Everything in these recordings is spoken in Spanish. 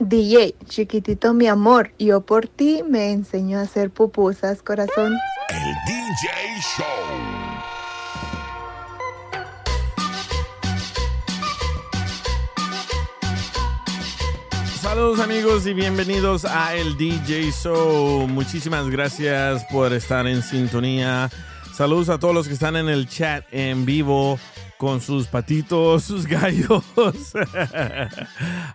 DJ, chiquitito mi amor, yo por ti me enseño a hacer pupusas, corazón. El DJ Show. Saludos amigos y bienvenidos a el DJ Show. Muchísimas gracias por estar en sintonía. Saludos a todos los que están en el chat en vivo con sus patitos, sus gallos.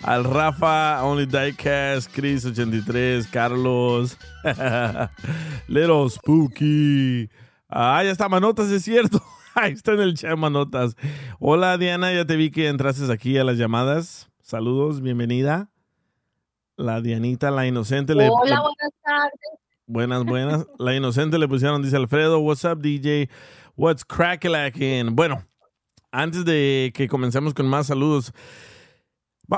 Al Rafa, Only Diecast, Chris 83, Carlos, Little Spooky. Ah, ya está Manotas, es cierto. Ahí está en el chat Manotas. Hola Diana, ya te vi que entraste aquí a las llamadas. Saludos, bienvenida. La Dianita, la inocente. Hola, le, buenas tardes. Buenas, buenas. La inocente le pusieron, dice Alfredo, what's up DJ? What's crackalacking? Bueno, antes de que comencemos con más saludos,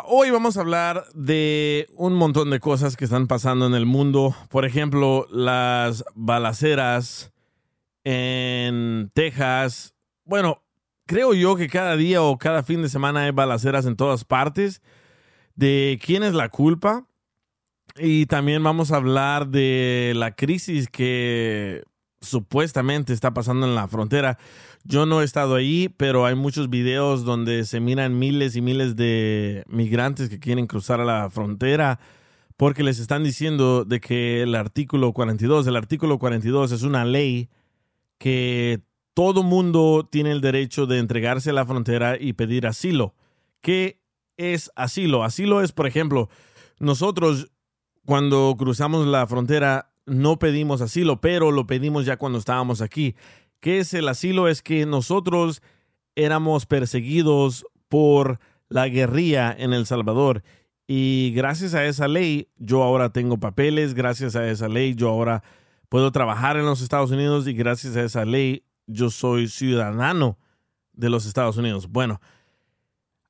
hoy vamos a hablar de un montón de cosas que están pasando en el mundo. Por ejemplo, las balaceras en Texas. Bueno, creo yo que cada día o cada fin de semana hay balaceras en todas partes. De quién es la culpa. Y también vamos a hablar de la crisis que supuestamente está pasando en la frontera. Yo no he estado ahí, pero hay muchos videos donde se miran miles y miles de migrantes que quieren cruzar a la frontera porque les están diciendo de que el artículo 42, el artículo 42 es una ley que todo mundo tiene el derecho de entregarse a la frontera y pedir asilo. ¿Qué es asilo? Asilo es, por ejemplo, nosotros cuando cruzamos la frontera no pedimos asilo, pero lo pedimos ya cuando estábamos aquí. ¿Qué es el asilo? Es que nosotros éramos perseguidos por la guerrilla en El Salvador y gracias a esa ley yo ahora tengo papeles, gracias a esa ley yo ahora puedo trabajar en los Estados Unidos y gracias a esa ley yo soy ciudadano de los Estados Unidos. Bueno,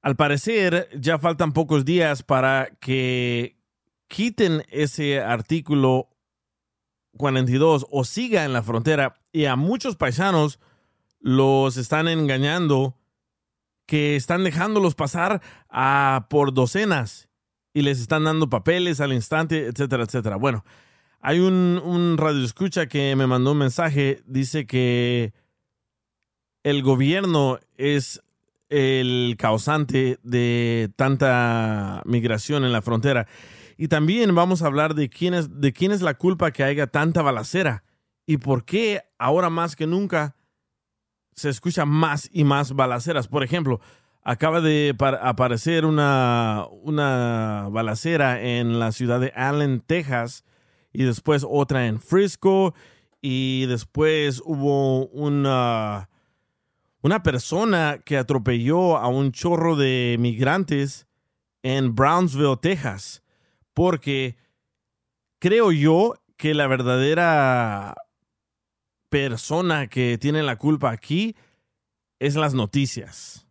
al parecer ya faltan pocos días para que quiten ese artículo 42 o siga en la frontera y a muchos paisanos los están engañando que están dejándolos pasar a por docenas y les están dando papeles al instante, etcétera, etcétera. Bueno, hay un, un radio escucha que me mandó un mensaje, dice que el gobierno es el causante de tanta migración en la frontera. Y también vamos a hablar de quién es, de quién es la culpa que haya tanta balacera y por qué ahora más que nunca se escucha más y más balaceras. Por ejemplo, acaba de aparecer una, una balacera en la ciudad de Allen, Texas, y después otra en Frisco, y después hubo una, una persona que atropelló a un chorro de migrantes en Brownsville, Texas porque creo yo que la verdadera persona que tiene la culpa aquí es las noticias.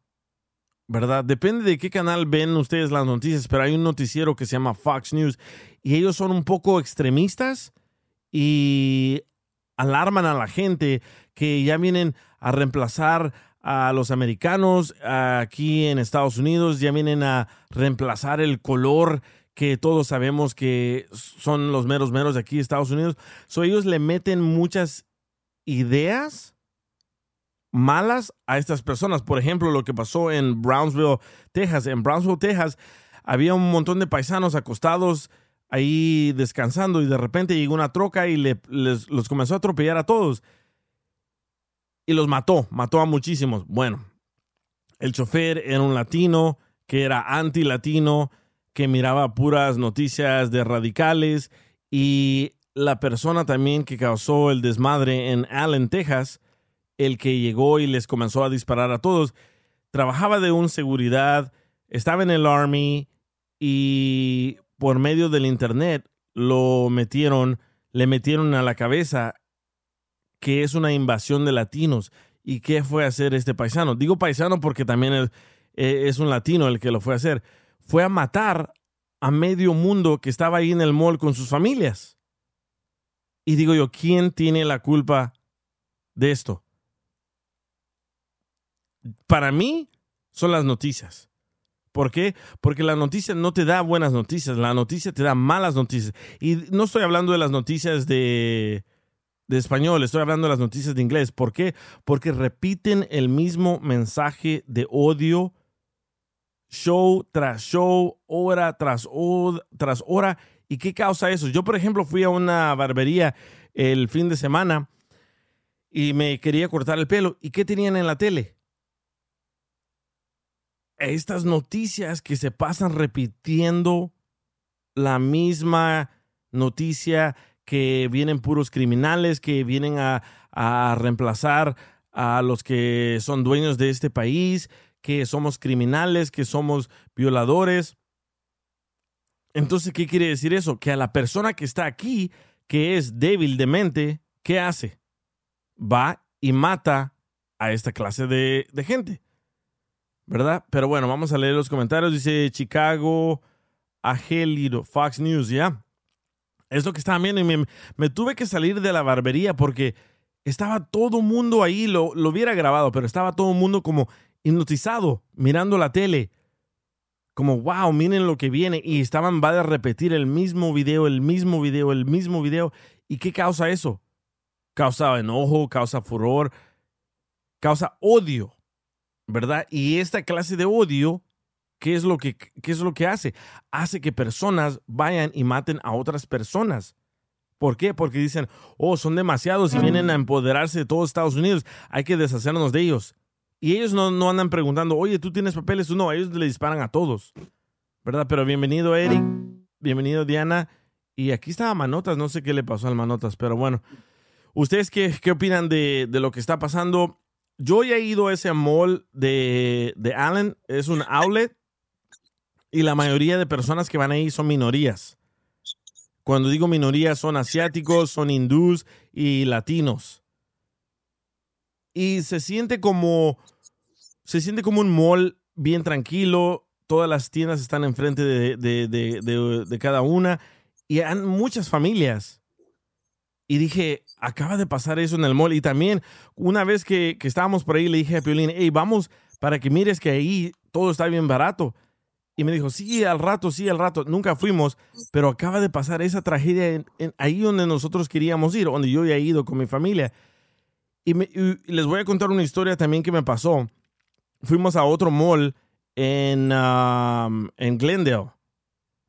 ¿Verdad? Depende de qué canal ven ustedes las noticias, pero hay un noticiero que se llama Fox News y ellos son un poco extremistas y alarman a la gente que ya vienen a reemplazar a los americanos aquí en Estados Unidos, ya vienen a reemplazar el color que todos sabemos que son los meros meros de aquí, Estados Unidos. So, ellos le meten muchas ideas malas a estas personas. Por ejemplo, lo que pasó en Brownsville, Texas. En Brownsville, Texas, había un montón de paisanos acostados ahí descansando y de repente llegó una troca y le, les, los comenzó a atropellar a todos. Y los mató, mató a muchísimos. Bueno, el chofer era un latino que era anti-latino, que miraba puras noticias de radicales y la persona también que causó el desmadre en Allen, Texas, el que llegó y les comenzó a disparar a todos, trabajaba de un seguridad, estaba en el Army y por medio del Internet lo metieron, le metieron a la cabeza que es una invasión de latinos. ¿Y qué fue a hacer este paisano? Digo paisano porque también es, eh, un latino el que lo fue a hacer. Fue a matar a medio mundo que estaba ahí en el mall con sus familias. Y digo yo, ¿quién tiene la culpa de esto? Para mí son las noticias. ¿Por qué? Porque la noticia no te da buenas noticias, la noticia te da malas noticias. Y no estoy hablando de las noticias de, de español, estoy hablando de las noticias de inglés. ¿Por qué? Porque repiten el mismo mensaje de odio show tras show, hora tras, tras hora. ¿Y qué causa eso? Yo, por ejemplo, fui a una barbería el fin de semana y me quería cortar el pelo. ¿Y qué tenían en la tele? estas noticias que se pasan repitiendo la misma noticia que vienen puros criminales, que vienen a, reemplazar a los que son dueños de este país, que somos criminales, que somos violadores. Entonces, ¿qué quiere decir eso? Que a la persona que está aquí, que es débil de mente, ¿qué hace? Va y mata a esta clase de gente. ¿verdad? Pero bueno, vamos a leer los comentarios. Dice Chicago, Agelido, Fox News, ¿ya? Es lo que estaba viendo y me, tuve que salir de la barbería porque estaba todo mundo ahí, lo, lo hubiera grabado, pero estaba todo mundo como hipnotizado, mirando la tele. Como, wow, miren lo que viene. Y estaban, va a repetir el mismo video, el mismo video, el mismo video. ¿Y qué causa eso? Causa enojo, causa furor, causa odio. ¿verdad? Y esta clase de odio, ¿qué es lo que, qué es lo que hace? Hace que personas vayan y maten a otras personas. ¿Por qué? Porque dicen, oh, son demasiados y vienen a empoderarse de todos Estados Unidos, hay que deshacernos de ellos. Y ellos no, no andan preguntando, oye, ¿tú tienes papeles? No, ellos le disparan a todos. ¿Verdad? Pero bienvenido, Eric. Bienvenido, Diana. Y aquí estaba Manotas, no sé qué le pasó al Manotas, pero bueno. ¿Ustedes qué, qué opinan de, de, lo que está pasando? yo ya he ido a ese mall de, de Allen, es un outlet, y la mayoría de personas que van ahí son minorías. Cuando digo minorías, son asiáticos, son hindús y latinos. Y se siente como, se siente como un mall bien tranquilo. Todas las tiendas están enfrente de, de, de, cada una. Y hay muchas familias. Y dije, acaba de pasar eso en el mall. Y también, una vez que, estábamos por ahí, le dije a Piolín, hey, vamos para que mires que ahí todo está bien barato. Y me dijo, sí, al rato, sí, al rato. Nunca fuimos, pero acaba de pasar esa tragedia ahí donde nosotros queríamos ir, donde yo ya he ido con mi familia. Y, les voy a contar una historia también que me pasó. Fuimos a otro mall en, um, en Glendale,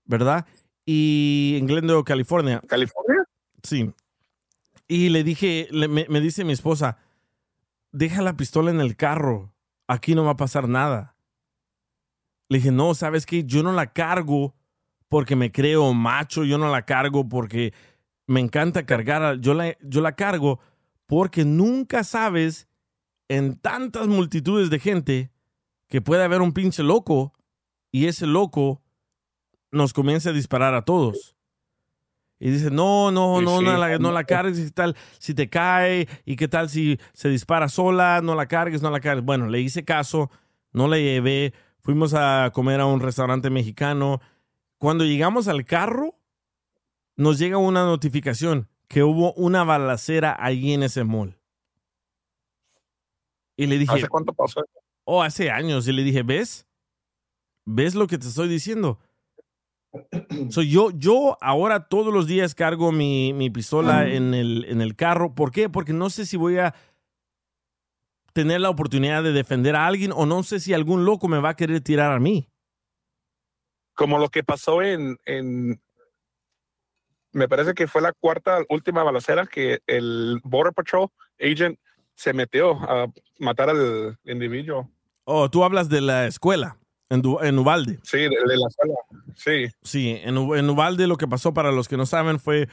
¿verdad? Y en Glendale, California. ¿California? Sí. Y le dije, me, dice mi esposa, deja la pistola en el carro, aquí no va a pasar nada. Le dije, no, ¿sabes qué? Yo no la cargo porque me creo macho, yo no la cargo porque me encanta cargar, yo la, yo la cargo porque nunca sabes en tantas multitudes de gente que puede haber un pinche loco y ese loco nos comienza a disparar a todos. Y dice, no, no, no, no, la, no la cargues, ¿qué tal si te cae? ¿Y qué tal si se dispara sola? No la cargues, no la cargues. Bueno, le hice caso, no la llevé, fuimos a comer a un restaurante mexicano. Cuando llegamos al carro, nos llega una notificación que hubo una balacera allí en ese mall. Y le dije, ¿hace cuánto pasó? Oh, hace años. Y le dije, ¿ves? ¿Ves lo que te estoy diciendo? So, yo, yo ahora todos los días cargo mi, mi pistola en el, en el carro. ¿Por qué? Porque no sé si voy a tener la oportunidad de defender a alguien o no sé si algún loco me va a querer tirar a mí. como lo que pasó en, en, me parece que fue la cuarta, última balacera que el Border Patrol agent se metió a matar al individuo. Oh, tú hablas de la escuela en, Du- en Uvalde. Sí, de, de la sala. Sí, Sí, en, U- en Uvalde lo que pasó, para los que no saben, fue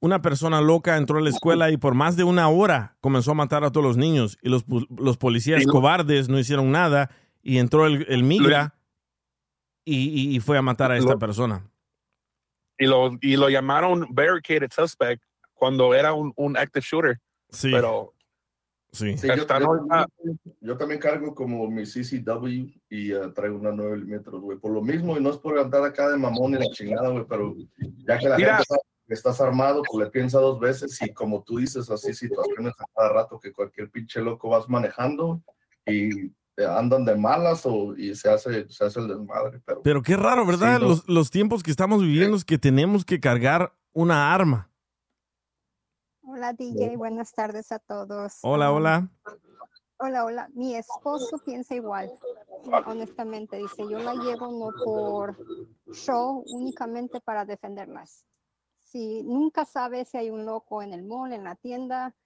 una persona loca entró a la escuela y por más de una hora comenzó a matar a todos los niños. Y los, los policías Sí, cobardes no hicieron nada y entró el, el migra y, y- y fue a matar a esta Lo- persona. y lo, y lo llamaron barricaded suspect cuando era un, un active shooter. Sí, Pero sí. Sí, yo, Está yo- también cargo como mi CCW y eh, traigo una 9 milímetros, güey. Por lo mismo, y no es por andar acá de mamón y la chingada, güey, pero ya que la Mira. gente sabe que estás armado, pues le piensa dos veces y como tú dices, así situaciones a cada rato que cualquier pinche loco vas manejando y te andan de malas o, y se hace, se hace el desmadre, pero... Pero qué raro, ¿verdad? Sí, no. los, los tiempos que estamos viviendo es que tenemos que cargar una arma. Hola DJ, buenas tardes a todos. Hola, hola. Hola, hola. Mi esposo piensa igual, honestamente. Dice, yo la llevo no por show, únicamente para defenderlas. Si nunca sabe si hay un loco en el mall, en la tienda,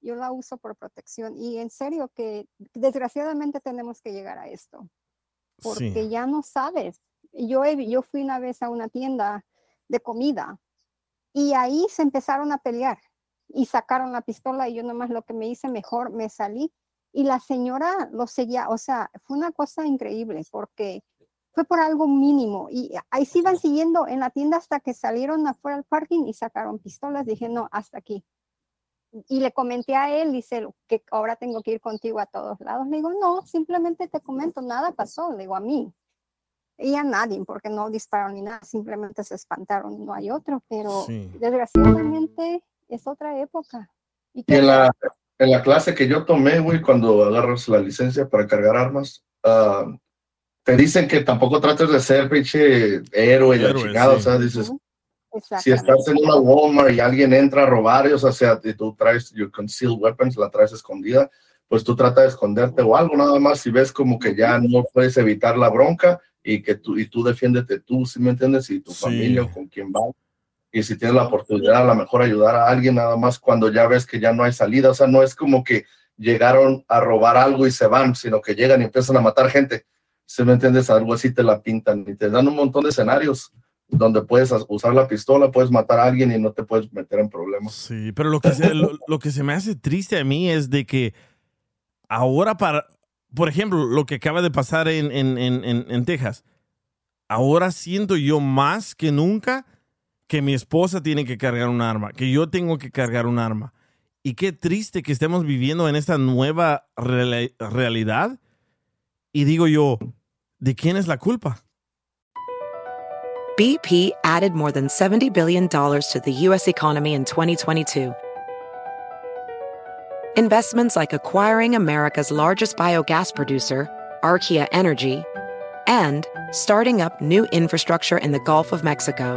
yo la uso por protección. Y en serio que desgraciadamente tenemos que llegar a esto, porque Sí. ya no sabes. Yo, he- yo fui una vez a una tienda de comida y ahí se empezaron a pelear y sacaron la pistola y yo nomás lo que me hice mejor me salí y la señora lo seguía, o sea, fue una cosa increíble porque fue por algo mínimo y ahí se iban siguiendo en la tienda hasta que salieron afuera al parking y sacaron pistolas, dije, no, hasta aquí. Y le comenté a él, dice, que ahora tengo que ir contigo a todos lados. Le digo, no, simplemente te comento, nada pasó, le digo a mí. Y a nadie, porque no dispararon ni nada, simplemente se espantaron, no hay otro, pero Sí. desgraciadamente es otra época. Y en la, en la clase que yo tomé, güey, cuando agarras la licencia para cargar armas, ah, te dicen que tampoco trates de ser pinche héroe y la chingada, sí. o sea, dices, si estás en una Walmart y alguien entra a robar, o sea, y tú traes your concealed weapons, la traes escondida, pues tú trata de esconderte o algo, nada más si ves como que ya no puedes evitar la bronca y que tú, y tú defiéndete tú, ¿sí me entiendes? Y tu Sí. familia o con quien va. Y si tienes la oportunidad, a lo mejor ayudar a alguien, nada más cuando ya ves que ya no hay salida, o sea, no es como que llegaron a robar algo y se van, sino que llegan y empiezan a matar gente. ¿Sí me entiendes? Algo así te la pintan y te dan un montón de escenarios donde puedes usar la pistola, puedes matar a alguien y no te puedes meter en problemas. Sí, pero lo que, se, lo, lo que se me hace triste a mí es de que ahora para, por ejemplo, lo que acaba de pasar en, en, en, en, en Texas, ahora siento yo más que nunca que mi esposa tiene que cargar un arma, que yo tengo que cargar un arma. Y qué triste que estemos viviendo en esta nueva reali- realidad. Y digo yo, ¿de quién es la culpa? BP added more than $70 billion to the U.S. economy in 2022. Investments like acquiring America's largest biogas producer, Archaea Energy, and starting up new infrastructure in the Gulf of Mexico.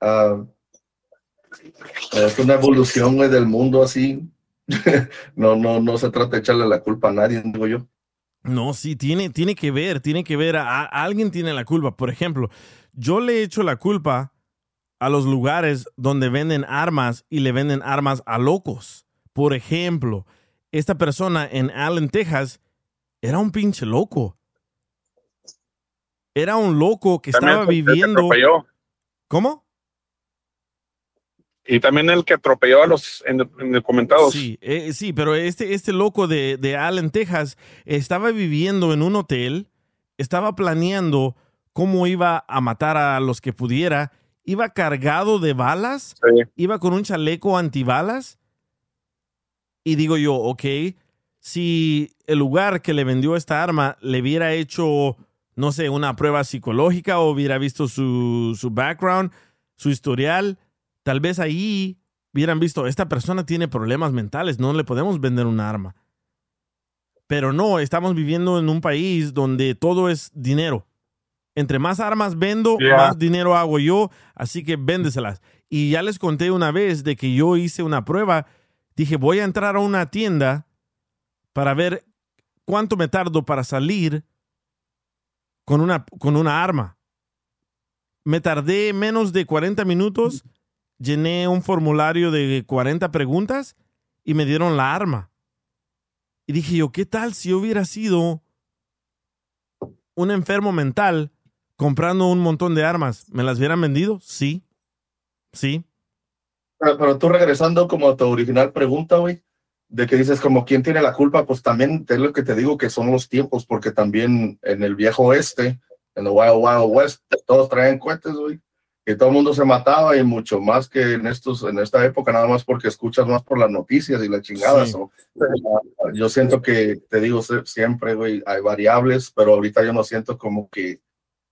Ah, es una evolución güey, del mundo así. no, no, no se trata de echarle la culpa a nadie, digo yo. No, sí, tiene, tiene que ver, tiene que ver, a, a- alguien tiene la culpa. Por ejemplo, yo le echo la culpa a los lugares donde venden armas y le venden armas a locos. Por ejemplo, esta persona en Allen, Texas, era un pinche loco. Era un loco que También estaba viviendo... ¿Cómo? Y también el que atropelló a los ind- indocumentados. Sí, eh, sí, pero este, este loco de, de Allen, Texas, estaba viviendo en un hotel estaba planeando cómo iba a matar a los que pudiera. Iba cargado de balas, Sí. iba con un chaleco antibalas. Y digo yo, ok, si el lugar que le vendió esta arma le hubiera hecho, no sé, una prueba psicológica o hubiera visto su, su background, su historial, tal vez ahí hubieran visto, esta persona tiene problemas mentales, no le podemos vender un arma. Pero no, estamos viviendo en un país donde todo es dinero. Entre más armas vendo, Yeah. más dinero hago yo, así que véndeselas. Y ya les conté una vez de que yo hice una prueba. Dije, voy a entrar a una tienda para ver cuánto me tardo para salir con una, con una arma. Me tardé menos de 40 minutos, llené un formulario de 40 preguntas y me dieron la arma. Y dije yo, ¿qué tal si yo hubiera sido un enfermo mental comprando un montón de armas? ¿Me las hubieran vendido? Sí. Sí. Pero, tú regresando como a tu original pregunta, güey, de que dices como quién tiene la culpa, pues también es lo que te digo que son los tiempos, porque también en el viejo oeste, en el Wild Wild West, todos traían cohetes, güey, y todo el mundo se mataba y mucho más que en estos, en esta época, nada más porque escuchas más por las noticias y la chingada. Sí. so, uh, yo siento que, te digo siempre, güey, hay variables, pero ahorita yo no siento como que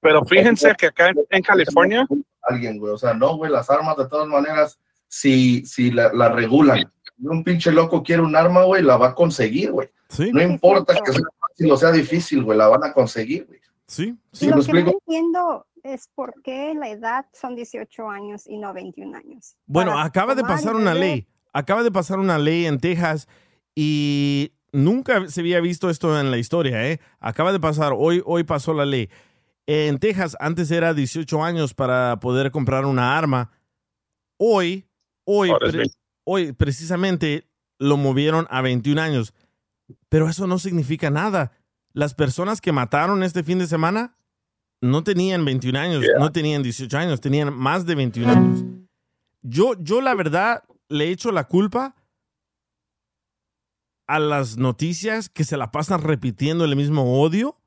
Pero fíjense que acá en, en California, alguien, güey. O sea, no, güey, las armas de todas maneras, si, si la, la regulan, si un pinche loco quiere un arma, güey, la va a conseguir, güey. Sí. No importa que sea fácil o sea difícil, güey, la van a conseguir, güey. Sí. ¿Sí lo me que no entiendo es por qué la edad son 18 años y no 21 años. Bueno, Para acaba de pasar una ley. Acaba de pasar una ley en Texas y nunca se había visto esto en la historia, ¿eh? Acaba de pasar, hoy, hoy pasó la ley. En Texas antes era 18 años para poder comprar una arma. Hoy, hoy, pre- hoy precisamente lo movieron a 21 años. Pero eso no significa nada. Las personas que mataron este fin de semana no tenían 21 años, Yeah. no tenían 18 años, tenían más de 21 años. Yo, yo la verdad le echo la culpa a las noticias que se la pasan repitiendo el mismo odio,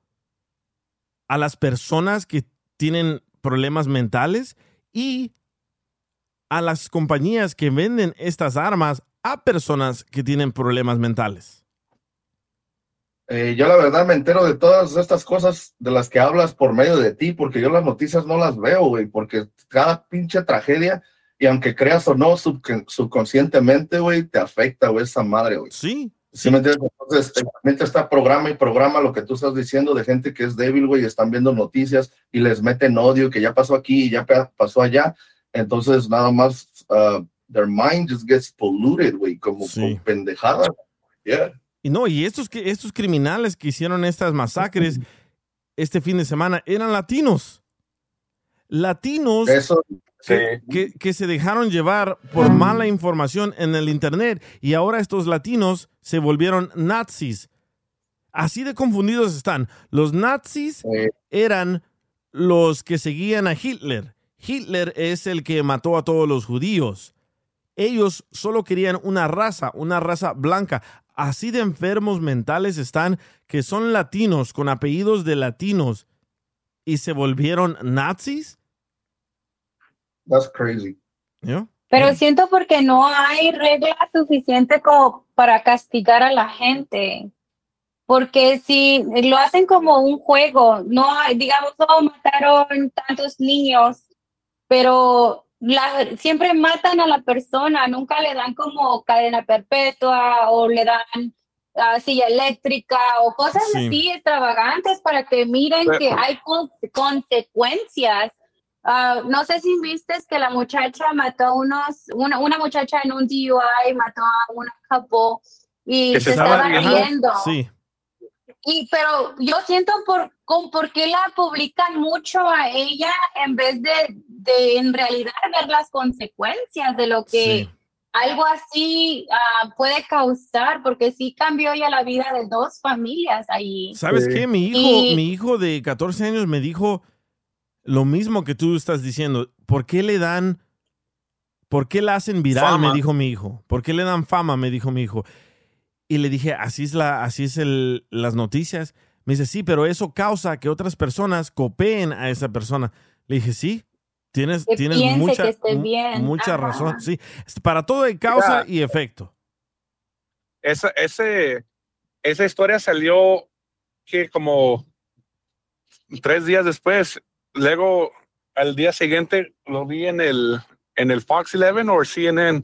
a las personas que tienen problemas mentales y a las compañías que venden estas armas a personas que tienen problemas mentales. Eh, yo la verdad me entero de todas estas cosas de las que hablas por medio de ti, porque yo las noticias no las veo, güey, porque cada pinche tragedia, y aunque creas o no, subcon- subconscientemente, güey, te afecta, güey, esa madre, güey. Sí, ¿Sí me entiendes? Entonces, eh, mientras está programa y programa lo que tú estás diciendo de gente que es débil, güey, y están viendo noticias y les meten odio que ya pasó aquí y ya pa- pasó allá. Entonces, nada más, uh, their mind just gets polluted, güey, como Sí. con. Yeah. Y no, y estos, que- estos criminales que hicieron estas masacres este fin de semana eran latinos. Latinos Eso, sí. que, que se dejaron llevar por mala información en el Internet y ahora estos latinos se volvieron nazis. Así de confundidos están. Los nazis eran los que seguían a Hitler. Hitler es el que mató a todos los judíos. Ellos solo querían una raza, una raza blanca. Así de enfermos mentales están que son latinos con apellidos de latinos y se volvieron nazis. that's crazy. ¿Yo? Pero siento porque no hay regla suficiente como para castigar a la gente. Porque si lo hacen como un juego, no hay, digamos, oh, mataron tantos niños, pero la, siempre matan a la persona, nunca le dan como cadena perpetua o le dan ah, silla eléctrica o cosas Sí. así extravagantes para que miren Pero- que hay con- consecuencias. Ah, no sé si viste que la muchacha mató a unos, una, una muchacha en un DUI mató a una couple y se, se estaba- riendo. Sí. Y pero yo siento por, con, por qué la publican mucho a ella en vez de, de en realidad ver las consecuencias de lo que Sí. algo así ah, puede causar, porque sí cambió ya la vida de dos familias ahí. ¿Sabes Sí. qué? Mi hijo, Y- mi hijo de 14 años me dijo lo mismo que tú estás diciendo. ¿Por qué le dan, por qué la hacen viral? Fama. Me dijo mi hijo. ¿Por qué le dan fama? Me dijo mi hijo. Y le dije, así es la, así es el, las noticias. Me dice, sí, pero eso causa que otras personas copeen a esa persona. Le dije, sí, tienes, Que tienes mucha, que esté mu- bien. mucha Ajá. razón. Sí, para todo hay causa y efecto. esa, ese, esa historia salió que como tres días después. Luego, al día siguiente, lo vi en el, en el Fox 11 o CNN,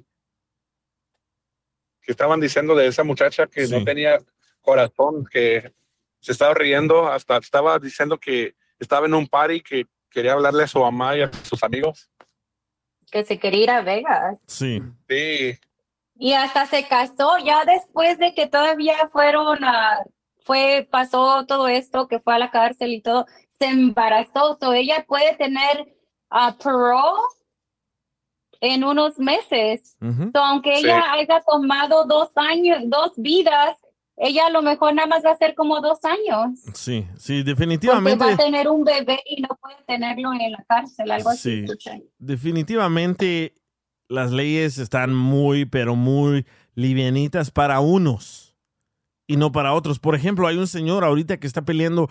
que estaban diciendo de esa muchacha que no Sí. tenía corazón, que se estaba riendo, hasta estaba diciendo que estaba en un party que quería hablarle a su mamá y a sus amigos. Que se quería ir a Vegas. Sí. Sí, Y hasta se casó ya después de que todavía fueron a, fue, pasó todo esto, que fue a la cárcel y todo, se embarazó. So ella puede tener a parole en unos meses. So, aunque Sí. ella haya tomado dos años, dos vidas, ella a lo mejor nada más va a ser como dos años. Sí, sí, Porque definitivamente. va a tener un bebé y no puede tenerlo en la cárcel, algo así. Sí. definitivamente las leyes están muy, pero muy livianitas para unos y no para otros. Por ejemplo, hay un señor ahorita que está peleando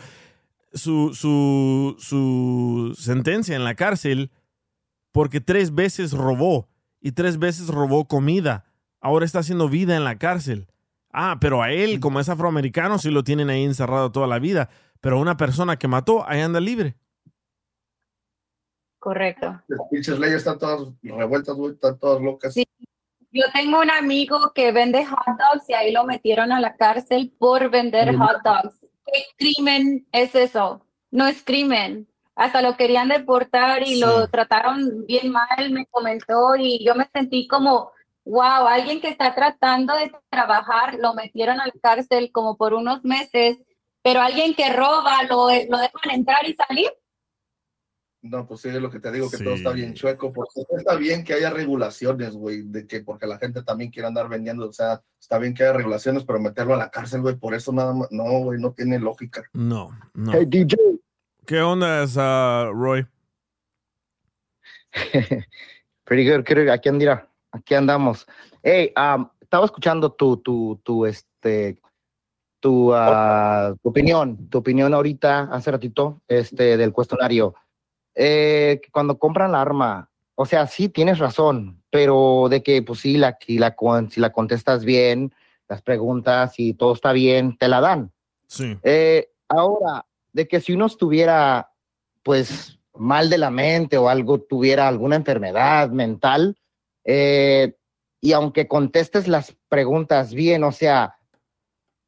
su, su, su sentencia en la cárcel porque tres veces robó y tres veces robó comida. Ahora está haciendo vida en la cárcel. Ah, pero a él, como es afroamericano, sí lo tienen ahí encerrado toda la vida. Pero una persona que mató, ahí anda libre. Correcto. Las pinches leyes están todas revueltas, están todas locas. Sí. Yo tengo un amigo que vende hot dogs y ahí lo metieron a la cárcel por vender hot dogs. ¿Qué crimen es eso? No es crimen. Hasta lo querían deportar y Sí. lo trataron bien mal, me comentó, y yo me sentí como, wow, alguien que está tratando de trabajar, lo metieron a la cárcel como por unos meses, pero alguien que roba, lo, lo dejan entrar y salir. No, pues sí, es lo que te digo, que Sí. todo está bien chueco, porque está bien que haya regulaciones, güey, de que porque la gente también quiere andar vendiendo, o sea, está bien que haya regulaciones, pero meterlo a la cárcel, güey, por eso nada más, no, güey, no tiene lógica. No, no. Hey, DJ. ¿Qué onda es, ah, Roy? Pretty good, creo que aquí andira, aquí andamos. Hey, um, estaba escuchando tu, tu, tu, este, tu, ah, tu opinión, tu opinión ahorita, hace ratito, este, del cuestionario. Eh, cuando compran la arma, o sea, sí tienes razón, pero de que, pues sí, la, si, la, si la contestas bien, las preguntas y todo está bien, te la dan. Sí. Eh, ahora, de que si uno estuviera, pues, mal de la mente o algo, tuviera alguna enfermedad mental, eh, y aunque contestes las preguntas bien, o sea,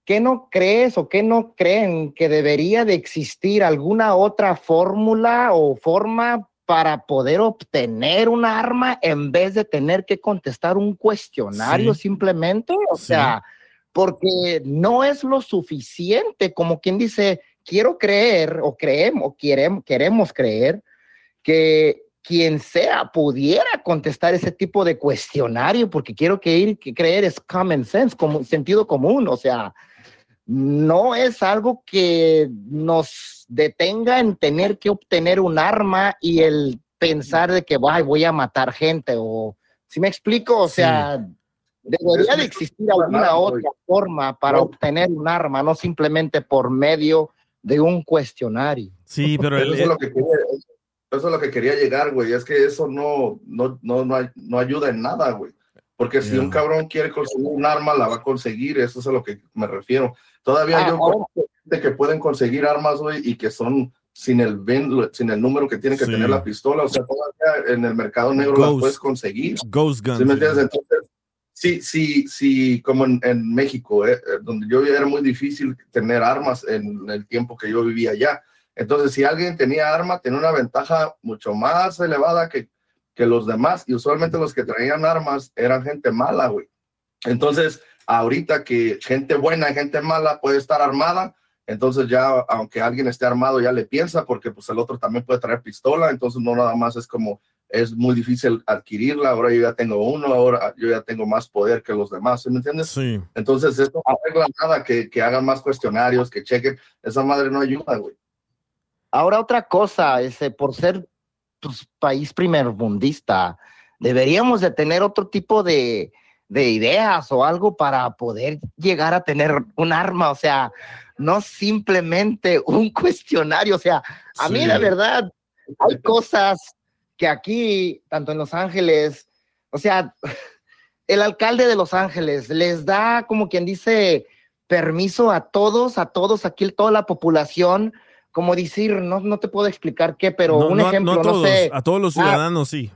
¿qué no crees o qué no creen que debería de existir alguna otra fórmula o forma para poder obtener un arma en vez de tener que contestar un cuestionario Sí. simplemente? O Sí. sea, porque no es lo suficiente, como quien dice, quiero creer o creemos, queremos, queremos creer que quien sea pudiera contestar ese tipo de cuestionario, porque quiero que ir, que creer es common sense, como sentido común, o sea, no es algo que nos detenga en tener que obtener un arma y el pensar de que "Ay, voy a matar gente o si me explico, o Sí. sea, debería Es de existir alguna otra forma para No. obtener un arma, no simplemente por medio de un cuestionario. Sí, pero Eso el, es lo que quería, eso es lo que quería llegar, güey, es que eso no, no, no, no, no ayuda en nada, güey. Porque si Ya. un cabrón quiere conseguir un arma, la va a conseguir, eso es a lo que me refiero. Todavía Ah, yo conozco gente que pueden conseguir armas, güey, y que son sin el ven- sin el número que tiene que Sí. tener la pistola, o sea, todavía en el mercado negro las Ghost. puedes conseguir. Ghost Guns. ¿Sí me entiendes? Entonces, sí, sí, sí, como en, México, eh, eh, donde yo era muy difícil tener armas en el tiempo que yo vivía allá. Entonces, si alguien tenía arma, tenía una ventaja mucho más elevada que, que los demás, y usualmente los que traían armas eran gente mala, güey. Entonces, ahorita que gente buena y gente mala puede estar armada, entonces ya, aunque alguien esté armado, ya le piensa, porque pues el otro también puede traer pistola, entonces no nada más es como es muy difícil adquirirla, ahora yo ya tengo uno, ahora yo ya tengo más poder que los demás, ¿sí me entiendes? Sí. Entonces esto no arregla nada, que, que hagan más cuestionarios, que chequen, esa madre no ayuda, güey. Ahora otra cosa, ese, por ser pues, país primermundista, deberíamos de tener otro tipo de, de ideas o algo para poder llegar a tener un arma. O sea, no simplemente un cuestionario. O sea, a mí la verdad, hay cosas que aquí, tanto en Los Ángeles, o sea, el alcalde de Los Ángeles les da, como quien dice, permiso a todos, a todos, aquí toda la población, como decir, no, no te puedo explicar qué, pero no, un no- ejemplo, no no, todos, sé. a todos los Ah, ciudadanos sí.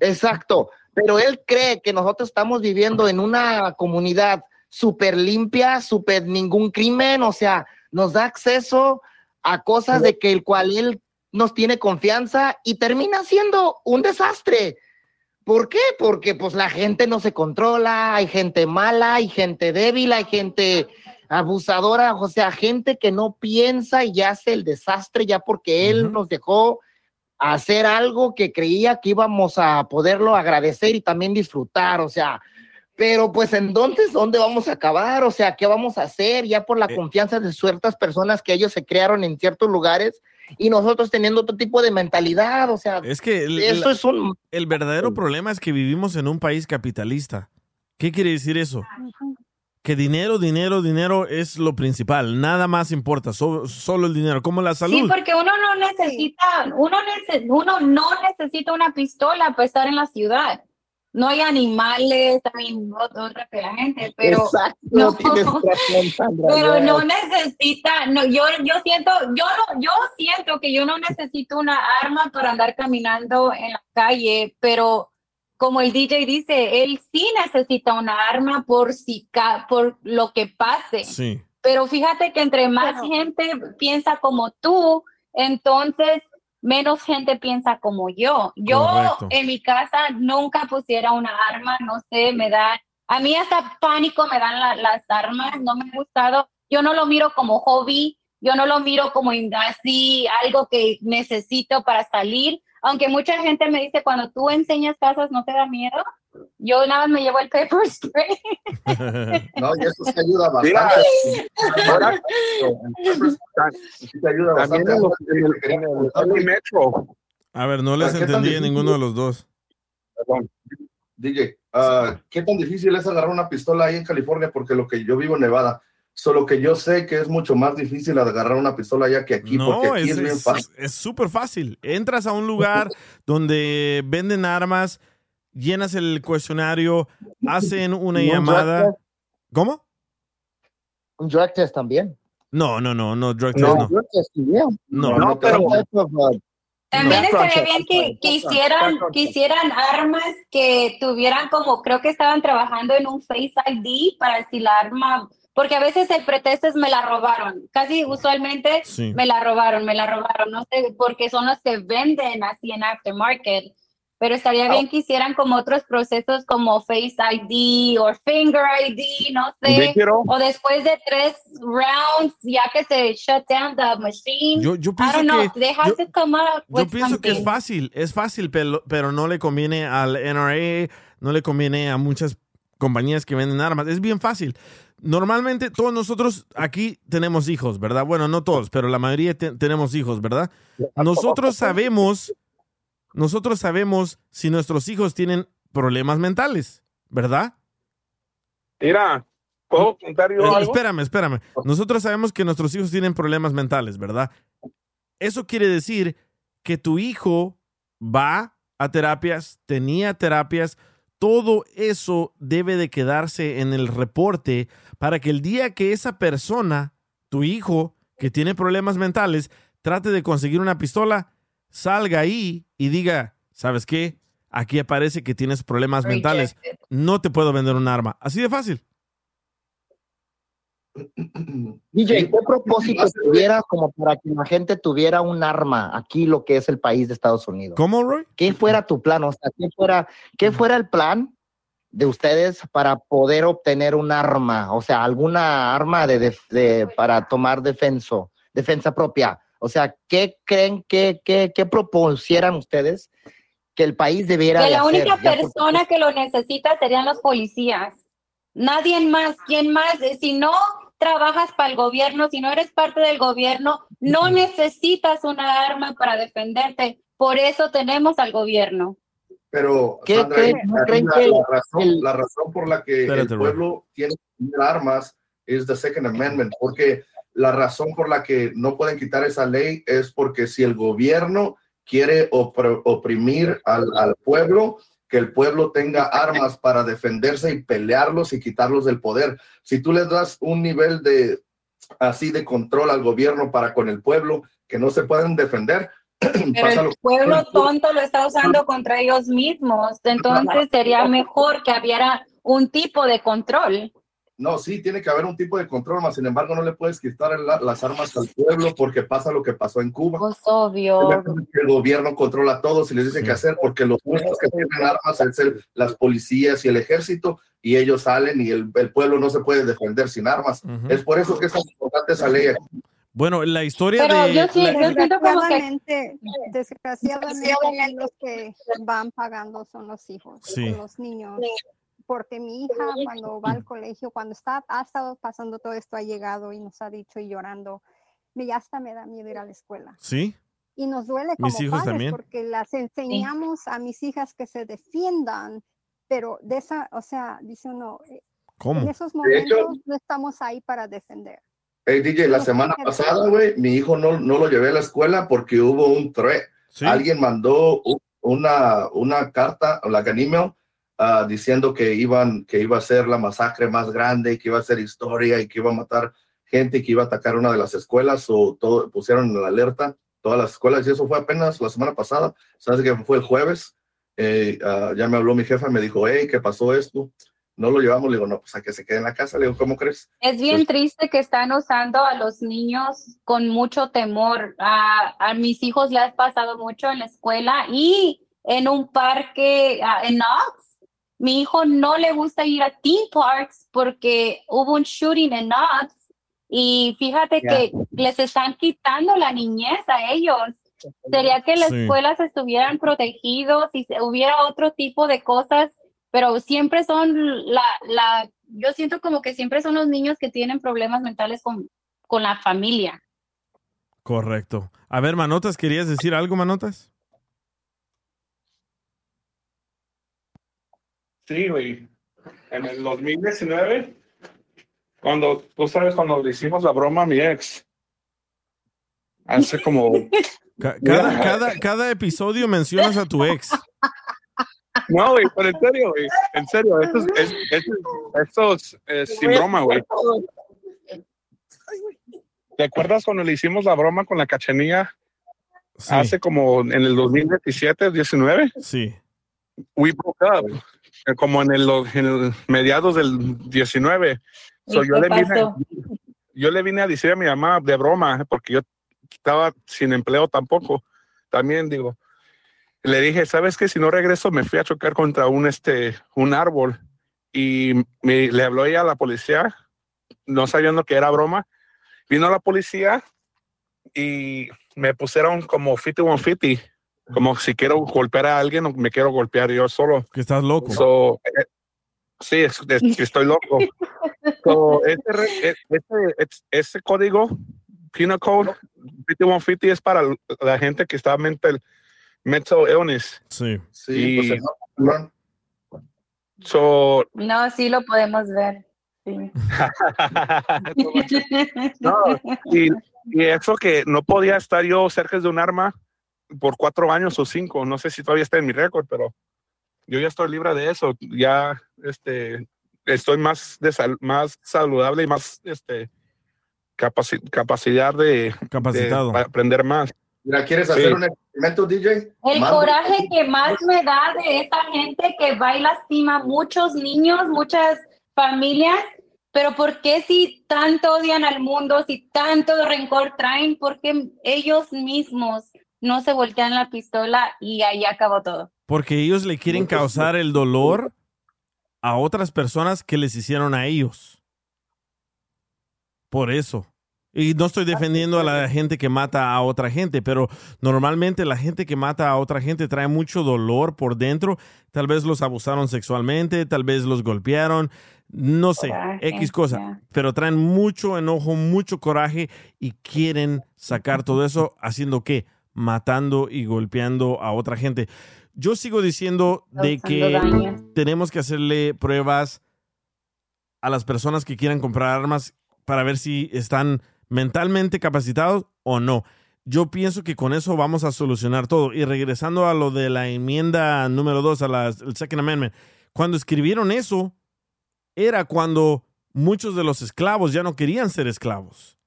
Exacto, pero él cree que nosotros estamos viviendo en una comunidad súper limpia, súper ningún crimen, o sea, nos da acceso a cosas de que el cual él nos tiene confianza y termina siendo un desastre. ¿Por qué? Porque pues la gente no se controla, hay gente mala, hay gente débil, hay gente abusadora, o sea, gente que no piensa y hace el desastre ya porque él nos dejó hacer algo que creía que íbamos a poderlo agradecer y también disfrutar, o sea, pero pues entonces, ¿dónde vamos a acabar? O sea, ¿qué vamos a hacer ya por la confianza de ciertas personas que ellos se crearon en ciertos lugares y nosotros teniendo otro tipo de mentalidad? O sea, Es que el, eso es un... el verdadero problema es que vivimos en un país capitalista. ¿Qué quiere decir eso? Que dinero, dinero, dinero es lo principal. Nada más importa, so- solo el dinero, como la salud. Sí, porque uno no necesita, uno, nece- uno no necesita una pistola para estar en la ciudad. No hay animales, también otra que la gente, pero Exacto, no. razón, pero no necesita, no, yo, yo siento, yo no, yo siento que yo no necesito una arma para andar caminando en la calle, pero como el DJ dice, él sí necesita una arma por si ca- por lo que pase. Sí. Pero fíjate que entre más gente piensa como tú, entonces menos gente piensa como yo. Yo Correcto. en mi casa nunca pusiera una arma, no sé, me da, a mí hasta pánico me dan la- las armas, no me ha gustado. Yo no lo miro como hobby, yo no lo miro como así algo que necesito para salir. Aunque mucha gente me dice, cuando tú enseñas casas, ¿no te da miedo? Yo nada más me llevo el pepper spray. No, y eso se ayuda Mira, bastante. ahora- Sí te ayuda También bastante. en, los- en el, en el Metro. A ver, no les ¿Qué tan entendí a ninguno de los dos. Perdón. DJ, ah, ¿qué tan difícil es agarrar una pistola ahí en California? Porque lo que yo vivo en Nevada, solo que yo sé que es mucho más difícil agarrar una pistola allá que aquí, porque No, aquí es es, bien fácil. es súper fácil. Entras a un lugar donde venden armas, llenas el cuestionario, hacen una ¿Y un llamada. ¿Cómo? Un drug test también. No, no, no, no, drug test No, no. drug test, yeah. No, No, pero- También estaría bien que, que hicieran, que hicieran armas que tuvieran como, creo que estaban trabajando en un Face ID para si la arma, porque a veces el pretexto es me la robaron, casi usualmente Sí. me la robaron, me la robaron, no sé, porque son los que venden así en aftermarket. Pero estaría bien que hicieran como otros procesos como Face ID o Finger ID, no sé. Yo quiero- O después de tres rounds, ya que se shut down the machine. Yo- yo I pienso don't know, que- they have yo- to come up Yo pienso que es fácil, es fácil, pero, pero no le conviene al NRA, no le conviene a muchas compañías que venden armas. Es bien fácil. Normalmente todos nosotros aquí tenemos hijos, ¿verdad? Bueno, no todos, pero la mayoría te- tenemos hijos, ¿verdad? Nosotros sabemos, nosotros sabemos si nuestros hijos tienen problemas mentales, ¿verdad? Mira, ¿puedo contar yo Eh, algo? Espérame, espérame. Nosotros sabemos que nuestros hijos tienen problemas mentales, ¿verdad? Eso quiere decir que tu hijo va a terapias, tenía terapias, todo eso debe de quedarse en el reporte para que el día que esa persona, tu hijo, que tiene problemas mentales, trate de conseguir una pistola, salga ahí y diga, ¿sabes qué? Aquí aparece que tienes problemas mentales. No te puedo vender un arma. Así de fácil. DJ, ¿qué propósito tuviera como para que la gente tuviera un arma aquí, lo que es el país de Estados Unidos? ¿Cómo, Roy? ¿Qué fuera tu plan? O sea, ¿qué fuera, qué fuera el plan de ustedes para poder obtener un arma? O sea, alguna arma de, def- de- para tomar defenso, defensa propia. O sea, ¿qué creen que, que, que propusieran ustedes que el país debiera Que de la hacer? única Ya por- persona que lo necesita serían los policías. Nadie más. ¿Quién más? Eh, Si no trabajas para el gobierno, si no eres parte del gobierno, no necesitas una arma para defenderte. Por eso tenemos al gobierno. Pero, ¿Qué Sandra, creen- ahí- no creen la, que la razón, el- la razón por la que Espérate, el pueblo tiene armas es the Second Amendment, porque la razón por la que no pueden quitar esa ley es porque si el gobierno quiere opr- oprimir al, al pueblo, que el pueblo tenga armas para defenderse y pelearlos y quitarlos del poder. Si tú les das un nivel de así de control al gobierno para con el pueblo que no se pueden defender, Pero el pueblo tonto lo está usando contra ellos mismos. Entonces sería mejor que hubiera un tipo de control. No, sí, tiene que haber un tipo de control, más sin embargo no le puedes quitar la- las armas al pueblo porque pasa lo que pasó en Cuba. Pues obvio. El gobierno controla a todos y les dice qué hacer porque los únicos que tienen armas es el- las policías y el ejército y ellos salen y el, el pueblo no se puede defender sin armas. Es por eso que es tan importante esa ley. Bueno, la historia Pero de... yo sí- la- yo siento como que Desgraciadamente, los que van pagando son los hijos, Sí. los niños. Porque mi hija cuando va al colegio, cuando está, ha estado pasando todo esto, ha llegado y nos ha dicho y llorando, me ya hasta me da miedo ir a la escuela. ¿Sí? Y nos duele como Mis hijos padres también. porque las enseñamos a mis hijas que se defiendan, pero de esa, o sea, dice uno, eh, ¿Cómo? en esos De hecho- momentos no estamos ahí para defender. Hey, DJ, la semana pasada, güey, mi hijo no, no lo llevé a la escuela porque hubo un threat. Alguien mandó una, una carta, la an email, ah, diciendo que iban, que iba a ser la masacre más grande, que iba a ser historia y que iba a matar gente, que iba a atacar una de las escuelas o todo, pusieron en la alerta todas las escuelas y eso fue apenas la semana pasada. Sabes que fue el jueves. Eh, ah, ya me habló mi jefa, me dijo, hey, ¿qué pasó esto? No lo llevamos, le digo, no, pues a que se quede en la casa, le digo, ¿cómo crees? Es bien triste que están usando a los niños con mucho temor. A, a mis hijos les ha pasado mucho en la escuela y en un parque ah, en Knox. Mi hijo no le gusta ir a theme parks porque hubo un shooting en Knox y fíjate que les están quitando la niñez a ellos. Sería que las Sí. escuelas estuvieran protegidos y se- hubiera otro tipo de cosas, pero siempre son la, la, yo siento como que siempre son los niños que tienen problemas mentales con, con la familia. Correcto. A ver, Manotas, ¿querías decir algo, Manotas? Sí, güey. En el 2019, cuando, tú sabes, cuando le hicimos la broma a mi ex, hace como... Ca- Cada, cada, cada episodio mencionas a tu ex. No, güey, pero en serio, güey. En serio, esto es, es- es- esto es, eh, sin broma, güey. ¿Te acuerdas cuando le hicimos la broma con la cachanilla hace como en el 2017, 19? Sí. We broke up. Eh, Como en el, en el mediados del 19. So, ¿Y yo, le vine, yo le vine a decir a mi mamá de broma, porque yo estaba sin empleo tampoco. También digo, le dije, ¿sabes qué? Si no regreso, me fui a chocar contra un, este, un árbol. Y me- le habló ella a la policía, no sabiendo que era broma. Vino la policía y me pusieron como 5150, como si quiero golpear a alguien o me quiero golpear yo solo. Que estás loco. So, eh, sí, es, es que estoy loco. So, ese, re- e- ese, es- ese código, Penal Code 5150, es para la gente que está mental, mental illness. Sí. Sí, pues, no, so, No, sí lo podemos ver. Sí. No, y, y eso que no podía estar yo cerca de un arma por cuatro años o cinco, no sé si todavía está en mi récord, pero yo ya estoy libre de eso, ya este, estoy más, de sal- más saludable y más este, capaci- capacidad de, Capacitado. de aprender más. Mira, ¿quieres Sí. hacer un experimento, DJ? El Manda- coraje que más me da de esta gente que va y lastima a muchos niños, muchas familias, pero ¿por qué si tanto odian al mundo, si tanto rencor traen, por qué ellos mismos no se voltean la pistola y ahí acabó todo? Porque ellos le quieren causar el dolor a otras personas que les hicieron a ellos. Por eso. Y no estoy defendiendo a la gente que mata a otra gente, pero normalmente la gente que mata a otra gente trae mucho dolor por dentro. Tal vez los abusaron sexualmente, tal vez los golpearon, no sé, Coraje, X cosa. Pero traen mucho enojo, mucho coraje y quieren sacar todo eso haciendo qué? Matando y golpeando a otra gente. Yo sigo diciendo de que daño. tenemos que hacerle pruebas a las personas que quieran comprar armas para ver si están mentalmente capacitados o no. Yo pienso que con eso vamos a solucionar todo. Y regresando a lo de la enmienda número dos, a la, el Second Amendment, cuando escribieron eso, era cuando muchos de los esclavos ya no querían ser esclavos.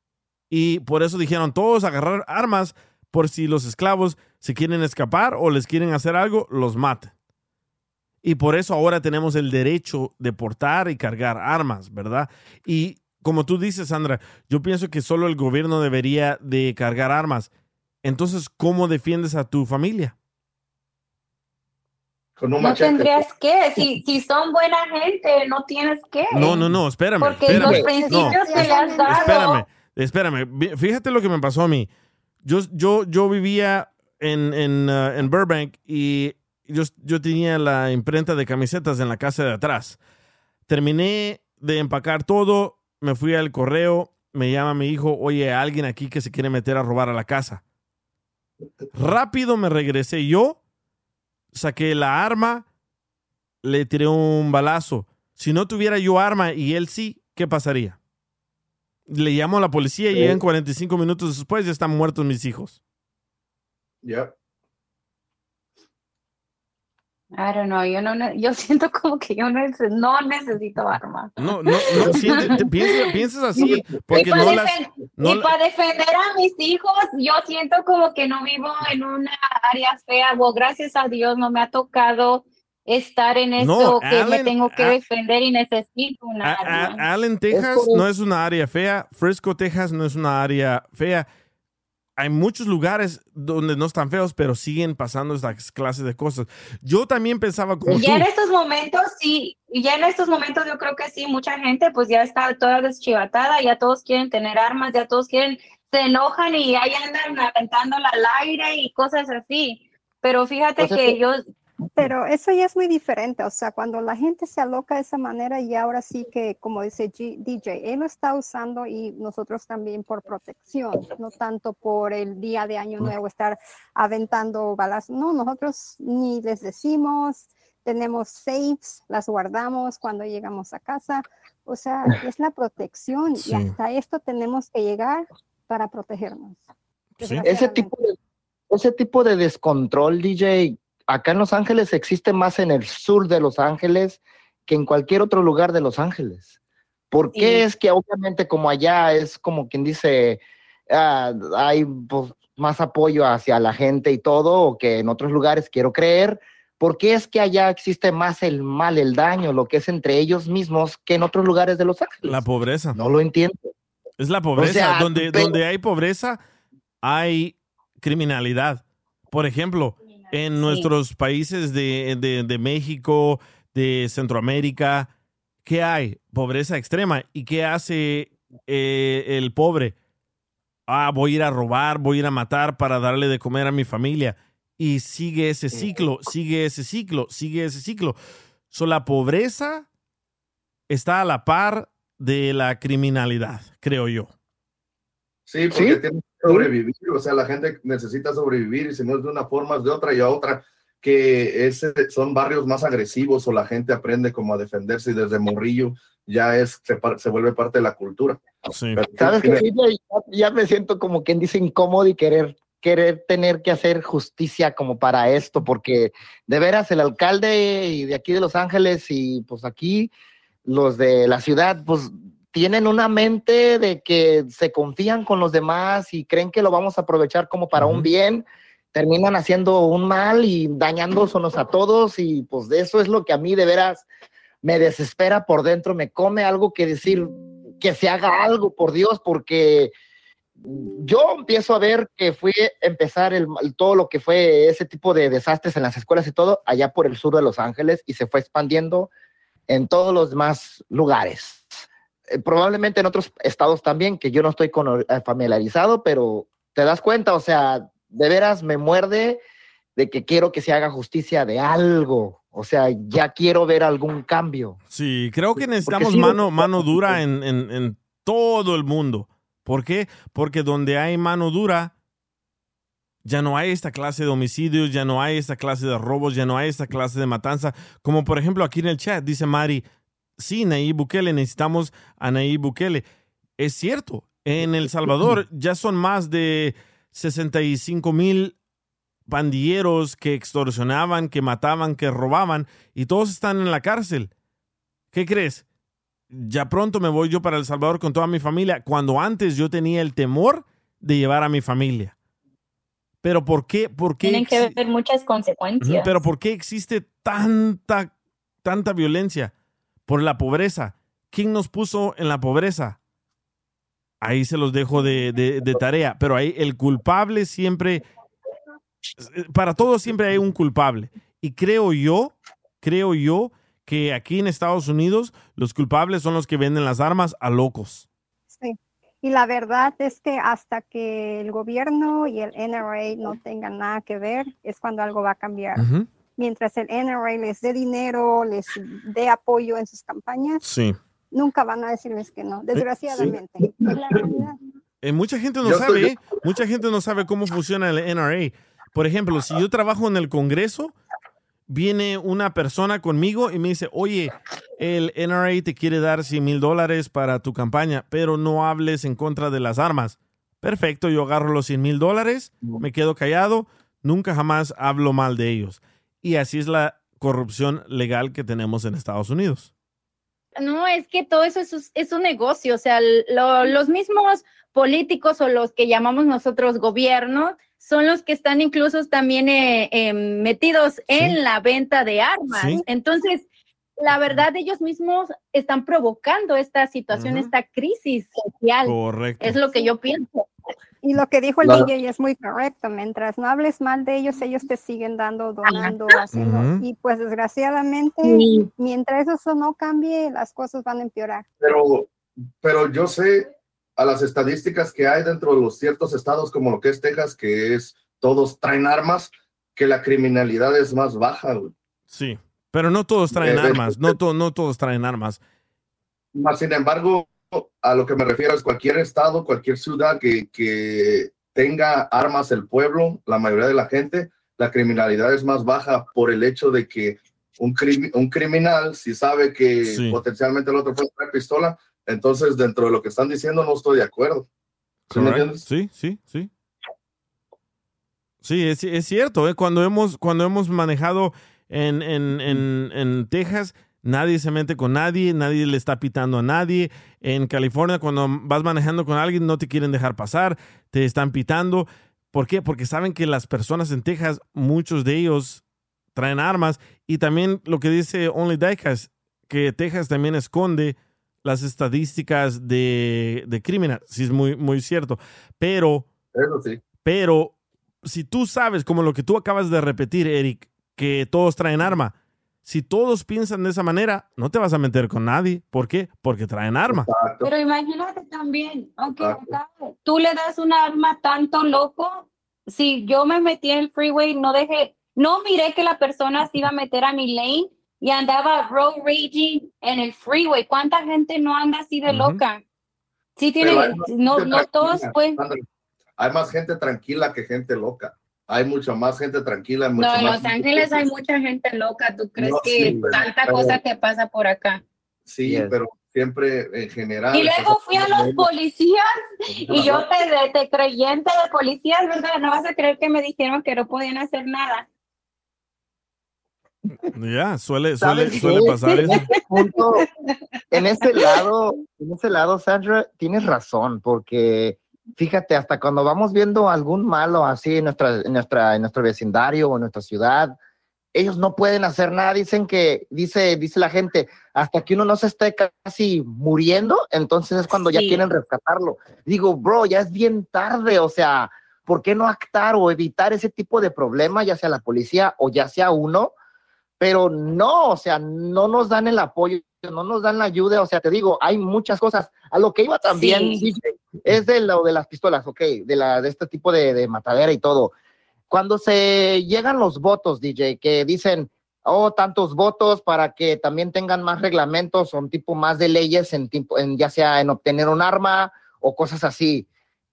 Y por eso dijeron todos agarrar armas por si los esclavos se quieren escapar o les quieren hacer algo, los maten. Y por eso ahora tenemos el derecho de portar y cargar armas, ¿verdad? Y como tú dices, Sandra, yo pienso que solo el gobierno debería de cargar armas. Entonces, ¿cómo defiendes a tu familia? Con un No machete. tendrías que, si, si son buena gente, no tienes que. No, no, no, espérame. Porque espérame. los principios No, que le has dado. Espérame, espérame. Fíjate lo que me pasó a mí. Yo, yo, yo vivía en, en, uh, en Burbank y yo, yo tenía la imprenta de camisetas en la casa de atrás. Terminé de empacar todo, me fui al correo, me llama mi hijo, oye, alguien aquí que se quiere meter a robar a la casa. Rápido me regresé yo, saqué la arma, le tiré un balazo. Si no tuviera yo arma y él sí, ¿qué pasaría? Le llamo a la policía y Sí. llegan 45 minutos después ya están muertos mis hijos. Ya. I don't know, yo no, yo siento como que yo nece- no necesito armas. No, no, no, sí, te- te piensas, piensas así, porque y para, no las... defen- no y para defender a mis hijos, yo siento como que no vivo en una área fea. Bueno, gracias a Dios no me ha tocado estar en No, eso que me Allen, tengo que a- defender y necesito un A- arma. a- Allen, Texas no es una área fea. Frisco, Texas no es una área fea. Hay muchos lugares donde no están feos, pero siguen pasando estas clases de cosas. Yo también pensaba como Y tú. ya en estos momentos, sí, y ya en estos momentos yo creo que sí, mucha gente pues ya está toda deschivatada, ya todos quieren tener armas, ya todos quieren, se enojan y ahí andan aventándola al aire y cosas así. Pero fíjate Pues es que que- yo, Pero eso ya es muy diferente, o sea, cuando la gente se aloca de esa manera y ahora sí que, como dice G- DJ, él lo está usando y nosotros también por protección, no tanto por el día de Año Nuevo estar aventando balas. No, nosotros ni les decimos, tenemos safes, las guardamos cuando llegamos a casa, o sea, es la protección Sí. y hasta esto tenemos que llegar para protegernos. Ese tipo, de, ese tipo de descontrol, DJ, acá en Los Ángeles existe más en el sur de Los Ángeles que en cualquier otro lugar de Los Ángeles. ¿Por qué es que obviamente como allá es como quien dice, ah, hay pues, más apoyo hacia la gente y todo, o que en otros lugares quiero creer? ¿Por qué es que allá existe más el mal, el daño, lo que es entre ellos mismos que en otros lugares de Los Ángeles? La pobreza. No lo entiendo. Es la pobreza. sea, donde, pero- donde hay pobreza, hay criminalidad. Por ejemplo, en nuestros países de, de- de México, de Centroamérica, ¿qué hay? Pobreza extrema. ¿Y qué hace eh, el pobre? Ah, voy a ir a robar, voy a ir a matar para darle de comer a mi familia. Y sigue ese ciclo, sigue ese ciclo, sigue ese ciclo. So, la pobreza está a la par de la criminalidad, creo yo. Sí, porque tiene que sobrevivir, o sea, la gente necesita sobrevivir y si no es de una forma es de otra y a otra, que ese, son barrios más agresivos o la gente aprende como a defenderse y desde morrillo ya es, se, par- se vuelve parte de la cultura. Pero ¿Sabes? Ya, ya me siento como quien dice incómodo y querer, querer tener que hacer justicia como para esto, porque de veras el alcalde y de aquí de Los Ángeles y pues aquí los de la ciudad, pues tienen una mente de que se confían con los demás y creen que lo vamos a aprovechar como para un bien, terminan haciendo un mal y dañándonos a todos y pues de eso es lo que a mí de veras me desespera por dentro, me come algo que decir que se haga algo, por Dios, porque yo empiezo a ver que fue empezar el, el- todo lo que fue ese tipo de desastres en las escuelas y todo allá por el sur de Los Ángeles y se fue expandiendo en todos los demás lugares. Eh, probablemente en otros estados también, que yo no estoy con, eh, familiarizado, pero te das cuenta, o sea, de veras me muerde de que quiero que se haga justicia de algo. O sea, ya quiero ver algún cambio. Sí, creo que necesitamos sí, mano, mano dura en, en- en todo el mundo. ¿Por qué? Porque donde hay mano dura, ya no hay esta clase de homicidios, ya no hay esta clase de robos, ya no hay esta clase de matanza. Como por ejemplo aquí en el chat dice Mari, sí, Nayib Bukele, necesitamos a Nayib Bukele. Es cierto, en El Salvador ya son más de 65 mil pandilleros que extorsionaban, que mataban, que robaban, y todos están en la cárcel. ¿Qué crees? Ya pronto me voy yo para El Salvador con toda mi familia, cuando antes yo tenía el temor de llevar a mi familia. Pero ¿por qué? ¿Por qué Tienen que ver muchas consecuencias. Pero ¿por qué existe tanta, tanta violencia? Por la pobreza. ¿Quién nos puso en la pobreza? Ahí se los dejo de, de- de tarea. Pero ahí el culpable siempre, para todo siempre hay un culpable. Y creo yo, creo yo que aquí en Estados Unidos los culpables son los que venden las armas a locos. Sí. Y la verdad es que hasta que el gobierno y el NRA no tengan nada que ver, es cuando algo va a cambiar. Mientras el NRA les dé dinero, les dé apoyo en sus campañas, Sí. nunca van a decirles que no, desgraciadamente. Es la realidad. Eh, mucha gente no Yo sabe, estoy- ¿eh? mucha gente no sabe cómo funciona el NRA. Por ejemplo, si yo trabajo en el Congreso, viene una persona conmigo y me dice, oye, el NRA te quiere dar 100 mil dólares para tu campaña, pero no hables en contra de las armas. Perfecto, yo agarro los 100 mil dólares, me quedo callado, nunca jamás hablo mal de ellos. Y así es la corrupción legal que tenemos en Estados Unidos. No, es que todo eso es, un- es un negocio, o sea, lo- los mismos políticos o los que llamamos nosotros gobierno son los que están incluso también eh, eh, metidos en la venta de armas. Sí. Entonces, la verdad, ellos mismos están provocando esta situación, esta crisis social. Correcto. Es lo que yo pienso. Y lo que dijo el Claro. DJ es muy correcto. Mientras no hables mal de ellos, ellos te siguen dando, donando, haciendo. Ujú. Y pues desgraciadamente, Sí. mientras eso no cambie, las cosas van a empeorar. Pero, pero yo sé a las estadísticas que hay dentro de los ciertos estados como lo que es Texas, que es todos traen armas, que la criminalidad es más baja. güey. Sí, pero no todos traen Eh, eh, armas, no, to- no todos traen armas. Más sin embargo, a lo que me refiero es cualquier estado, cualquier ciudad que, que tenga armas el pueblo, la mayoría de la gente, la criminalidad es más baja por el hecho de que un, un criminal, si sabe que Sí. potencialmente el otro puede traer pistola, entonces dentro de lo que están diciendo no estoy de acuerdo. ¿Sí me entiendes? Sí, sí, sí. Sí, es, es cierto. ¿eh? Cuando, hemos, cuando hemos manejado en, en, en, en Texas, nadie se mete con nadie, nadie le está pitando a nadie. En California, cuando vas manejando con alguien, no te quieren dejar pasar, te están pitando. ¿Por qué? Porque saben que las personas en Texas, muchos de ellos traen armas. Y también lo que dice Only Diecast, que Texas también esconde las estadísticas de, de criminal. Sí, es muy, muy cierto. Pero, Eso sí. pero si tú sabes, como lo que tú acabas de repetir, Eric, que todos traen arma, si todos piensan de esa manera, no te vas a meter con nadie. ¿Por qué? Porque traen arma. Pero imagínate también, aunque tú le das un arma tanto loco, si yo me metí en el freeway, no dejé, no miré que la persona se iba a meter a mi lane y andaba road raging en el freeway. ¿Cuánta gente no anda así de loca? Sí tiene, no, no todos pues. Hay más gente tranquila que gente loca. Hay mucha más gente tranquila. No, en Los Ángeles hay mucha gente loca. ¿Tú crees No, que sí, pero- tanta pero- cosa que pasa por acá? Sí, pero siempre en general. Y luego fui a los policías y yo te, te creyente de policías, ¿verdad? No vas a creer que me dijeron que no podían hacer nada. Ya, suele, suele, ¿Sabes suele qué? pasar En eso. ese punto, en ese lado, en ese lado, Sandra, tienes razón, porque fíjate, hasta cuando vamos viendo algún malo así en nuestra, en nuestra, en nuestro vecindario o en nuestra ciudad, ellos no pueden hacer nada. Dicen que, dice, dice la gente, hasta que uno no se esté casi muriendo, entonces es cuando ya quieren rescatarlo. Digo, bro, ya es bien tarde, o sea, ¿por qué no actar o evitar ese tipo de problema, ya sea la policía o ya sea uno? pero no, o sea, no nos dan el apoyo, no nos dan la ayuda, o sea, te digo, hay muchas cosas. A lo que iba también, Sí. Es de lo de las pistolas, ok, de, la, de este tipo de, de matadera y todo. Cuando se llegan los votos, DJ, que dicen, oh, tantos votos para que también tengan más reglamentos o un tipo más de leyes en, tipo, en ya sea en obtener un arma o cosas así.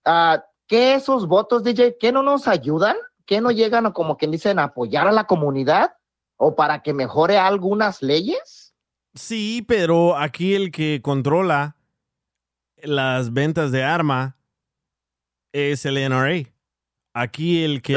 Ah, ¿Qué esos votos, DJ, qué no nos ayudan? ¿Qué no llegan a, como quien dicen, apoyar a la comunidad? o para que mejore algunas leyes? Sí, pero aquí el que controla las ventas de arma es el NRA. Aquí el que...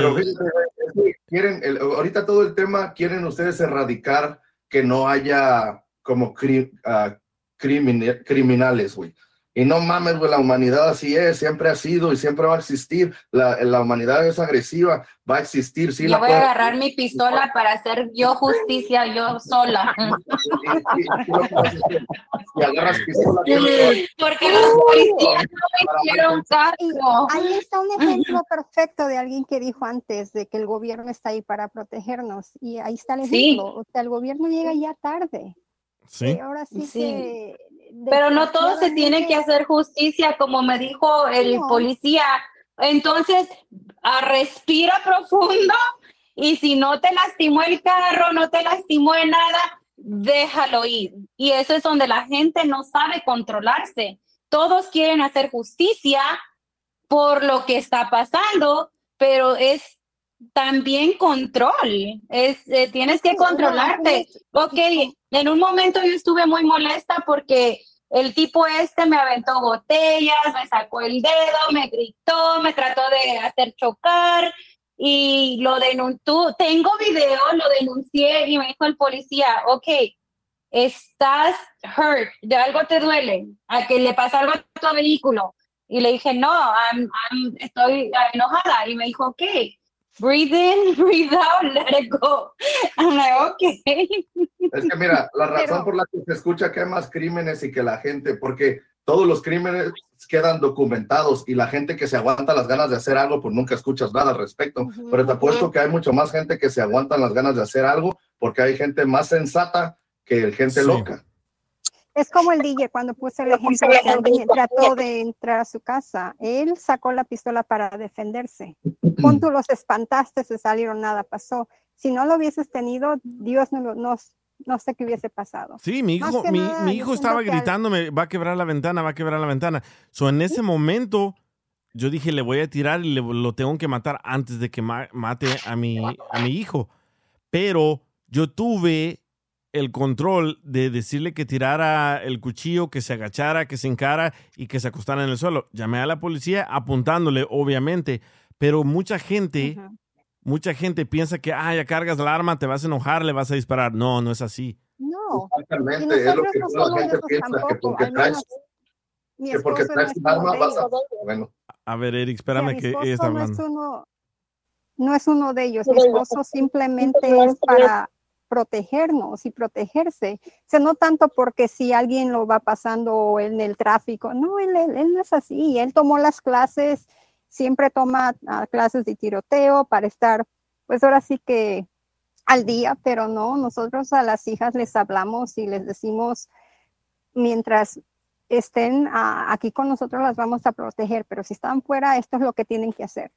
Quieren, el- ahorita todo el tema, quieren ustedes erradicar que no haya como crimine- criminales, güey. Y no mames, güey, la humanidad así es, siempre ha sido y siempre va a existir. La, la humanidad es agresiva, va a existir. Sí, Yo la voy a agarrar mi pistola para hacer yo justicia yo sola. Agarras pistola, Porque los policías no me hicieron caso. Ahí está un ejemplo perfecto de alguien que dijo antes de que el gobierno está ahí para protegernos. Y ahí está el Sí. ejemplo. O sea, el gobierno llega ya tarde. Sí. Y ahora sí, Sí. que... Pero no todo se tiene que hacer justicia, como me dijo el No. policía. Entonces, a respira profundo y si no te lastimó el carro, no te lastimó en nada, déjalo ir. Y eso es donde la gente no sabe controlarse. Todos quieren hacer justicia por lo que está pasando, pero es también control. Es, eh, tienes que controlarte. Ok, en un momento yo estuve muy molesta porque el tipo este me aventó botellas, me sacó el dedo, me gritó, me trató de hacer chocar y lo denunció. Tengo video, lo denuncié y me dijo el policía, ok, estás hurt, de algo te duele, a que le pasa algo a tu vehículo. Y le dije, no, I'm- I'm- estoy enojada. Y me dijo, ok, breathe in, breathe out, let it go. I'm like, okay. Es que mira, la razón Pero- por la que se escucha que hay más crímenes y que la gente, porque todos los crímenes quedan documentados y la gente que se aguanta las ganas de hacer algo, pues nunca escuchas nada al respecto. Pero te apuesto que hay mucho más gente que se aguantan las ganas de hacer algo porque hay gente más sensata que gente Sí. loca. Es como el DJ cuando puse el ejemplo que alguien trató de entrar a su casa. Él sacó la pistola para defenderse. Con tú los espantaste, se salieron, nada pasó. Si no lo hubieses tenido, Dios no, lo- no, no sé qué hubiese pasado. Sí, mi hijo, mi, nada, mi yo hijo estaba gritándome, va a quebrar la ventana, va a quebrar la ventana. So, en ese momento, yo dije, le voy a tirar y le- lo tengo que matar antes de que ma- mate a mi, a mi hijo. Pero yo tuve el control de decirle que tirara el cuchillo, que se agachara, que se encara y que se acostara en el suelo. Llamé a la policía apuntándole, obviamente, pero mucha gente, mucha gente piensa que, ah, ya cargas la arma, te vas a enojar, le vas a disparar. No, no es así. No. Exactamente, Y es lo nosotros que no toda la somos gente esos piensa, que porque traes, que porque no traes es un arma vas a... Bueno, A ver, Eric, espérame que ella está no es hablando. uno, no es uno de ellos. Mi esposo simplemente es para protegernos y protegerse. O sea, no tanto porque si alguien lo va pasando en el tráfico. No, él, no es así. Él tomó las clases, siempre toma ah, clases de tiroteo para estar, pues ahora sí que al día, pero no, nosotros a las hijas les hablamos y les decimos, mientras estén ah, aquí con nosotros las vamos a proteger, pero si están fuera, esto es lo que tienen que hacer.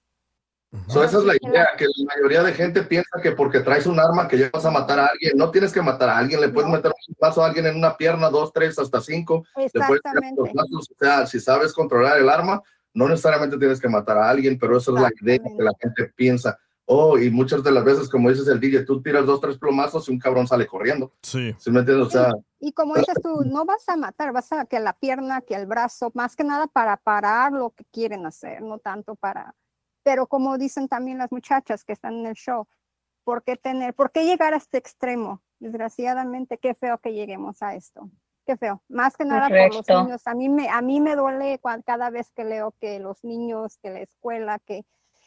So, esa es la idea, que la mayoría de gente piensa que porque traes un arma que ya vas a matar a alguien, no tienes que matar a alguien, le puedes meter un paso a alguien en una pierna, dos, tres, hasta cinco, le puedes Exactamente. los brazos, o sea, si sabes controlar el arma, no necesariamente tienes que matar a alguien, pero esa es la idea que la gente piensa. Oh, y muchas de las veces, como dices el DJ, tú tiras dos, tres plomazos y un cabrón sale corriendo. Sí. ¿Sí me entiendes? O sea, Y como dices tú, no vas a matar, vas a que la pierna, que el brazo, más que nada para parar lo que quieren hacer, no tanto para... Pero como dicen también las muchachas que están en el show, ¿por qué tener, por qué llegar a este extremo? Desgraciadamente, qué feo que lleguemos a esto. Qué feo. Más que nada por los niños. A mí me, a mí me duele cada vez que leo que los niños, que la escuela, que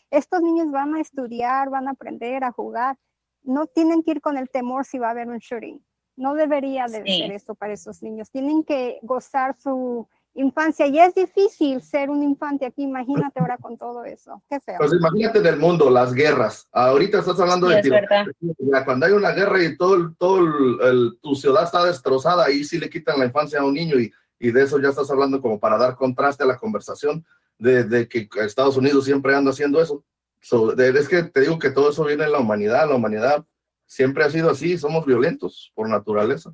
estos niños van a estudiar, van a aprender a jugar. No tienen que ir con el temor si va a haber un shooting. No debería de Sí. ser esto para esos niños. Tienen que gozar su infancia. Y es difícil ser un infante aquí. Imagínate ahora con todo eso. Qué feo. Pues imagínate del mundo, las guerras. Ahorita estás hablando Sí, de es tiro. Cuando hay una guerra y todo, el- todo el- el- tu ciudad está destrozada, ahí sí le quitan la infancia a un niño y, y de eso ya estás hablando como para dar contraste a la conversación de, de que Estados Unidos siempre anda haciendo eso. So, de- es que te digo que todo eso viene en la humanidad. La humanidad siempre ha sido así, somos violentos por naturaleza.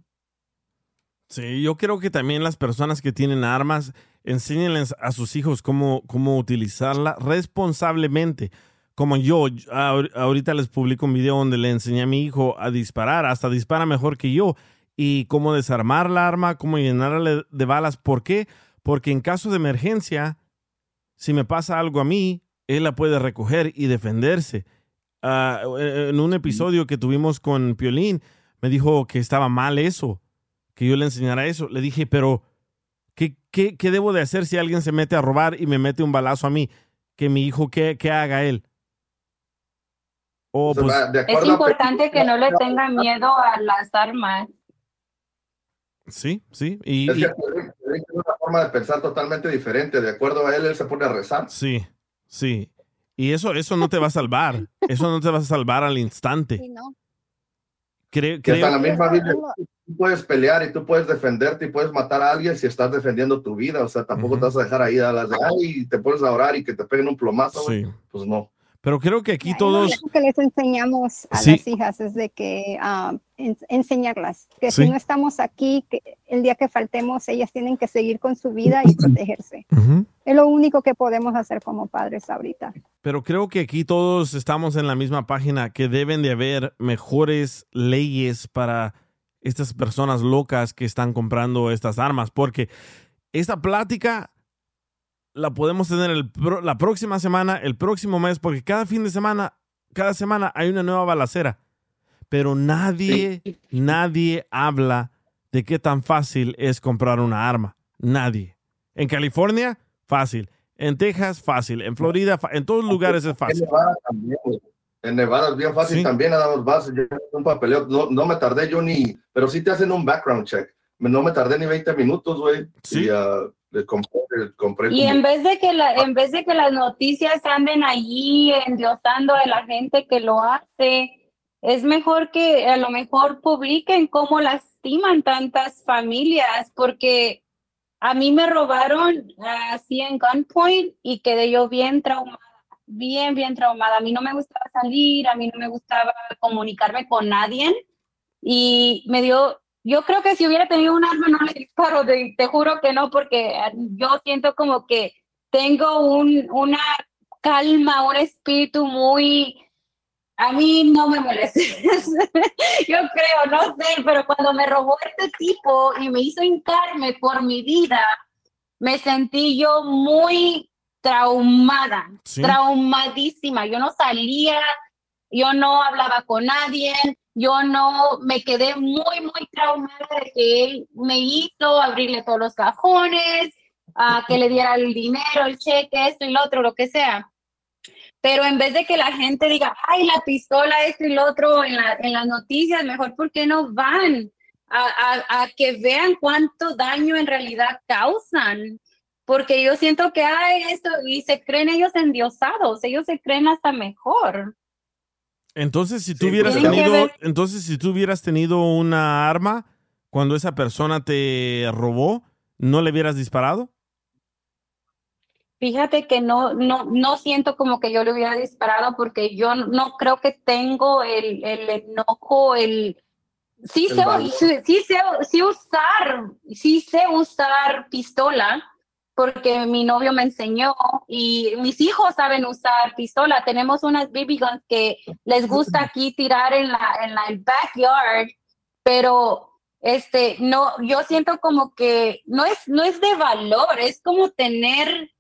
Sí, yo creo que también las personas que tienen armas enséñenles a sus hijos cómo, cómo utilizarla responsablemente. Como yo, yo ahor- ahorita les publico un video donde le enseñé a mi hijo a disparar, hasta dispara mejor que yo. y cómo desarmar la arma, cómo llenarla de balas. ¿Por qué? Porque en caso de emergencia, si me pasa algo a mí, él la puede recoger y defenderse. Ah, en un episodio que tuvimos con Piolín, me dijo que estaba mal eso, que yo le enseñara eso. Le dije, pero ¿qué, qué, qué debo de hacer si alguien se mete a robar y me mete un balazo a mí? Que mi hijo, ¿qué, qué haga él? O, O sea, pues, Es importante que no le tenga miedo a las armas. sí, sí. Y, Es que una forma de pensar totalmente diferente. De acuerdo a él, él se pone a rezar. sí, sí. Y eso, eso no te va a salvar. Eso no te va a salvar al instante. Sí, ¿no? Creo, Que hasta en la creo, misma Biblia tú puedes pelear y tú puedes defenderte y puedes matar a alguien si estás defendiendo tu vida. O sea, tampoco Ujú. te vas a dejar ahí a las de ay, y te pones a orar y que te peguen un plomazo. güey". sí. Pues no. Pero creo que aquí todos, Lo que les enseñamos a Sí. las hijas es de que ah, en- enseñarlas que Sí. si no estamos aquí, que el día que faltemos, ellas tienen que seguir con su vida y protegerse. Ujú. Es lo único que podemos hacer como padres ahorita. pero creo que aquí todos estamos en la misma página, que deben de haber mejores leyes para estas personas locas que están comprando estas armas, porque esta plática la podemos tener el pro- la próxima semana, el próximo mes, porque cada fin de semana, cada semana hay una nueva balacera, pero nadie, nadie habla de qué tan fácil es comprar una arma. Nadie. En California, fácil. En Texas, fácil. En Florida, en todos lugares es fácil. En Nevada es bien fácil Sí. también, nada más vas, yo un papeleo, no, no me tardé yo ni, pero sí te hacen un background check. No me tardé ni 20 minutos, güey. Sí. Y ah, le compré, le compré Y como- en vez de que la, en vez de que las noticias anden allí endiosando a la gente que lo hace, es mejor que a lo mejor publiquen cómo lastiman tantas familias, porque a mí me robaron así en gunpoint y quedé yo bien traumada, bien, bien traumada. A mí no me gustaba salir, a mí no me gustaba comunicarme con nadie y me dio, yo creo que si hubiera tenido un arma no le disparo, te, te juro que no, porque eh, yo siento como que tengo un, una calma, un espíritu muy, a mí no me molesta. yo creo, no sé, pero cuando me robó este tipo y me hizo hincarme por mi vida, me sentí yo muy traumada, Sí. traumadísima. Yo no salía, yo no hablaba con nadie, yo no me quedé muy, muy traumada de que él me hizo abrirle todos los cajones, a que le diera el dinero, el cheque, esto y lo otro, lo que sea. Pero en vez de que la gente diga, ay, la pistola, esto y lo otro en, la- en las noticias, mejor, ¿por qué no van a, a- a que vean cuánto daño en realidad causan? Porque yo siento que hay esto y se creen ellos endiosados, ellos se creen hasta mejor. Entonces, si tú Sí, hubieras pues, que tenido, entonces si tú hubieras tenido una arma cuando esa persona te robó, ¿no le hubieras disparado? Fíjate que no, no, no siento como que yo le hubiera disparado porque yo no creo que tengo el, el enojo, el... Sí El sé, sí sé, sí usar, sí sé usar pistola porque mi novio me enseñó y mis hijos saben usar pistola. Tenemos unas BB guns que les gusta aquí tirar en la, en la el backyard, pero este, no, yo siento como que no es, no es de valor, es como tener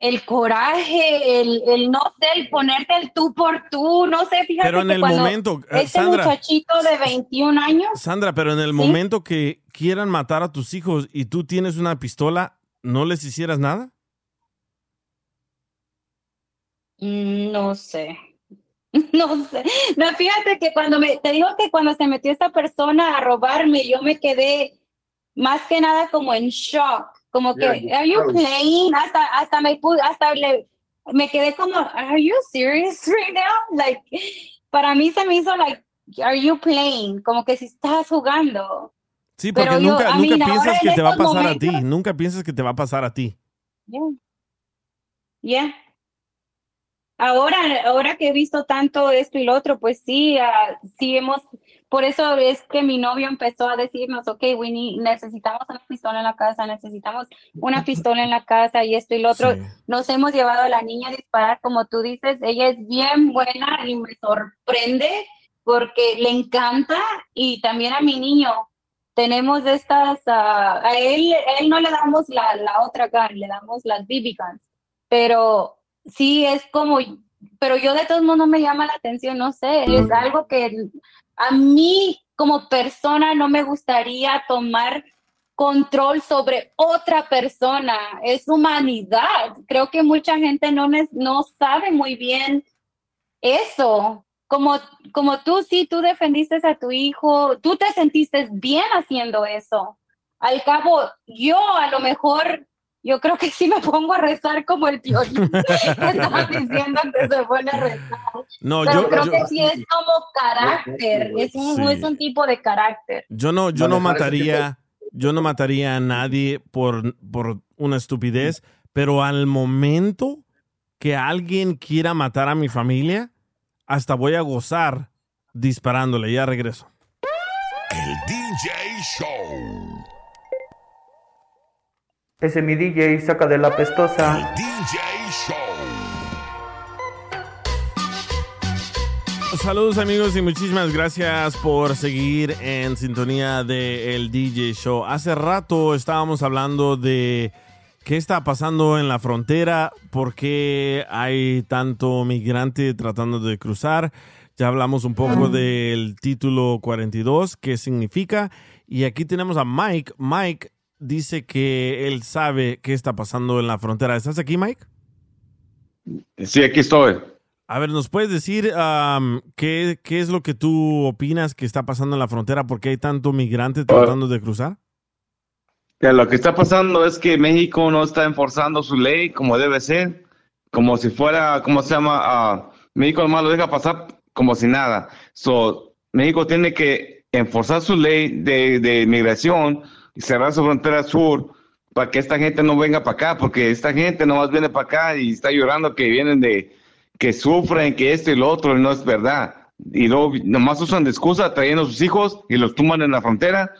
el coraje, el, el no sé, el ponerte el tú por tú, no sé, fíjate Pero en que el cuando momento, eh, este Sandra, muchachito de 21 años, Sandra, pero en el ¿Sí? momento que quieran matar a tus hijos y tú tienes una pistola, ¿no les hicieras nada? mm, no sé. No sé, no, fíjate que cuando me, te digo que cuando se metió esta persona a robarme, yo me quedé más que nada como en shock, como que, Yeah, are you playing? Hasta, hasta me pude, hasta le, me quedé como, are you serious right now? Like, para mí se me hizo like, are you playing? Como que si estás jugando. Sí, porque Pero yo, nunca, I nunca ahora piensas en que te va a pasar a ti, momentos- nunca piensas que te va a pasar a ti. Yeah. Yeah. Ahora, ahora que he visto tanto esto y lo otro, pues sí, ah, sí hemos, por eso es que mi novio empezó a decirnos, ok, Winnie, necesitamos una pistola en la casa, necesitamos una pistola en la casa y esto y lo otro. Sí. Nos hemos llevado a la niña a disparar, como tú dices, ella es bien buena y me sorprende porque le encanta y también a mi niño. Tenemos estas, ah, a él, él no le damos la, la otra gun, le damos las BB guns, pero sí es como, pero yo de todos modos no me llama la atención, no sé, es algo que a mí como persona no me gustaría tomar control sobre otra persona, es humanidad. Creo que mucha gente no, no sabe muy bien eso. Como, como tú, sí, tú defendiste a tu hijo, tú te sentiste bien haciendo eso. Al cabo, yo a lo mejor, yo creo que sí me pongo a rezar como el tío estaba diciendo que se pone a rezar. No, Pero yo, creo yo- que sí es como carácter, es un, Sí. es un tipo de carácter. yo no, yo No, mataría, yo no mataría a nadie por, por una estupidez, pero al momento que alguien quiera matar a mi familia, hasta voy a gozar disparándole. Ya regreso. El DJ Show. Ese es mi DJ, saca de la pestosa. DJ Show. Saludos amigos y muchísimas gracias por seguir en sintonía de el DJ Show. Hace rato estábamos hablando de qué está pasando en la frontera, por qué hay tanto migrante tratando de cruzar. Ya hablamos un poco del título 42, qué significa. Y aquí tenemos a Mike. Mike dice que él sabe qué está pasando en la frontera. ¿Estás aquí, Mike? Sí, aquí estoy. A ver, ¿nos puedes decir qué, qué es lo que tú opinas que está pasando en la frontera? ¿Por qué hay tanto migrante tratando de cruzar? Lo que está pasando es que México no está enforzando su ley como debe ser, como si fuera, ¿cómo se llama? Ah, México nomás lo deja pasar como si nada. So, México tiene que enforzar su ley de, de migración y cerrar su frontera sur para que esta gente no venga para acá, porque esta gente nomás viene para acá y está llorando que vienen de, que sufren, que esto y lo otro, no es verdad. Y luego nomás usan de excusa trayendo a sus hijos y los tumban en la frontera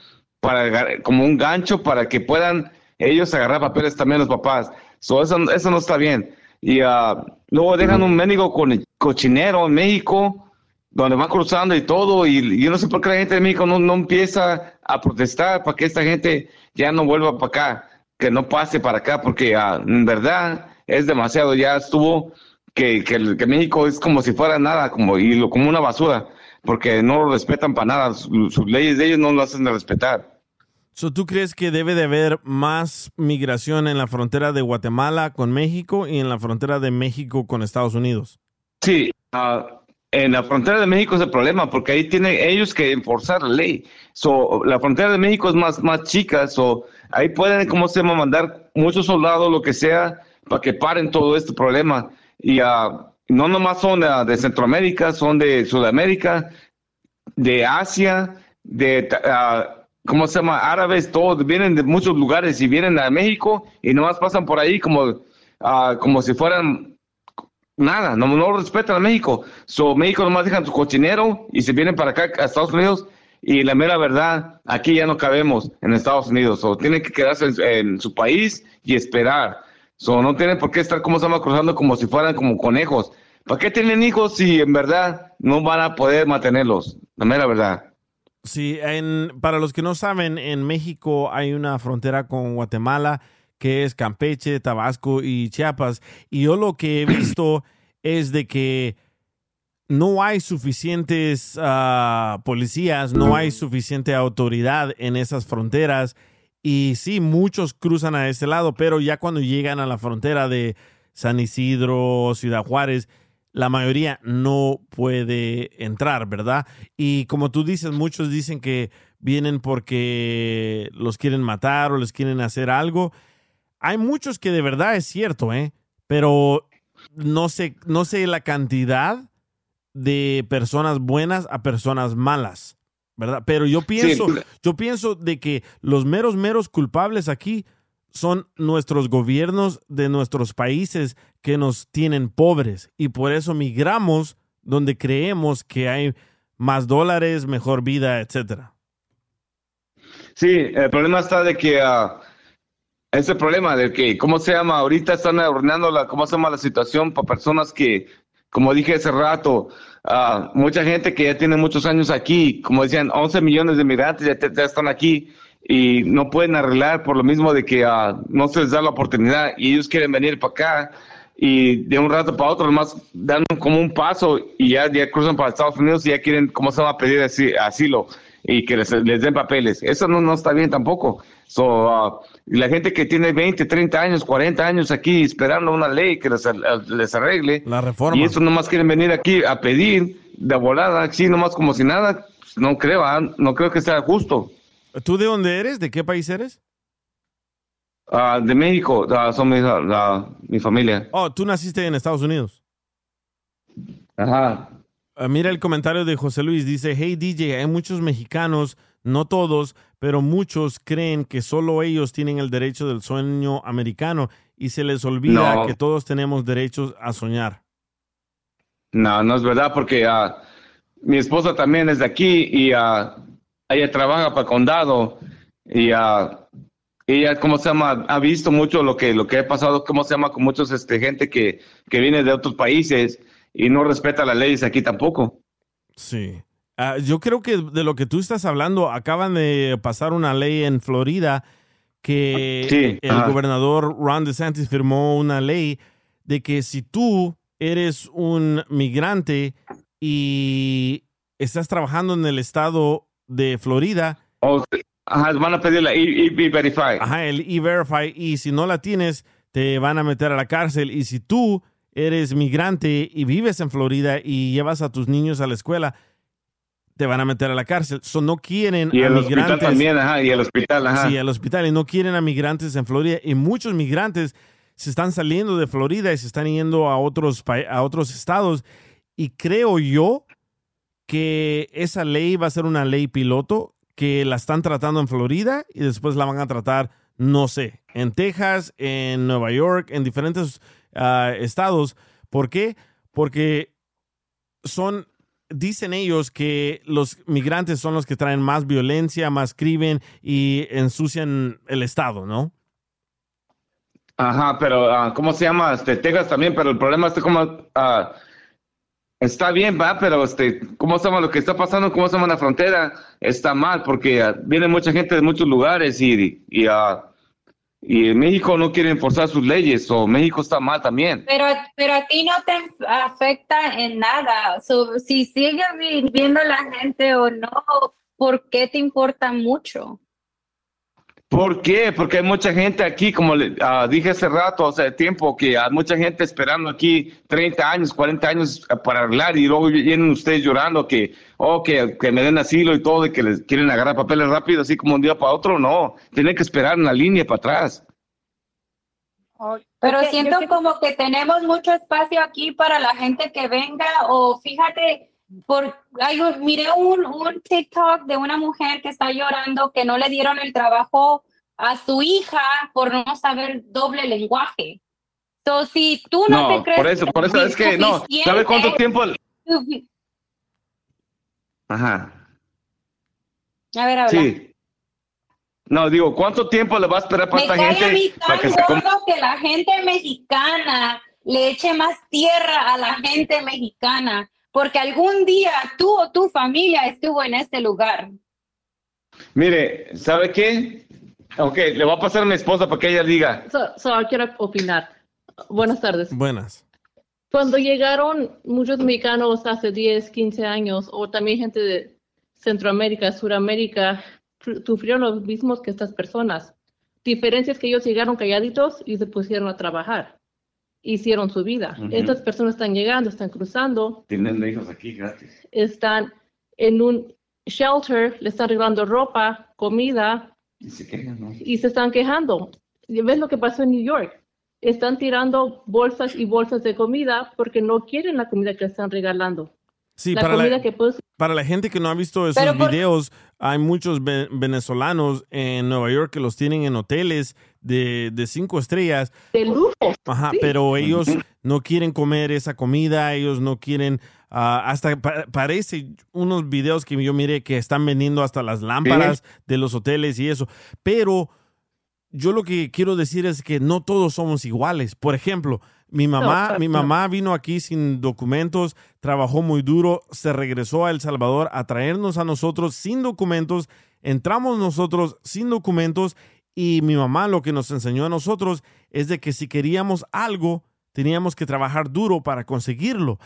para como un gancho para que puedan ellos agarrar papeles también los papás. So, eso, eso no está bien. Y ah, luego dejan un médico con cochinero en México, donde van cruzando y todo, y, y yo no sé por qué la gente de México no, no empieza a protestar para que esta gente ya no vuelva para acá, que no pase para acá, porque ah, en verdad es demasiado, ya estuvo que, que, el- que México es como si fuera nada, como, y lo, como una basura, porque no lo respetan para nada, su- sus leyes de ellos no lo hacen de respetar. So, ¿Tú crees que debe de haber más migración en la frontera de Guatemala con México y en la frontera de México con Estados Unidos? Sí, ah, en la frontera de México es el problema, porque ahí tienen ellos que enforzar la ley. So, la frontera de México es más, más chica, ahí pueden, ¿cómo se llama?, mandar muchos soldados, lo que sea, para que paren todo este problema. Y ah, no nomás son de Centroamérica, son de Sudamérica, de Asia, de, ah, ¿cómo se llama?, árabes, todos vienen de muchos lugares y vienen a México y nomás pasan por ahí como, ah, como si fueran nada, no, no respetan a México. So, México nomás dejan su cochinero y se vienen para acá a Estados Unidos. Y la mera verdad, aquí ya no cabemos en Estados Unidos. So, tienen que quedarse en, su país y esperar. So, no tienen por qué estar como llama cruzando como si fueran como conejos. ¿Para qué tienen hijos si en verdad no van a poder mantenerlos? La mera verdad. Sí, en, para los que no saben, en México hay una frontera con Guatemala que es Campeche, Tabasco y Chiapas. Y yo lo que he visto es de que no hay suficientes ah, policías, no hay suficiente autoridad en esas fronteras. Y sí, muchos cruzan a este lado, pero ya cuando llegan a la frontera de San Isidro, Ciudad Juárez, la mayoría no puede entrar, ¿verdad? Y como tú dices, muchos dicen que vienen porque los quieren matar o les quieren hacer algo. Hay muchos que de verdad es cierto, ¿eh? Pero no sé, no sé la cantidad de personas buenas a personas malas, ¿verdad? Pero yo pienso, yo pienso de que los meros, meros culpables aquí son nuestros gobiernos de nuestros países que nos tienen pobres y por eso migramos donde creemos que hay más dólares, mejor vida, etcétera. Sí, el problema está de que ah, ese problema de que, ¿cómo se llama? Ahorita están arruinando la, ¿cómo se llama la situación para personas que, como dije hace rato, ah, mucha gente que ya tiene muchos años aquí, como decían, 11 millones de migrantes ya, te- ya están aquí y no pueden arreglar por lo mismo de que ah, no se les da la oportunidad y ellos quieren venir para acá y de un rato para otro nomás dan como un paso y ya, ya cruzan para Estados Unidos y ya quieren, ¿cómo se va a pedir asi- asilo? Y que les, les den papeles. Eso no, no está bien tampoco. So, y la gente que tiene 20, 30 años, 40 años aquí esperando una ley que les, les arregle. La reforma. Y eso nomás quieren venir aquí a pedir de volada, así nomás como si nada. No creo, ah, no creo que sea justo. ¿Tú de dónde eres? ¿De qué país eres? Ah, de México, ah, son mis, ah, mi familia. Oh, tú naciste en Estados Unidos. Ajá. Mira el comentario de José Luis. Dice, hey DJ, hay muchos mexicanos, no todos, pero muchos creen que solo ellos tienen el derecho del sueño americano y se les olvida No. que todos tenemos derechos a soñar. No, no es verdad porque mi esposa también es de aquí y ella trabaja para el condado y ah, ella, ¿cómo se llama? Ha visto mucho lo que, lo que ha pasado, ¿cómo se llama? Con muchos este, gente que, que viene de otros países y no respeta las leyes aquí tampoco. Sí. Ah, yo creo que de lo que tú estás hablando, acaban de pasar una ley en Florida que Sí, el ajá. gobernador Ron DeSantis firmó una ley de que si tú eres un migrante y estás trabajando en el estado de Florida, O, ajá, van a pedir la E- E-Verify. Ajá, el E-Verify. Y si no la tienes, te van a meter a la cárcel. Y si tú eres migrante y vives en Florida y llevas a tus niños a la escuela, te van a meter a la cárcel. So, no quieren Y a el hospital migrantes. también, ajá, y el hospital, ajá. Sí, al hospital. Y no quieren a migrantes en Florida. Y muchos migrantes se están saliendo de Florida y se están yendo a otros, a otros estados. Y creo yo que esa ley va a ser una ley piloto que la están tratando en Florida y después la van a tratar, no sé, en Texas, en Nueva York, en diferentes ah, estados. ¿Por qué? Porque son, dicen ellos que los migrantes son los que traen más violencia, más crimen y ensucian el estado, ¿no? Ajá, pero ah, ¿cómo se llama? Este, Texas también, pero el problema es que como ah, está bien, va, pero este, ¿cómo llama lo que está pasando? ¿Cómo llama en la frontera? Está mal porque ah, viene mucha gente de muchos lugares y y, ah, y México no quiere enforzar sus leyes o México está mal también. Pero, pero a ti no te afecta en nada. So, si sigue viviendo la gente o no, ¿por qué te importa mucho? ¿Por qué? Porque hay mucha gente aquí, como le ah, dije hace rato, hace tiempo, que hay mucha gente esperando aquí 30 años, 40 años ah, para arreglar y luego vienen ustedes llorando que, oh, que, que me den asilo y todo, y que les quieren agarrar papeles rápido, así como un día para otro. No, tienen que esperar en la línea para atrás. Pero siento como que tenemos mucho espacio aquí para la gente que venga o fíjate, por, un- miré un, un TikTok de una mujer que está llorando que no le dieron el trabajo a su hija por no saber doble lenguaje. Entonces, si tú no, te crees por eso, por eso es que, no, ¿sabe cuánto tiempo? Ajá, A ver, habla. sí. No, digo, ¿cuánto tiempo le va a esperar para Me esta cae a gente mí para que tan se com- gordo que la gente mexicana le eche más tierra a la gente mexicana, porque algún día tú o tu familia estuvo en este lugar. Mire, ¿sabe qué? Ok, le va a pasar a mi esposa para que ella diga. So- so, quiero opinar. Buenas tardes. Buenas. Cuando llegaron muchos mexicanos hace 10, 15 años, o también gente de Centroamérica, Suramérica, su- sufrieron los mismos que estas personas. Diferencias que ellos llegaron calladitos y se pusieron a trabajar. Hicieron su vida. Ujú. Estas personas están llegando, están cruzando, Tienen hijos aquí gratis. están en un shelter, le están arreglando ropa, comida, Y se quejan, ¿no? y se están quejando. ¿Y ¿Ves lo que pasó en New York? Están tirando bolsas y bolsas de comida porque no quieren la comida que están regalando. Sí, la para la, que puedes para la gente que no ha visto esos por- videos, hay muchos ve- venezolanos en Nueva York que los tienen en hoteles de, de cinco estrellas. de lujo. Ajá, Sí. pero ellos no quieren comer esa comida, ellos no quieren, ah, hasta pa- parece unos videos que yo miré que están vendiendo hasta las lámparas de los hoteles y eso, pero yo lo que quiero decir es que no todos somos iguales. Por ejemplo, Mi mamá, mi mamá vino aquí sin documentos, trabajó muy duro, se regresó a El Salvador a traernos a nosotros sin documentos, entramos nosotros sin documentos y mi mamá lo que nos enseñó a nosotros es de que si queríamos algo, teníamos que trabajar duro para conseguirlo.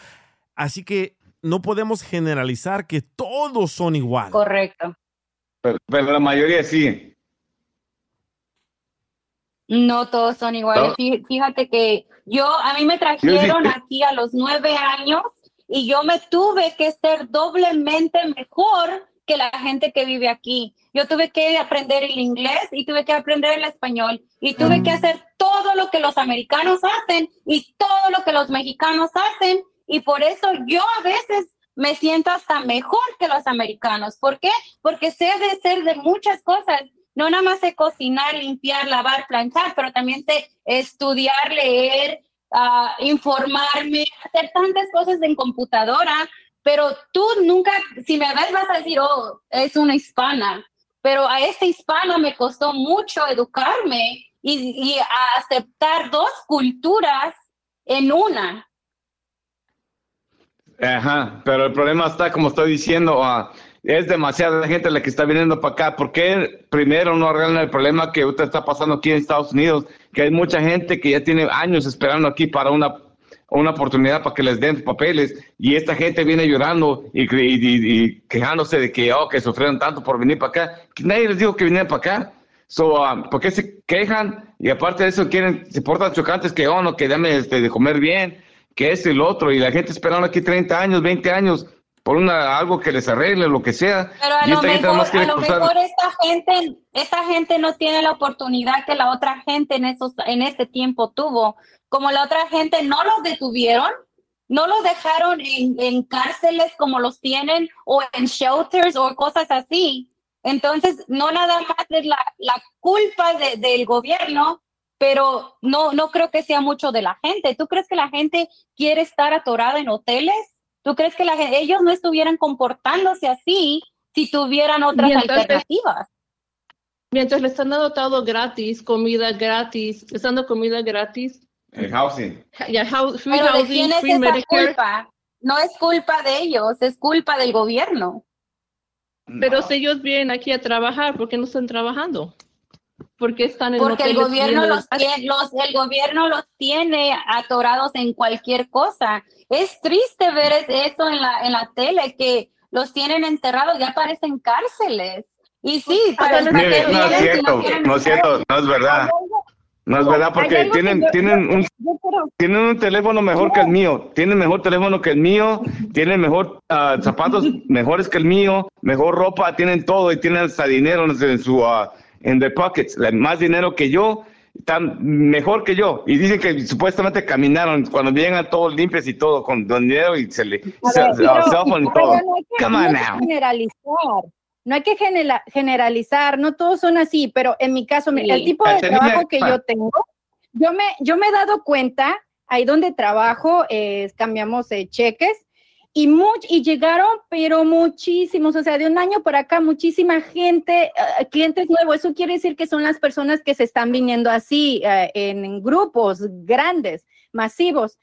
Así que no podemos generalizar que todos son igual. Correcto. Pero, pero la mayoría sí. No todos son iguales. No. Fíjate que yo, a mí me trajeron aquí a los nueve años y yo me tuve que ser doblemente mejor que la gente que vive aquí. Yo tuve que aprender el inglés y tuve que aprender el español y tuve que hacer todo lo que los americanos hacen y todo lo que los mexicanos hacen y por eso yo a veces me siento hasta mejor que los americanos. ¿Por qué? Porque sé de ser de muchas cosas. No nada más sé cocinar, limpiar, lavar, planchar, pero también sé estudiar, leer, ah, informarme, hacer tantas cosas en computadora. Pero tú nunca, si me ves, vas a decir, oh, es una hispana. Pero a esta hispana me costó mucho educarme y, y aceptar dos culturas en una. Ajá, pero el problema está, como estoy diciendo, ah, es demasiada gente la que está viniendo para acá. ¿Por qué primero no arreglan el problema que ahorita está pasando aquí en Estados Unidos? Que hay mucha gente que ya tiene años esperando aquí para una, una oportunidad para que les den papeles y esta gente viene llorando y, y- y- quejándose de que, oh, que sufrieron tanto por venir para acá. Que nadie les dijo que vinieran para acá. So, ah, ¿Por qué se quejan? Y aparte de eso, quieren, se portan chocantes que, oh, no, que dame este, de comer bien, que es el otro. Y la gente esperando aquí 30 años, 20 años por una, algo que les arregle, lo que sea. Pero a lo mejor, a lo mejor esta gente, esta gente no tiene la oportunidad que la otra gente en esos, en este tiempo tuvo. Como la otra gente no los detuvieron, no los dejaron en, en cárceles como los tienen, o en shelters o cosas así. Entonces, no nada más es la, la culpa de- del gobierno, pero no, no creo que sea mucho de la gente. ¿Tú crees que la gente quiere estar atorada en hoteles? ¿Tú crees que la ellos no estuvieran comportándose así si tuvieran otras Mientras- alternativas? Mientras le están dando todo gratis, comida gratis, dando comida gratis, El housing. ya house, free Pero ¿de quién es free esa Medicare. culpa? No es culpa de ellos, es culpa del gobierno. Pero si ellos vienen aquí a trabajar, ¿por qué no están trabajando? ¿Por qué están en Porque el gobierno los tiene, los, el gobierno los tiene atorados en cualquier cosa. Es triste ver es- eso en la, en la tele, que los tienen encerrados, ya parecen cárceles. Y sí, para el Mire, no es cierto, no es cierto, no es verdad. No es verdad porque tienen, yo- tienen un tienen un teléfono mejor que el mío, tienen mejor teléfono que el mío, tienen mejor ah, zapatos mejores que el mío, mejor ropa, tienen todo y tienen hasta dinero en, su ah, en their pockets, más dinero que yo, están mejor que yo y dicen que supuestamente caminaron cuando llegan todos limpios y todo con dinero y se le se- ver, pero- y todo. Come on now. generalizar. No hay que genera- generalizar, no todos son así, pero en mi caso, el tipo de trabajo que yo tengo, yo me, yo me he dado cuenta, ahí donde trabajo, eh, cambiamos eh, cheques y, much, y llegaron, pero muchísimos, o sea, de un año por acá, muchísima gente, eh, clientes nuevos. Eso quiere decir que son las personas que se están viniendo así, eh, en grupos grandes, masivos,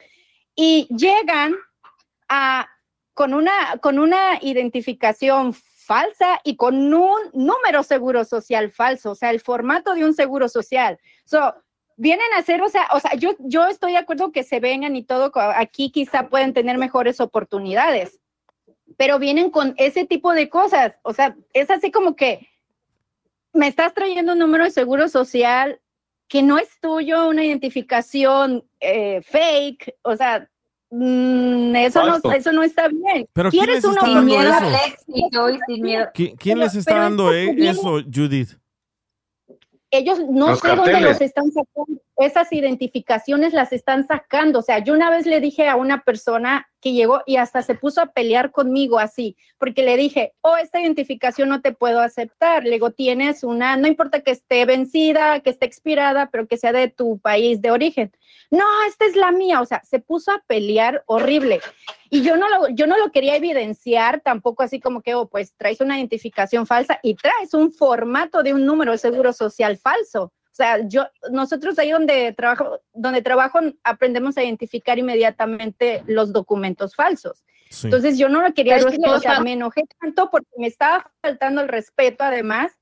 y llegan a, con, una, con una identificación falsa y con un número seguro social falso, o sea, el formato de un seguro social. So, vienen a hacer, o sea, o sea, yo, yo estoy de acuerdo que se vengan y todo, aquí quizá pueden tener mejores oportunidades, pero vienen con ese tipo de cosas, o sea, es así como que me estás trayendo un número de seguro social que no es tuyo, una identificación eh, fake, o sea, mm, eso, no, eso no está bien. Pero ¿quién ¿Quieres les una está Sin dando miedo eso? al éxito y sin miedo. ¿Qui- ¿Quién Pero- les está dando eh, viene- eso, Judith? Ellos no Los sé dónde los están sacando, esas identificaciones las están sacando. O sea, yo una vez le dije a una persona que llegó y hasta se puso a pelear conmigo así, porque le dije, oh, esta identificación no te puedo aceptar. Le digo, tienes una, no importa que esté vencida, que esté expirada, pero que sea de tu país de origen. No, esta es la mía. O sea, se puso a pelear horrible. Y yo no lo, yo no lo quería evidenciar tampoco así como que, oh, pues traes una identificación falsa y traes un formato de un número de seguro social falso. O sea, yo, nosotros ahí donde trabajo, donde trabajo aprendemos a identificar inmediatamente los documentos falsos. Sí. Entonces yo no lo quería o sea, está- me enojé tanto porque me estaba faltando el respeto además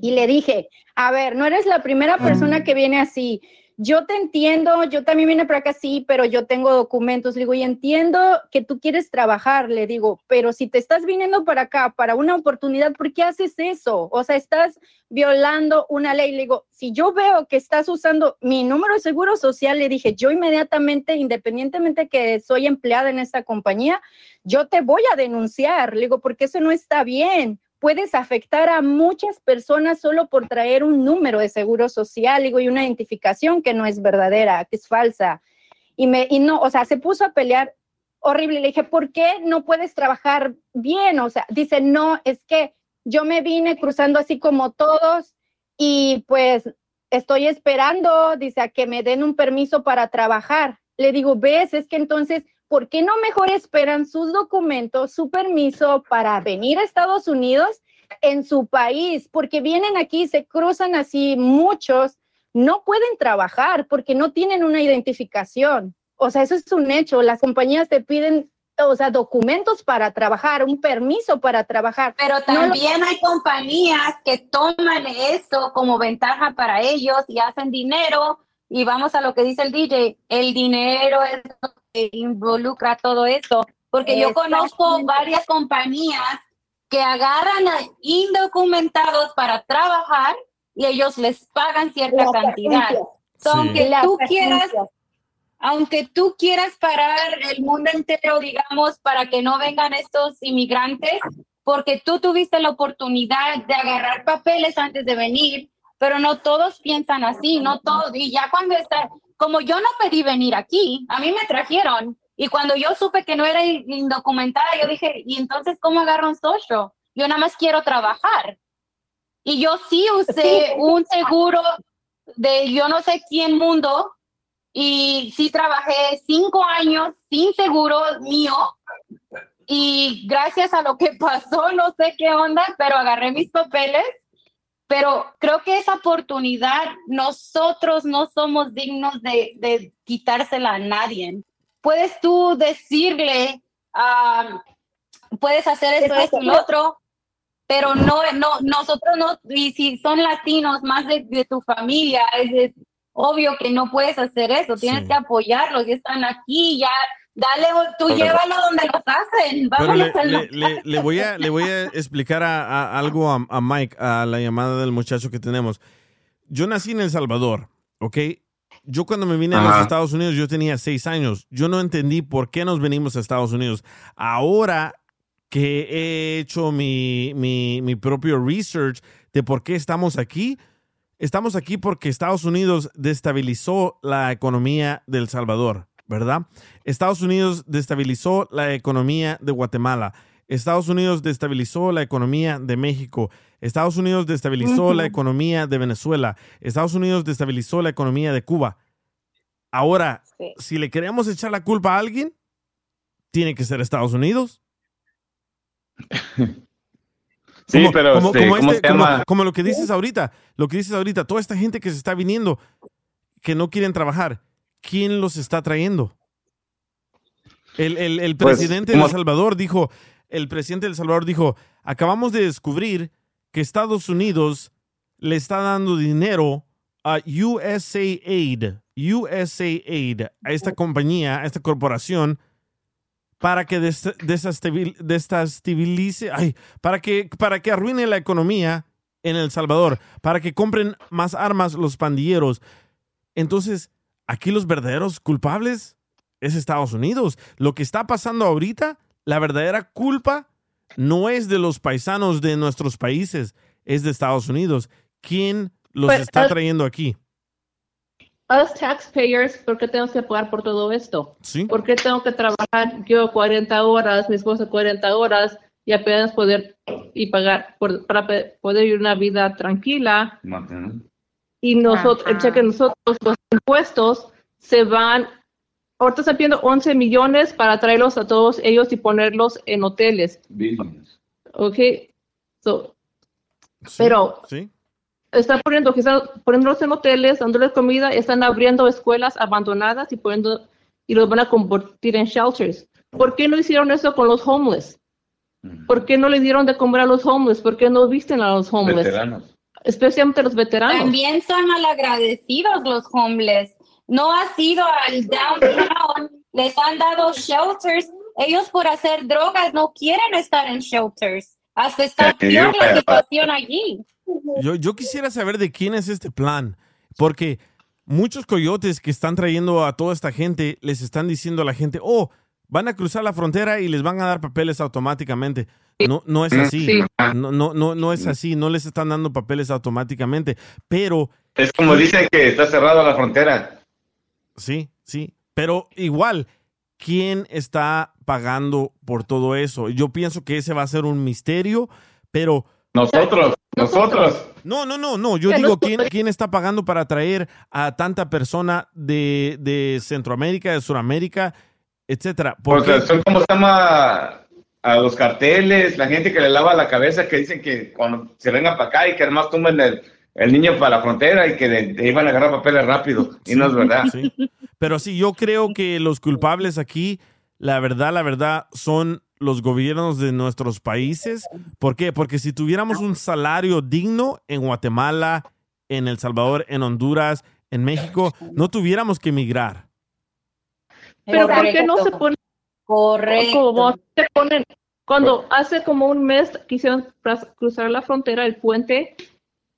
y le dije, a ver, no eres la primera persona que viene así. Yo te entiendo, yo también vine para acá sí, pero yo tengo documentos. Le digo, y entiendo que tú quieres trabajar, le digo, pero si te estás viniendo para acá para una oportunidad, ¿por qué haces eso? O sea, estás violando una ley. Le digo, si yo veo que estás usando mi número de seguro social, le dije, yo inmediatamente, independientemente que soy empleada en esta compañía, yo te voy a denunciar. Le digo, porque eso no está bien puedes afectar a muchas personas solo por traer un número de seguro social y una identificación que no es verdadera, que es falsa. Y, y no, o sea, se puso a pelear horrible. Le dije, ¿por qué no puedes trabajar bien? O sea, dice, no, es que yo me vine cruzando así como todos y pues estoy esperando, dice, a que me den un permiso para trabajar. Le digo, ves, es que entonces ¿por qué no mejor esperan sus documentos, su permiso para venir a Estados Unidos en su país? Porque vienen aquí, se cruzan así muchos, no pueden trabajar porque no tienen una identificación. O sea, eso es un hecho. Las compañías te piden, o sea, documentos para trabajar, un permiso para trabajar. Pero No lo- también hay compañías que toman eso como ventaja para ellos y hacen dinero. Y vamos a lo que dice el DJ, el dinero es lo involucra todo esto. Porque yo conozco varias compañías que agarran a indocumentados para trabajar y ellos les pagan cierta cantidad. agencias. So, Sí. Aunque Las tú quieras aunque tú quieras parar el mundo entero, digamos, para que no vengan estos inmigrantes, porque tú tuviste la oportunidad de agarrar papeles antes de venir, pero no todos piensan así, no todos. Y ya cuando está, como yo no pedí venir aquí, a mí me trajeron. Y cuando yo supe que no era in- indocumentada, yo dije, ¿y entonces cómo agarro un social? Yo nada más quiero trabajar. Y yo sí usé Sí. un seguro de yo no sé quién mundo y sí trabajé cinco años sin seguro mío y gracias a lo que pasó, no sé qué onda, pero agarré mis papeles. Pero creo que esa oportunidad nosotros no somos dignos de, de quitársela a nadie. Puedes tú decirle, puedes hacer esto, esto y lo otro, pero no, no, nosotros no, y si son latinos más de, de tu familia, es, es obvio que no puedes hacer eso, tienes Sí. que apoyarlos, ya están aquí, ya, dale, tú Pero- llévalo donde los hacen, vámonos le, al le- le- le voy a, le voy a explicar a, a- algo a, a Mike, a la llamada del muchacho que tenemos. Yo nací en El Salvador, ¿ok? Yo cuando me vine a los. Estados Unidos, yo tenía seis años. Yo no entendí por qué nos venimos a Estados Unidos. Ahora que he hecho mi, mi, mi propio research de por qué estamos aquí, estamos aquí porque Estados Unidos destabilizó la economía de El Salvador, ¿verdad? Estados Unidos destabilizó la economía de Guatemala. Estados Unidos destabilizó la economía de México. Estados Unidos destabilizó la economía de Venezuela. Estados Unidos destabilizó la economía de Cuba. Ahora, si le queremos echar la culpa a alguien, tiene que ser Estados Unidos. Sí, Como- pero como, este, como ¿cómo este- se como- llama? como lo que dices ahorita, lo que dices ahorita, toda esta gente que se está viniendo, que no quieren trabajar, ¿quién los está trayendo? El, el- el Pues, presidente de ¿cómo- El Salvador dijo, el presidente de El Salvador dijo, acabamos de descubrir que Estados Unidos le está dando dinero a USAID, USAID, a esta compañía, a esta corporación, para que des- desestabilice, ay, para que, para que arruine la economía en El Salvador, para que compren más armas los pandilleros. Entonces, aquí los verdaderos culpables es Estados Unidos. Lo que está pasando ahorita, la verdadera culpa no es de los paisanos de nuestros países, es de Estados Unidos. ¿Quién los Pues, está trayendo aquí? Us taxpayers, ¿por qué tenemos que pagar por todo esto? Sí. ¿Por qué tengo que trabajar yo 40 horas, mi esposa 40 horas y apenas poder y pagar por- para poder vivir una vida tranquila? Y nosotros, el cheque de nosotros, los impuestos se van, ahorita están pidiendo 11 millones para traerlos a todos ellos y ponerlos en hoteles. ¿Ok? So, pero Sí. están poniendo, que están poniéndolos en hoteles, dándoles comida, están abriendo escuelas abandonadas y poniendo, y los van a convertir en shelters. ¿Por qué no hicieron eso con los homeless? ¿Por qué no le dieron de comer a los homeless? ¿Por qué no visten a los homeless? Veteranos. Especialmente los veteranos. También son malagradecidos los homeless. No ha sido al downtown, les han dado shelters. Ellos por hacer drogas no quieren estar en shelters. Hasta está peor la situación allí. Yo, yo quisiera saber de quién es este plan, porque muchos coyotes que están trayendo a toda esta gente les están diciendo a la gente, oh, van a cruzar la frontera y les van a dar papeles automáticamente. No, no es así. Sí. No, no, no, no es así. No les están dando papeles automáticamente. Pero Es como dicen que está cerrada la frontera. Sí, sí. Pero igual, ¿quién está pagando por todo eso? Yo pienso que ese va a ser un misterio, pero... Nosotros, nosotros. No, no, no, no. Yo digo, ¿quién, quién está pagando para traer a tanta persona de, de Centroamérica, de Sudamérica, etcétera? Porque Porque son como se llama a los carteles, la gente que le lava la cabeza, que dicen que cuando se vengan para acá y que además tumben el, el niño para la frontera y que de, de van a agarrar papeles rápido. Y no es verdad. Sí. Pero sí, yo creo que los culpables aquí, la verdad, la verdad, son los gobiernos de nuestros países. ¿Por qué? Porque si tuviéramos un salario digno en Guatemala, en El Salvador, en Honduras, en México, no tuviéramos que emigrar. Pero ¿por qué no se ponen Correcto. como se ponen cuando hace como un mes quisieron cruzar la frontera, el puente,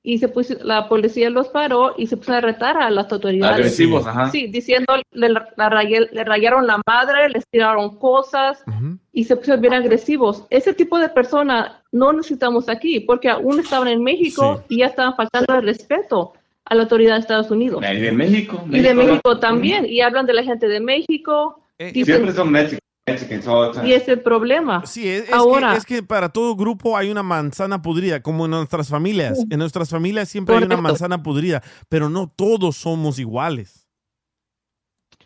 y se puso, la policía los paró y se puso a retar a las autoridades. Agresivos, ajá. Sí, diciendo, le, le rayaron la madre, les tiraron cosas y se pusieron bien agresivos. Ese tipo de persona no necesitamos aquí, porque aún estaban en México y ya estaban faltando el respeto a la autoridad de Estados Unidos. Y de México. Y de ¿no? México también, y hablan de la gente de México. dicen- Siempre son Mexicans. Time. y es el problema. Sí, es, es Ahora, que, es que para todo grupo hay una manzana podrida, como en nuestras familias. En nuestras familias siempre hay una manzana podrida, pero no todos somos iguales.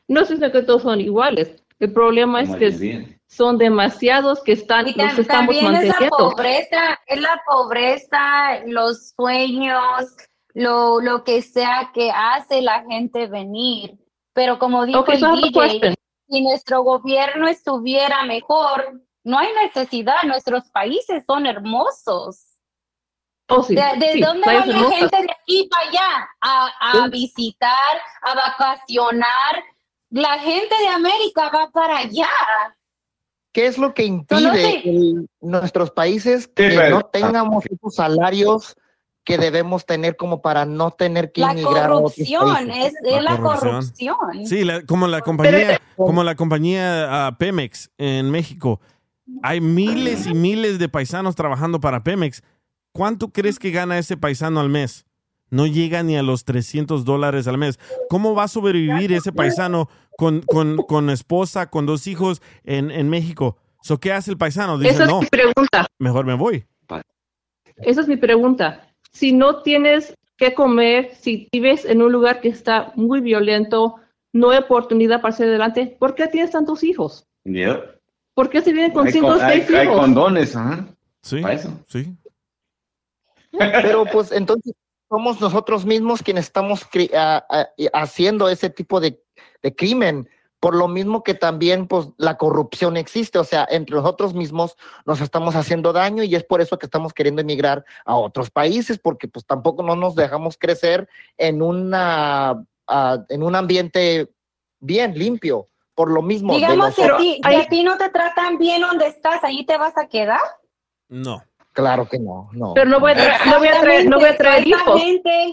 no sé si que todos son iguales. El problema es que son demasiados que están, Y los tam- estamos también es la pobreza, es la pobreza, los sueños, lo, lo que sea que hace la gente venir. Pero como dijo Okay, el DJ. Si nuestro gobierno estuviera mejor, no hay necesidad, nuestros países son hermosos. Oh, sí, ¿De, de sí, dónde va la gente de aquí para allá? A, a visitar, a vacacionar. La gente de América va para allá. ¿Qué es lo que no impide sé. que nuestros países que no tengamos esos salarios que debemos tener como para no tener que La a otros corrupción, países? es, es la corrupción. corrupción. Sí, la- como la compañía, como la compañía Pemex en México. Hay miles y miles de paisanos trabajando para Pemex. ¿Cuánto crees que gana ese paisano al mes? No llega ni a los 300 dólares al mes. ¿Cómo va a sobrevivir ese paisano con, con, con esposa, con dos hijos en, en México? So, ¿Qué hace el paisano? Dice, Esa es no, mi pregunta. mejor me voy. Esa es mi pregunta. Si no tienes que comer, si vives en un lugar que está muy violento, no hay oportunidad para salir adelante, ¿por qué tienes tantos hijos? ¿Por qué se vienen con Hay, cinco o hay- seis hay hijos? condones, ajá. Sí, sí. Pero pues entonces somos nosotros mismos quienes estamos cri- a- a- haciendo ese tipo de, de crimen. Por lo mismo que también pues la corrupción existe, o sea, entre nosotros mismos nos estamos haciendo daño y es por eso que estamos queriendo emigrar a otros países, porque pues tampoco no nos dejamos crecer en una ah, en un ambiente bien limpio. Por lo mismo, Digamos que a nosotros- ti, que a ti no te tratan bien donde estás, ahí te vas a quedar. No. Claro que no, no. Pero no voy a traer, no voy a traer, no voy a traer hijos. gente,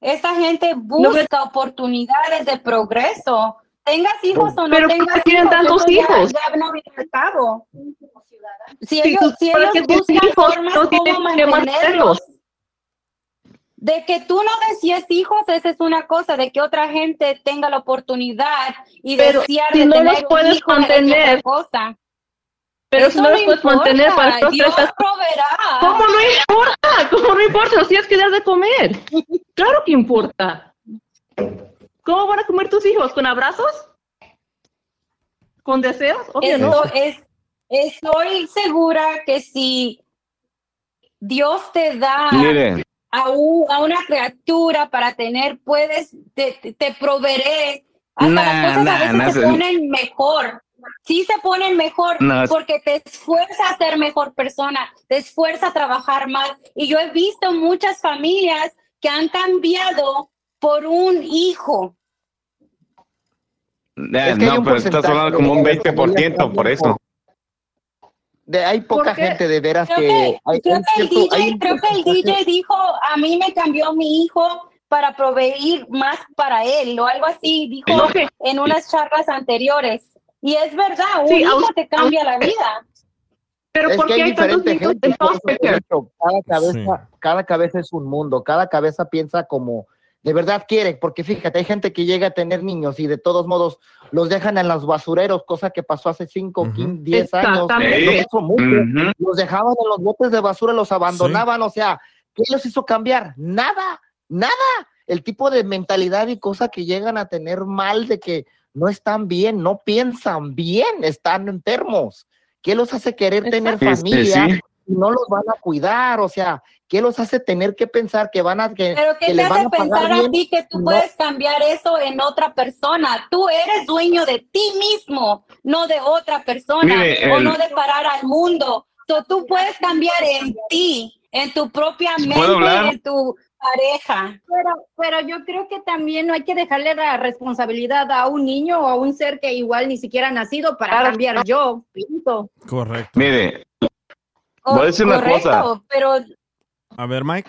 esta gente busca oportunidades de progreso. Tengas hijos o no Pero ¿por tengas qué tienen hijos, tantos eso ya- hijos? Ya, no viene al cabo. Si ellos, si ¿para ellos buscan hijos? formas No como mantenerlos. De que tú no desees hijos, esa es una cosa. De que otra gente tenga la oportunidad y Pero desear si de no tener los un puedes hijo, mantener, otra cosa. Pero Eso si no los puedes importa, mantener para estos Dios tres- proveerá. ¿Cómo no importa? ¿Cómo no importa? Los tienes que dar de comer. Claro que importa. ¿Cómo van a comer tus hijos? ¿Con abrazos? ¿Con deseos? Obvio no. Esto es, estoy segura que si Dios te da Mire. a, un- a una criatura para tener, puedes, te, proveeré. Hasta Nah, las cosas nah, a veces nah, se ponen mejor. Sí se ponen mejor porque te esfuerza a ser mejor persona, te esfuerza a trabajar más. Y yo he visto muchas familias que han cambiado por un hijo. Eh, Es que hay no, un pero estás hablando como un de- 20% por eso. De, hay poca Porque gente de veras Creo que... que, hay- creo hay que el cierto- DJ, creo que el DJ dijo, a mí me cambió mi hijo para proveer más para él o algo así, dijo No, que- en unas charlas anteriores. Y es verdad, un Sí, hijo aún- te cambia la vida. Pero es ¿por qué hay hay tantos foster care? dicho, cada cabeza, cada cabeza es un mundo, cada cabeza piensa como de verdad quiere, porque fíjate, hay gente que llega a tener niños y de todos modos los dejan en los basureros, cosa que pasó hace 5, 15, 10 años. Exactamente. Lo hizo mucho. Los dejaban en los botes de basura, los abandonaban, o sea, ¿qué los hizo cambiar? Nada, nada. El tipo de mentalidad y cosa que llegan a tener mal de que no están bien, no piensan bien, están enfermos. ¿Qué los hace querer tener Sí, sí, familia sí. y no los van a cuidar? O sea, ¿qué los hace tener que pensar que van a que, Pero que ¿qué te les van hace pensar a ti que tú No. puedes cambiar eso en otra persona? Tú eres dueño de ti mismo, no de otra persona Mire, o el- no de parar al mundo. So, tú puedes cambiar en ti, en tu propia mente, en tu pareja. Pero, pero yo creo que también no hay que dejarle la responsabilidad a un niño o a un ser que igual ni siquiera ha nacido para Claro. cambiar yo. Pienso. Correcto. Mire, Oh, Voy a decir una correcto, cosa. pero A ver, Mike.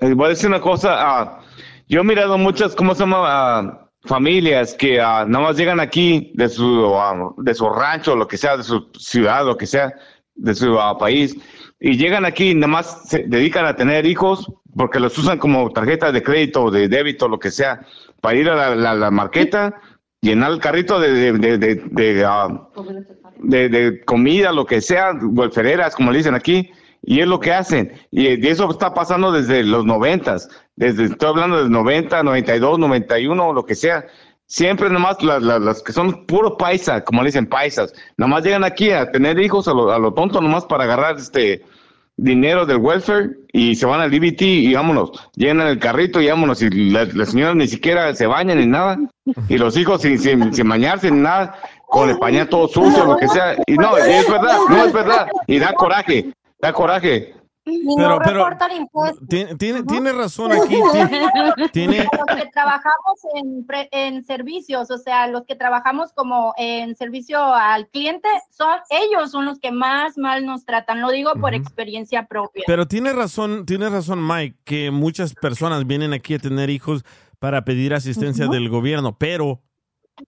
eh, voy a decir una cosa. ah, yo he mirado muchas, ¿cómo se llama? Ah, familias que ah, nada más llegan aquí de su, de su rancho, lo que sea, de su ciudad, lo que sea, de su país, y llegan aquí y nada más se dedican a tener hijos porque los usan como tarjeta de crédito, de débito, lo que sea, para ir a la, la- la marqueta, llenar el carrito de, de, de, de- de, comida, lo que sea, golfereras, como le dicen aquí, y es lo que hacen. Y, y eso está pasando desde los noventas, desde, estoy hablando del 90, 92, 91, lo que sea. Siempre nomás las, las, las que son puro paisa, como le dicen paisas, nomás llegan aquí a tener hijos a lo, a lo tonto nomás para agarrar este dinero del welfare y se van al DBT y vámonos, llenan el carrito y vámonos. Y la- las señoras ni siquiera se bañan ni nada. Y los hijos sin, sin, sin bañarse ni nada, con el pañal todo sucio, lo que sea, y no, es verdad, no es verdad, y da coraje, da coraje. y Pero- no pero- reportan impuestos. Tiene, tiene, tiene razón aquí. Tiene, tiene- Los que trabajamos en, pre- en servicios, o sea, los que trabajamos como en servicio al cliente, son ellos son los que más mal nos tratan. Lo digo por experiencia propia. Pero tiene razón, tiene razón Mike, que muchas personas vienen aquí a tener hijos para pedir asistencia del gobierno, pero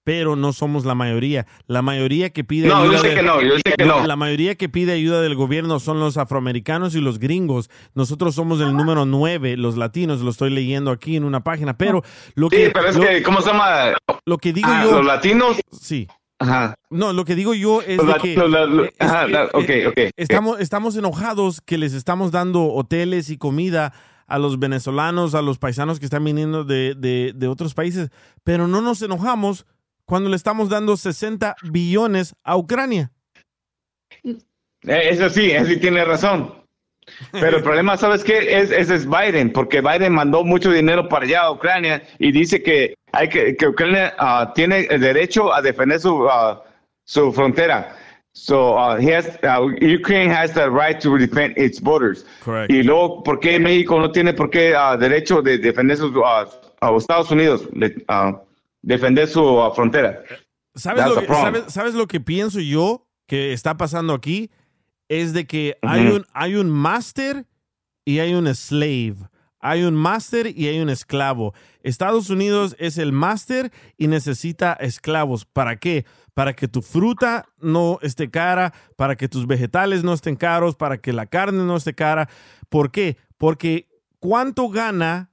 pero no somos la mayoría. La mayoría que pide No, yo ayuda sé del- que no, yo sé que no. La mayoría que pide ayuda del gobierno son los afroamericanos y los gringos. Nosotros somos el número nueve, los latinos, lo estoy leyendo aquí en una página, pero lo Sí, que pero es lo, que, ¿cómo se llama? lo que digo Ah, yo los latinos, sí. ajá, No, lo que digo yo es de que eh, es ajá, que. Estamos, estamos enojados que les estamos dando hoteles y comida a los venezolanos, a los paisanos que están viniendo de, de- de otros países, pero no nos enojamos cuando le estamos dando 60 billones a Ucrania. Eh, Eso sí, eso sí tiene razón. Pero el problema, ¿sabes qué? Es, ese es Biden, porque Biden mandó mucho dinero para allá a Ucrania y dice que hay que, que Ucrania ah, tiene el derecho a defender su, ah, su frontera. So, uh, he has, uh, Ukraine has the right to defend its borders. Correct. Y luego, ¿por qué México no tiene por qué derecho de defender sus, a Estados Unidos, defender su frontera? ¿Sabes lo, que, problem. sabes, sabes lo que pienso yo que está pasando aquí? Es de que hay un, hay un máster y hay un slave. Hay un máster y hay un esclavo. Estados Unidos es el máster y necesita esclavos. ¿Para qué? Para que tu fruta no esté cara, para que tus vegetales no estén caros, para que la carne no esté cara. ¿Por qué? Porque ¿cuánto gana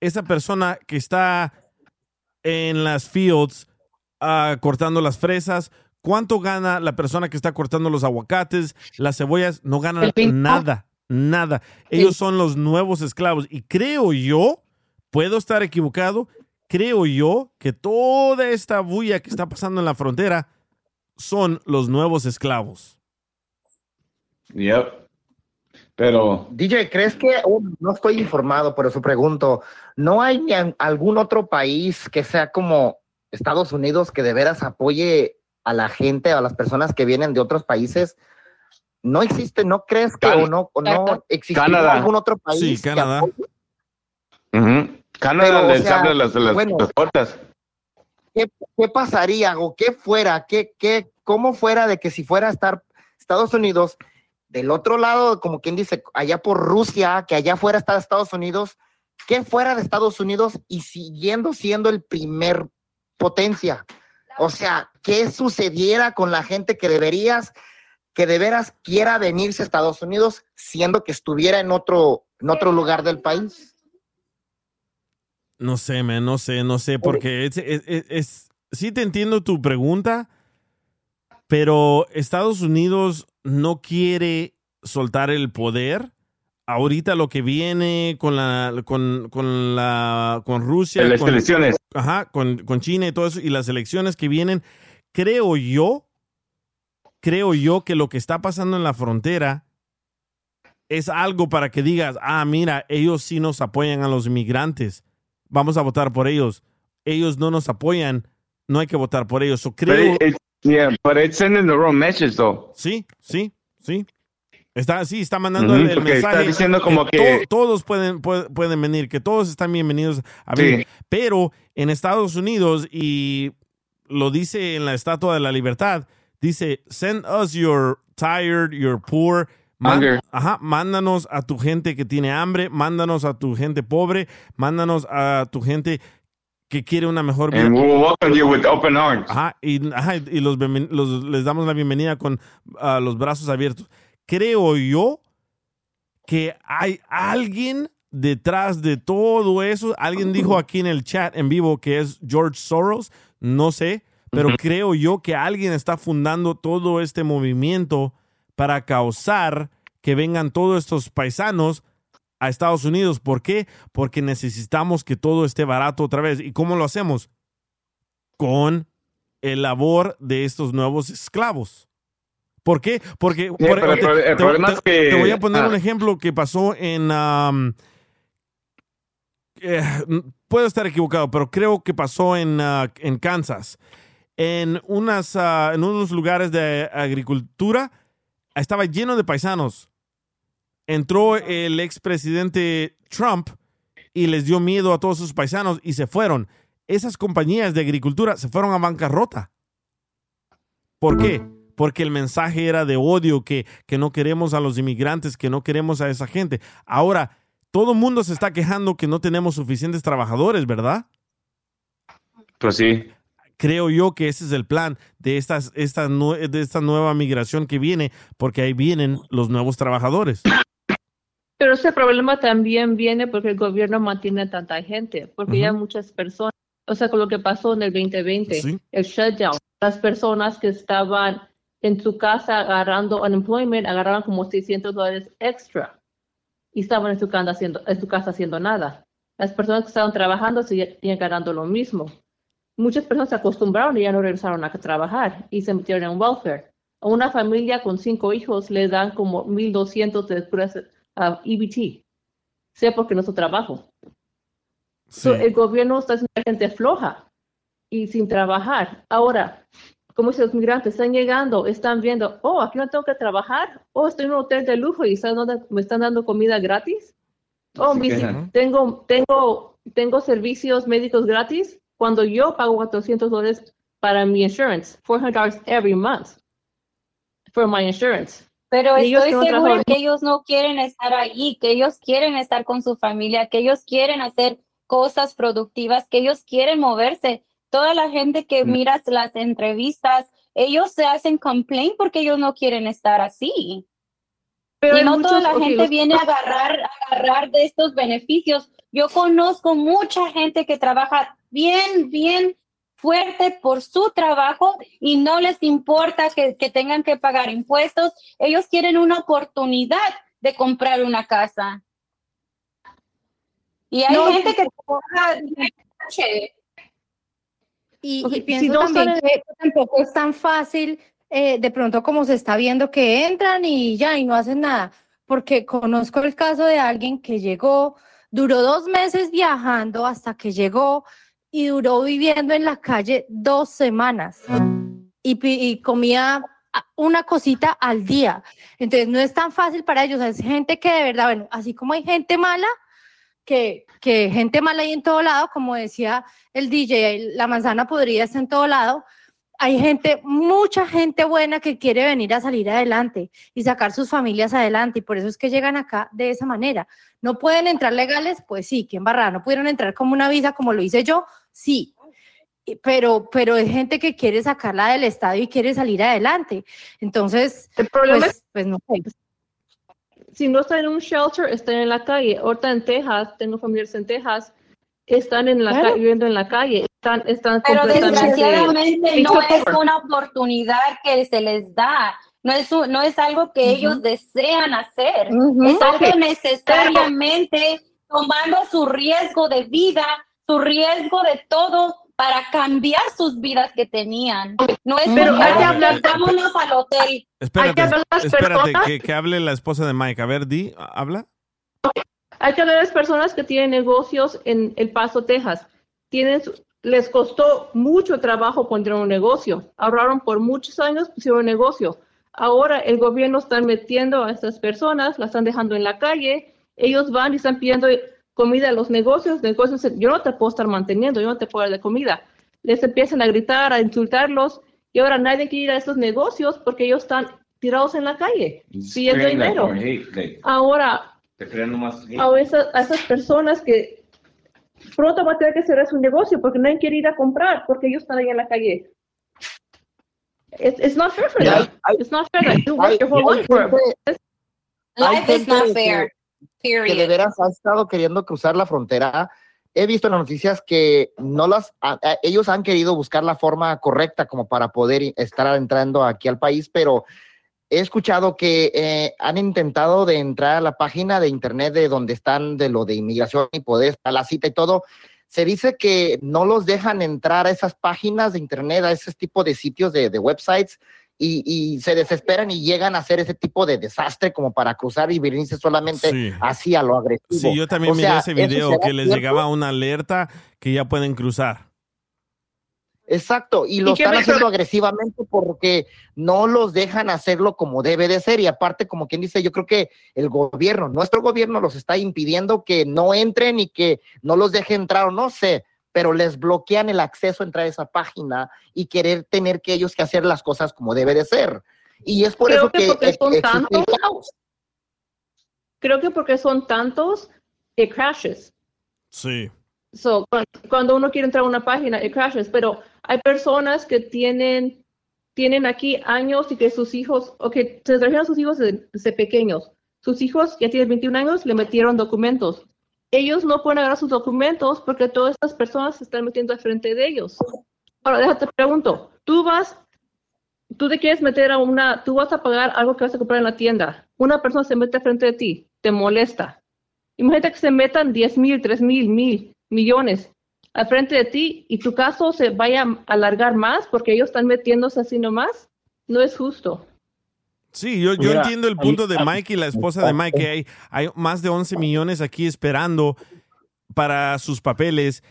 esa persona que está en las fields ah, cortando las fresas? ¿Cuánto gana la persona que está cortando los aguacates, las cebollas? No ganan nada, nada. Ellos son los nuevos esclavos. Y creo yo, puedo estar equivocado, creo yo que toda esta bulla que está pasando en la frontera son los nuevos esclavos. Yep. Pero DJ, ¿crees que, oh, no estoy informado, por eso pregunto, ¿no hay ni algún otro país que sea como Estados Unidos que de veras apoye a la gente, a las personas que vienen de otros países? ¿No existe, no crees que o no, o no existe algún otro país? Sí, que Canadá. Canadá Pero, o les sea, abre las, las- bueno. las puertas. ¿Qué, qué pasaría o qué fuera, qué, qué, cómo fuera de que si fuera a estar Estados Unidos del otro lado, como quien dice, allá por Rusia, que allá fuera está Estados Unidos, ¿qué fuera de Estados Unidos y siguiendo siendo el primer potencia? O sea, ¿qué sucediera con la gente que deberías, que de veras quiera venirse a Estados Unidos, siendo que estuviera en otro, en otro lugar del país? No sé, man, no sé, no sé, porque es, es- es- es- sí te entiendo tu pregunta, pero Estados Unidos no quiere soltar el poder. Ahorita lo que viene con la con, con la con Rusia, Las con, elecciones. ajá, con, con China y todo eso y las elecciones que vienen, creo yo, creo yo que lo que está pasando en la frontera es algo para que digas, ah, mira, ellos sí nos apoyan a los inmigrantes, vamos a votar por ellos. Ellos no nos apoyan, no hay que votar por ellos. So, creo, yeah, but it's sending the wrong message though. sí, sí, sí. Está, sí, está mandando el, el porque está mensaje. diciendo como que- to- todos pueden, pueden, pueden venir, que todos están bienvenidos a venir. Sí. Pero en Estados Unidos, y lo dice en la Estatua de la Libertad, dice, send us your tired, your poor. Man- ajá, mándanos a tu gente que tiene hambre, mándanos a tu gente pobre, mándanos a tu gente que quiere una mejor vida. And we'll welcome you with open arms. Ajá, y, ajá, y los, les damos la bienvenida con ah, los brazos abiertos. Creo yo que hay alguien detrás de todo eso. Alguien dijo aquí en el chat en vivo que es George Soros, no sé, pero creo yo que alguien está fundando todo este movimiento para causar que vengan todos estos paisanos a Estados Unidos. ¿Por qué? Porque necesitamos que todo esté barato otra vez. ¿Y cómo lo hacemos? Con el labor de estos nuevos esclavos. ¿Por qué? Porque por- pero el pro- el problema es que- te voy a poner ah. un ejemplo que pasó en... um, eh, puedo estar equivocado, pero creo que pasó en, ah, en Kansas. En, unas, ah, en unos lugares de agricultura estaba lleno de paisanos. Entró el expresidente Trump y les dio miedo a todos sus paisanos y se fueron. Esas compañías de agricultura se fueron a bancarrota. ¿Por qué? Porque el mensaje era de odio, que, que no queremos a los inmigrantes, que no queremos a esa gente. Ahora, todo el mundo se está quejando que no tenemos suficientes trabajadores, ¿verdad? Pues sí. Creo yo que ese es el plan de, estas, esta, de esta nueva migración que viene, porque ahí vienen los nuevos trabajadores. Pero ese problema también viene porque el gobierno mantiene a tanta gente, porque ya muchas personas, o sea, con lo que pasó en el 2020, Sí. el shutdown, las personas que estaban en su casa agarrando unemployment, agarraban como 600 dólares extra y estaban en su casa haciendo, en su casa haciendo nada. Las personas que estaban trabajando seguían ganando lo mismo. Muchas personas se acostumbraron y ya no regresaron a trabajar y se metieron en welfare. A una familia con cinco hijos le dan como 1.200 de uh, EBT, sea porque no es su trabajo. So, el gobierno está haciendo a gente floja y sin trabajar. Ahora, como si los migrantes están llegando, están viendo, oh, aquí no tengo que trabajar, oh, estoy en un hotel de lujo y están dando- me están dando comida gratis. Oh, tengo, tengo, tengo servicios médicos gratis cuando yo pago 400 dólares para mi insurance, 400 dollars every month for my insurance. Pero estoy segura que ellos no quieren estar allí, que ellos quieren estar con su familia, que ellos quieren hacer cosas productivas, que ellos quieren moverse. Toda la gente que miras las entrevistas, ellos se hacen complaint porque ellos no quieren estar así. Pero y no toda la gente los- viene a agarrar, a agarrar de estos beneficios. Yo conozco mucha gente que trabaja bien, bien fuerte por su trabajo y no les importa que, que tengan que pagar impuestos. Ellos quieren una oportunidad de comprar una casa. Y hay No, gente que trabaja. Y, y si pienso no también que tampoco es tan fácil, eh, de pronto como se está viendo que entran y ya y no hacen nada. porque conozco el caso de alguien que llegó, duró dos meses viajando hasta que llegó y duró viviendo en la calle dos semanas y, y comía una cosita al día. Entonces no es tan fácil para ellos, es gente que de verdad, bueno, así como hay gente mala, que, que gente mala hay en todo lado, como decía el DJ, la manzana podrida está en todo lado, hay gente, mucha gente buena que quiere venir a salir adelante y sacar sus familias adelante y por eso es que llegan acá de esa manera. ¿No pueden entrar legales? Pues sí, ¿quién barra? ¿No pudieron entrar como una visa como lo hice yo? Sí. Pero, pero es gente que quiere sacarla del estadio y quiere salir adelante. Entonces, El problema pues, es- pues no sé. si no están en un shelter, están en la calle. Ahorita en Texas, tengo familiares en Texas, están en la Claro. viviendo en la calle. Están, están Pero desgraciadamente no es una oportunidad que se les da. No es, un- no es algo que ellos desean hacer. Es algo necesariamente tomando su riesgo de vida, su riesgo de todo para cambiar sus vidas que tenían. No es Pero hay que "Ah, hablar- vámonos al hotel. Espérate, hablar de las espérate, personas. que, que hable la esposa de Mike. A ver, Di, ¿habla? Hay que hablar de las personas que tienen negocios en El Paso, Texas. Tienen, les costó mucho trabajo poner un negocio. Ahorraron por muchos años, pusieron un negocio. Ahora el gobierno está metiendo a estas personas, las están dejando en la calle. Ellos van y están pidiendo comida a los negocios. negocios yo no te puedo estar manteniendo, yo no te puedo dar de comida. Les empiezan a gritar, a insultarlos. Y ahora nadie quiere ir a estos negocios porque ellos están tirados en la calle, pidiendo dinero. Ahora, a esas, a esas personas que pronto va a tener que cerrar su negocio porque nadie quiere ir a comprar porque ellos están ahí en la calle. It's, it's not fair for them. It's not fair that you work your whole life Life is not que- que de veras ha estado queriendo cruzar la frontera. He visto en las noticias que no las, a- a- ellos han querido buscar la forma correcta como para poder estar entrando aquí al país, pero he escuchado que eh, han intentado de entrar a la página de internet de donde están de lo de inmigración y poder a la cita y todo. Se dice que no los dejan entrar a esas páginas de internet, a ese tipo de sitios de, de websites, y, y se desesperan y llegan a hacer ese tipo de desastre como para cruzar y venirse solamente Sí. así a lo agresivo. Sí, yo también O miré sea, ese ¿eso video que les cierto? llegaba una alerta que ya pueden cruzar. Exacto, y lo están haciendo agresivamente porque no los dejan hacerlo como debe de ser. Y aparte, como quien dice, yo creo que el gobierno, nuestro gobierno los está impidiendo que no entren y que no los deje entrar, o no sé, pero les bloquean el acceso a entrar a esa página y querer tener que ellos que hacer las cosas como debe de ser. Y es por Creo eso que que, porque son existe el tantos. caos. Creo que porque son tantos, it crashes. Sí. So, cuan- cuando uno quiere entrar a una página, it crashes, pero hay personas que tienen, tienen aquí años y que sus hijos, o que se trajeron a sus hijos desde, desde pequeños. Sus hijos ya tienen 21 años, le metieron documentos. Ellos no pueden agarrar sus documentos porque todas estas personas se están metiendo al frente de ellos. Ahora, déjate pregunto, tú vas, tú te quieres meter a una, tú vas a pagar algo que vas a comprar en la tienda. Una persona se mete al frente de ti, te molesta. Imagínate que se metan 10 mil, 3 mil, mil, millones al frente de ti y tu caso se vaya a alargar más porque ellos están metiéndose así nomás. No es justo. Sí, yo, yo Mira, entiendo el punto de Mike y la esposa de Mike, que hay, hay más de 11 millones aquí esperando para sus papeles.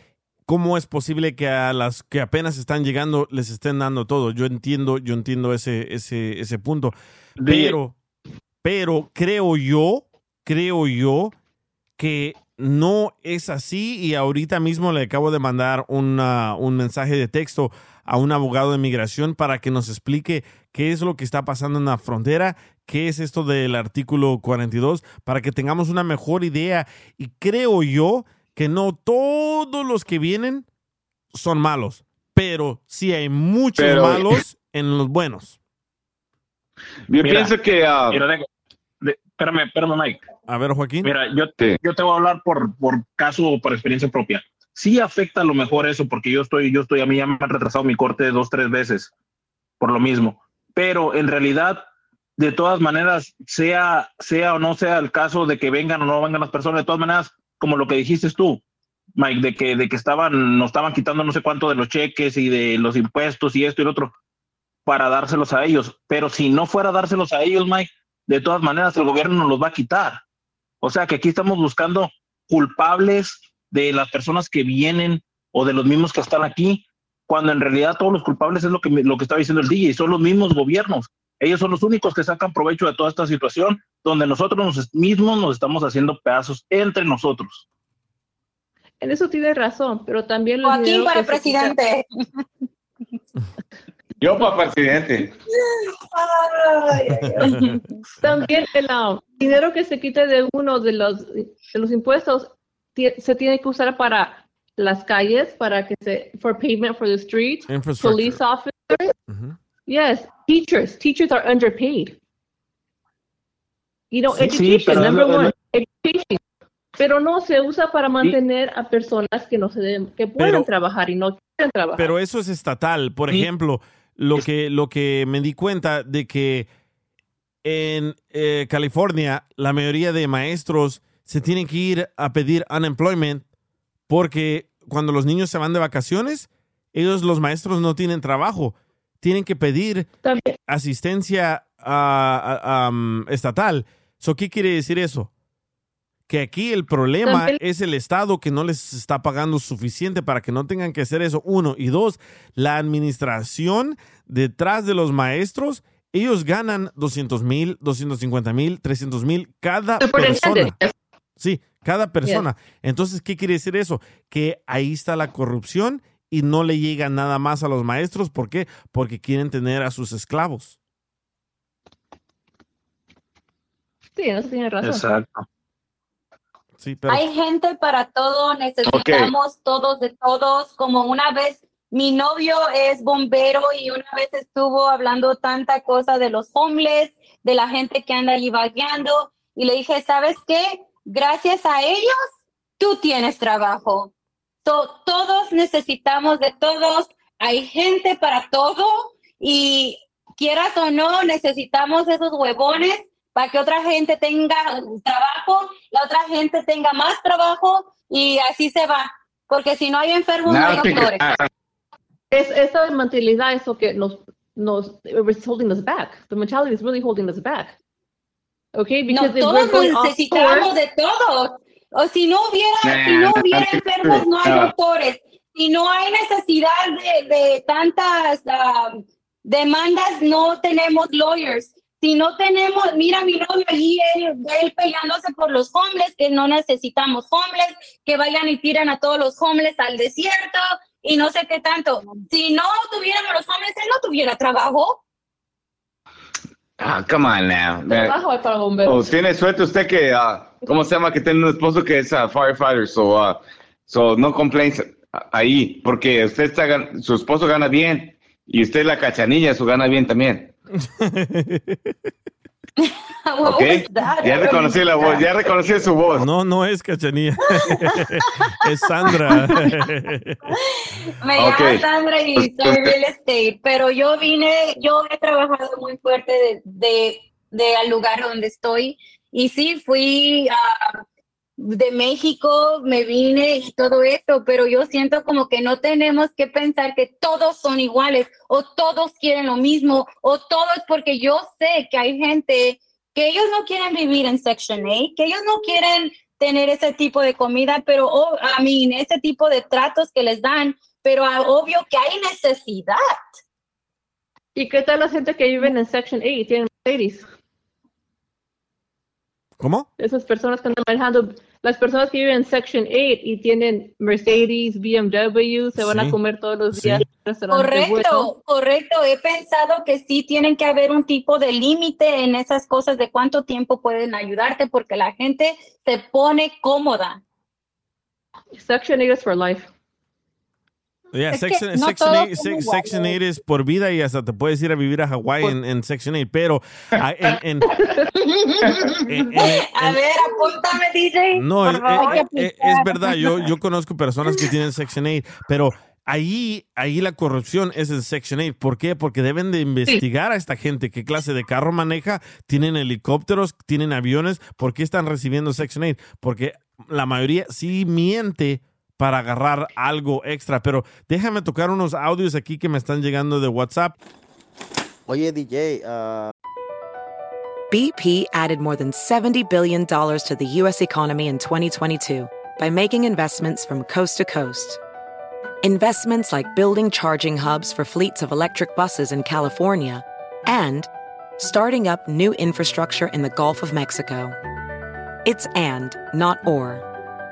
¿Cómo es posible que a las que apenas están llegando les estén dando todo? Yo entiendo, yo entiendo ese, ese, ese punto. Pero, pero creo yo, creo yo que no es así y ahorita mismo le acabo de mandar una- un mensaje de texto a un abogado de migración para que nos explique qué es lo que está pasando en la frontera, qué es esto del artículo 42, para que tengamos una mejor idea. Y creo yo que no todos los que vienen son malos, pero sí hay muchos Pero- malos en los buenos. Yo Mira, pienso que. mira, de- de- espérame, espérame, Mike. A ver, Joaquín. Mira, yo te, yo te voy a hablar por, por caso o por experiencia propia. Sí afecta a lo mejor eso, porque yo estoy, yo estoy, a mí ya me han retrasado mi corte dos, tres veces por lo mismo. Pero en realidad, de todas maneras, sea, sea o no sea el caso de que vengan o no vengan las personas, de todas maneras, como lo que dijiste tú, Mike, de que, de que estaban, nos estaban quitando no sé cuánto de los cheques y de los impuestos y esto y lo otro para dárselos a ellos. Pero si no fuera dárselos a ellos, Mike, de todas maneras el gobierno nos los va a quitar. O sea que aquí estamos buscando culpables de las personas que vienen o de los mismos que están aquí, cuando en realidad todos los culpables es lo que, me- lo que estaba diciendo el DJ, son los mismos gobiernos. Ellos son los únicos que sacan provecho de toda esta situación, donde nosotros nos- mismos nos estamos haciendo pedazos entre nosotros. En eso tiene razón, pero también... el Joaquín para que se quita- presidente. Yo para presidente. También el ah, dinero que se quita de uno de los, de los impuestos se tiene que usar para las calles, para que se, for payment for the streets, police officers. Yes, teachers. Teachers are underpaid. You know, Sí, sí, education, pero number lo- one, lo- education. Pero no se usa para mantener a personas que no se deben, que pueden Pero- trabajar y no quieren trabajar. Pero eso es estatal. Por ejemplo, lo que, lo que me di cuenta de que en eh, California la mayoría de maestros se tienen que ir a pedir unemployment porque cuando los niños se van de vacaciones, ellos los maestros no tienen trabajo. Tienen que pedir asistencia ah, am, estatal. So, ¿Qué quiere decir eso? Que aquí el problema También- es el Estado que no les está pagando suficiente para que no tengan que hacer eso. Uno. Y dos, la administración detrás de los maestros, ellos ganan 200 mil, 250 mil, 300 mil cada persona. Sí, cada persona. Entonces, ¿qué quiere decir eso? Que ahí está la corrupción y no le llega nada más a los maestros. ¿Por qué? Porque quieren tener a sus esclavos. Sí, eso tiene razón. Exacto. Sí, pero Hay gente para todo, necesitamos todos de todos. Como una vez, mi novio es bombero y una vez estuvo hablando tanta cosa de los homeless, de la gente que anda allí vagueando, y le dije, ¿sabes qué? Gracias a ellos, tú tienes trabajo. So, todos necesitamos de todos, hay gente para todo, y quieras o no, necesitamos esos huevones para que otra gente tenga trabajo, la otra gente tenga más trabajo y así se va. Porque si no hay enfermos, no hay doctores. Es, esa mentalidad es lo que nos, nos, it's holding us back. The mentality is really holding us back. Okay, No, because if todos necesitamos de todos. O si no hubiera, si no hubiera enfermos, no hay doctores. Si no hay necesidad de, de tantas ah, demandas, no tenemos lawyers. Si no tenemos, mira mi novio allí, él, él peleándose por los homeless, que no necesitamos homeless, que vayan y tiran a todos los homeless al desierto y no sé qué tanto. Si no tuviéramos los homeless, él no tuviera trabajo. Ah, come on now. Trabajo para bomberos. Oh, tiene suerte usted que, ah, ¿cómo se llama? Que tiene un esposo que es ah, firefighter, so, ah, so no complaints ah, ahí, porque usted está, su esposo gana bien y usted la cachanilla, su gana bien también. What ¿Ok? was that? Ya reconocí la voz, ya reconocí su voz. No, no es cachanilla. es Sandra. Me llamo. Sandra y soy real estate, pero yo vine, yo he trabajado muy fuerte de, de, de al lugar donde estoy y sí, fui a de México, me vine y todo esto, pero yo siento como que no tenemos que pensar que todos son iguales o todos quieren lo mismo o todo es porque yo sé que hay gente que ellos no quieren vivir en Section 8, que ellos no quieren tener ese tipo de comida, pero oh, a mí ese tipo de tratos que les dan, pero ah, obvio que hay necesidad. ¿Y qué tal la gente que vive en Section 8 y tienen Mercedes? ¿Cómo? Esas personas que andan manejando, las personas que viven en Section 8 y tienen Mercedes, BMW, se van Sí, a comer todos los días. restaurantes. Correcto, correcto. He pensado que sí tienen que haber un tipo de límite en esas cosas de cuánto tiempo pueden ayudarte porque la gente se pone cómoda. Section 8 is for life. Yeah, section, no section, todos 8, son sec- iguales. Section 8 es por vida y hasta te puedes ir a vivir a Hawái en, en Section 8, pero ah, en- en- en- en- A ver, apúntame, DJ. No, por es, favor. es- verdad, yo, yo conozco personas que tienen Section 8, pero ahí, ahí la corrupción es el Section 8. ¿Por qué? Porque deben de investigar a esta gente, qué clase de carro maneja, tienen helicópteros, tienen aviones, ¿por qué están recibiendo Section 8? Porque la mayoría sí miente para agarrar algo extra, pero déjame tocar unos audios aquí que me están llegando de WhatsApp. Oye, DJ, ah, BP added more than $70 billion to the U.S. economy in 2022 by making investments from coast to coast. Investments like building charging hubs for fleets of electric buses in California and starting up new infrastructure in the Gulf of Mexico. It's and, not or.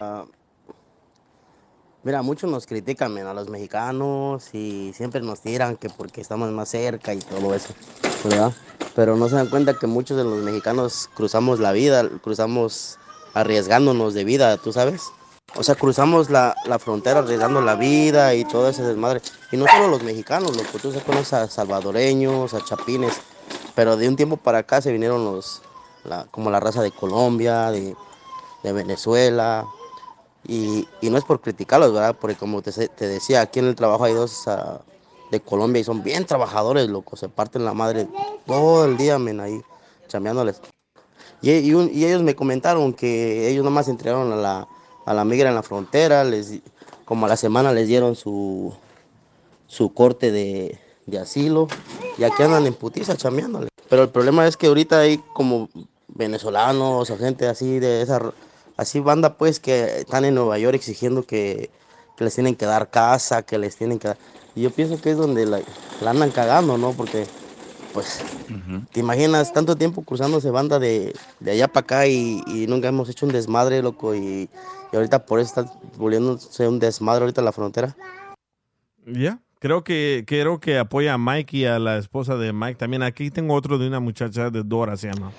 Ah, mira, muchos nos critican a los mexicanos y siempre nos tiran que porque estamos más cerca y todo eso, ¿verdad? Pero no se dan cuenta que muchos de los mexicanos cruzamos la vida, cruzamos arriesgándonos de vida, ¿tú sabes? O sea, cruzamos la, la frontera arriesgando la vida y todo ese desmadre. Y no solo los mexicanos, loco, tú se conoces a salvadoreños, a chapines, pero de un tiempo para acá se vinieron los, como la raza de Colombia, de, de Venezuela, y, y no es por criticarlos, ¿verdad? Porque como te, te decía, aquí en el trabajo hay dos ah, de Colombia y son bien trabajadores, loco. Se parten la madre todo el día, men, ahí, chambeándoles. Y, y ellos me comentaron que ellos nomás entregaron a la, a la migra en la frontera, les, como a la semana les dieron su, su corte de, de asilo y aquí andan en putiza chambeándoles. Pero el problema es que ahorita hay como venezolanos o gente así de esa así banda pues que están en Nueva York exigiendo que, que les tienen que dar casa, que les tienen que dar... Y yo pienso que es donde la, la andan cagando, ¿no? Porque, pues, te imaginas tanto tiempo cruzándose banda de, de allá para acá y, y nunca hemos hecho un desmadre, loco, y, y ahorita por eso está volviéndose un desmadre ahorita la frontera. Ya, creo que creo que apoya a Mike y a la esposa de Mike también. Aquí tengo otro de una muchacha de Dora, se llama.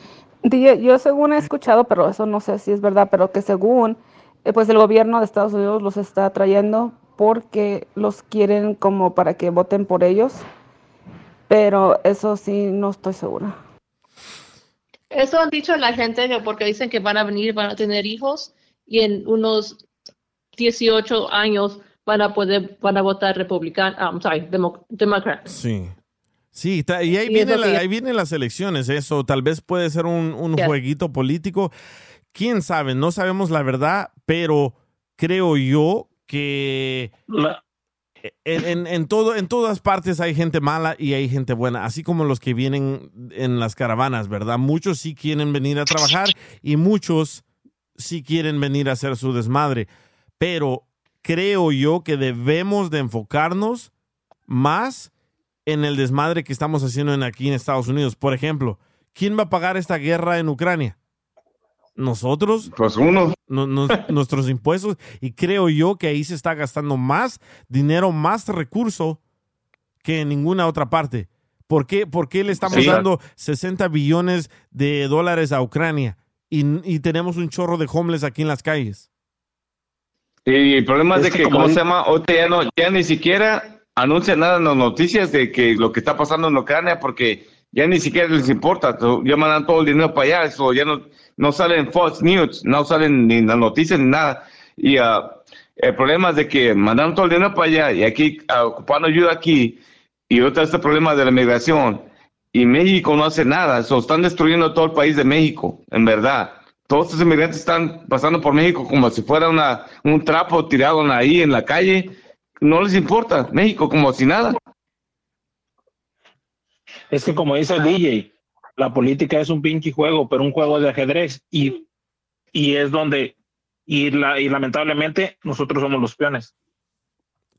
DJ, yo según he escuchado, pero eso no sé si es verdad, pero que según eh, pues el gobierno de Estados Unidos los está trayendo porque los quieren como para que voten por ellos, pero eso sí no estoy segura. Eso han dicho la gente que porque dicen que van a venir, van a tener hijos y en unos 18 años van a poder, van a votar republicano, I'm sorry, demo, democrat. Sí. Sí, y ahí, Sí, viene la- ahí vienen las elecciones, eso tal vez puede ser un, jueguito político. ¿Quién sabe? No sabemos la verdad, pero creo yo que en, en- en todo, en todas partes hay gente mala y hay gente buena, así como los que vienen en las caravanas, ¿verdad? Muchos sí quieren venir a trabajar y muchos sí quieren venir a hacer su desmadre, pero creo yo que debemos de enfocarnos más en el desmadre que estamos haciendo en aquí en Estados Unidos. Por ejemplo, ¿quién va a pagar esta guerra en Ucrania? Nosotros. Pues uno. Nu- nu- nuestros impuestos. Y creo yo que ahí se está gastando más dinero, más recurso que en ninguna otra parte. ¿Por qué, por qué le estamos Sí. dando 60 billones de dólares a Ucrania y, y tenemos un chorro de homeless aquí en las calles? Y el problema es, Es de que como ¿cómo se llama? Ahorita ya, no, ya ni siquiera anuncian nada en las noticias de que lo que está pasando en Ucrania porque ya ni siquiera les importa. Ya mandan todo el dinero para allá. Eso ya no, no salen Fox News, no salen ni las noticias ni nada. Y ah, el problema es de que mandan todo el dinero para allá y aquí ah, ocupando ayuda aquí. Y otra este problema de la migración. Y México no hace nada. So, están destruyendo todo el país de México, en verdad. Todos estos inmigrantes están pasando por México como si fuera una, un trapo tirado ahí en la calle. No les importa. México como si nada. Es que como dice el DJ, la política es un pinche juego, pero un juego de ajedrez y, y es donde, y, la, y lamentablemente nosotros somos los peones.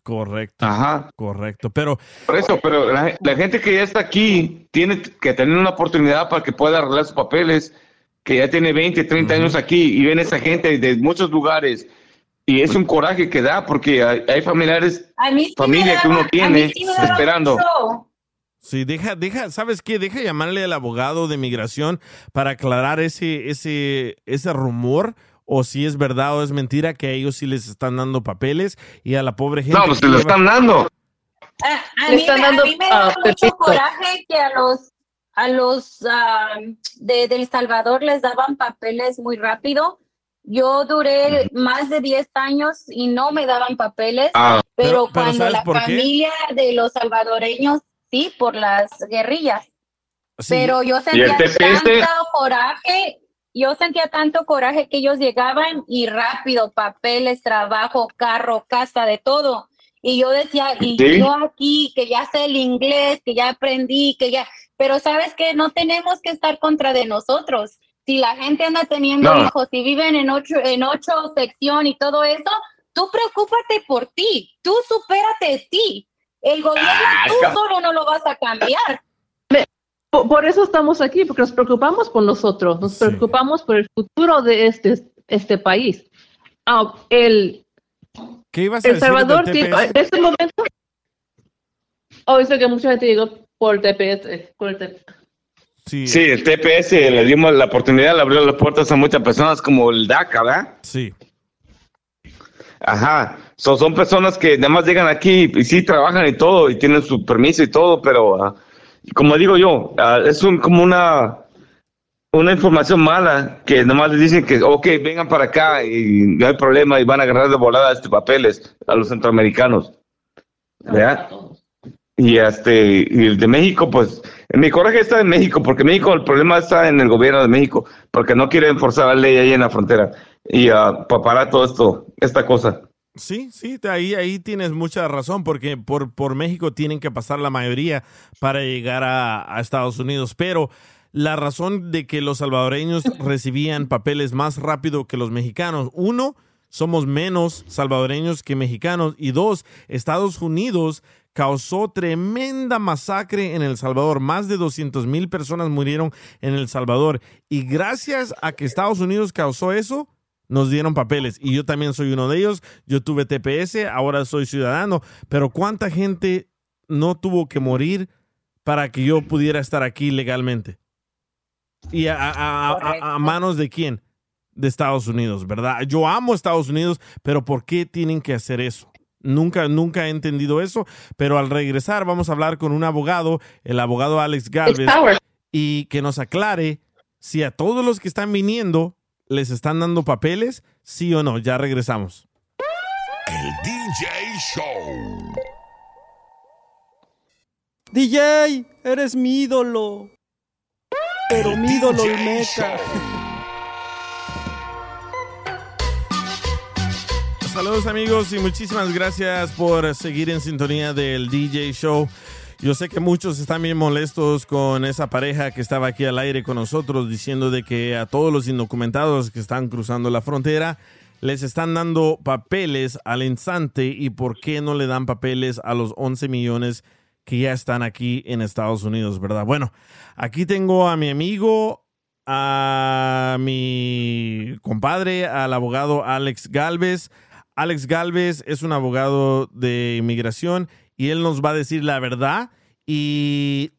Correcto. Ajá. Correcto. Pero. Por eso, pero la, la gente que ya está aquí tiene que tener una oportunidad para que pueda arreglar sus papeles, que ya tiene 20, 30 años aquí y viene esa gente de muchos lugares. Y es un coraje que da porque hay, hay familiares, A mí sí me familia que uno a tiene sí esperando. mucho. Sí, deja, deja, ¿sabes qué? Deja llamarle al abogado de migración para aclarar ese, ese, ese rumor o si es verdad o es mentira que a ellos sí les están dando papeles y a la pobre gente. No, pues se lo están dando. A, a Le mí, están me- a dando, mí me ah, da mucho coraje que a los a los ah, de, de El Salvador les daban papeles muy rápido. Yo duré más de 10 años y no me daban papeles, Ah. pero, cuando ¿sabes la qué? familia de los salvadoreños, sí, por las guerrillas, Sí. pero yo ¿Y el sentía TPS? tanto coraje, yo sentía tanto coraje que ellos llegaban y rápido, papeles, trabajo, carro, casa, de todo. Y yo decía, y Sí. yo aquí, que ya sé el inglés, que ya aprendí, que ya, pero sabes que no tenemos que estar contra de nosotros. Si la gente anda teniendo No. hijos y viven en ocho, en ocho sección y todo eso, tú preocúpate por ti, tú supérate de ti. El gobierno Ah, tú ca- solo no lo vas a cambiar. Por, por eso estamos aquí, porque nos preocupamos por nosotros, nos preocupamos por el futuro de este, este país. Ah, el, ¿Qué ibas a El decir Salvador tiene, en este momento, oh, eso que mucha gente llegó por el TPS, por el TPS. Sí. Sí, el TPS le dimos la oportunidad, le abrió las puertas a muchas personas como el DACA, ¿verdad? Sí. Ajá. So, son personas que nada más llegan aquí y sí trabajan y todo y tienen su permiso y todo, pero ah, como digo yo, ah, es un, como una una información mala que nada más les dicen que, ok, vengan para acá y no hay problema y van a agarrar de volada estos papeles a los centroamericanos. ¿Verdad? Y este, y el de México, pues, mi coraje está en México, porque México, el problema está en el gobierno de México, porque no quieren forzar la ley ahí en la frontera y ah, para parar todo esto, esta cosa. Sí, sí, ahí, ahí tienes mucha razón, porque por, por México tienen que pasar la mayoría para llegar a, a Estados Unidos. Pero la razón de que los salvadoreños recibían papeles más rápido que los mexicanos, uno, somos menos salvadoreños que mexicanos, y dos, Estados Unidos causó tremenda masacre en El Salvador. Más de 200 mil personas murieron en El Salvador. Y gracias a que Estados Unidos causó eso, nos dieron papeles. Y yo también soy uno de ellos. Yo tuve TPS, ahora soy ciudadano. Pero ¿cuánta gente no tuvo que morir para que yo pudiera estar aquí legalmente? ¿Y a, a- a- a- a manos de quién? De Estados Unidos, ¿verdad? Yo amo Estados Unidos, pero ¿por qué tienen que hacer eso? Nunca, nunca he entendido eso, pero al regresar vamos a hablar con un abogado, el abogado Alex Galvez, y que nos aclare si a todos los que están viniendo les están dando papeles, sí o no. Ya regresamos. El DJ Show. DJ, eres mi ídolo. Pero mi ídolo Olmeca. Saludos amigos y muchísimas gracias por seguir en sintonía del DJ Show. Yo sé que muchos están bien molestos con esa pareja que estaba aquí al aire con nosotros diciendo de que a todos los indocumentados que están cruzando la frontera les están dando papeles al instante y por qué no le dan papeles a los 11 millones que ya están aquí en Estados Unidos, ¿verdad? Bueno, aquí tengo a mi amigo, a mi compadre, al abogado Alex Galvez. Alex Galvez es un abogado de inmigración y él nos va a decir la verdad y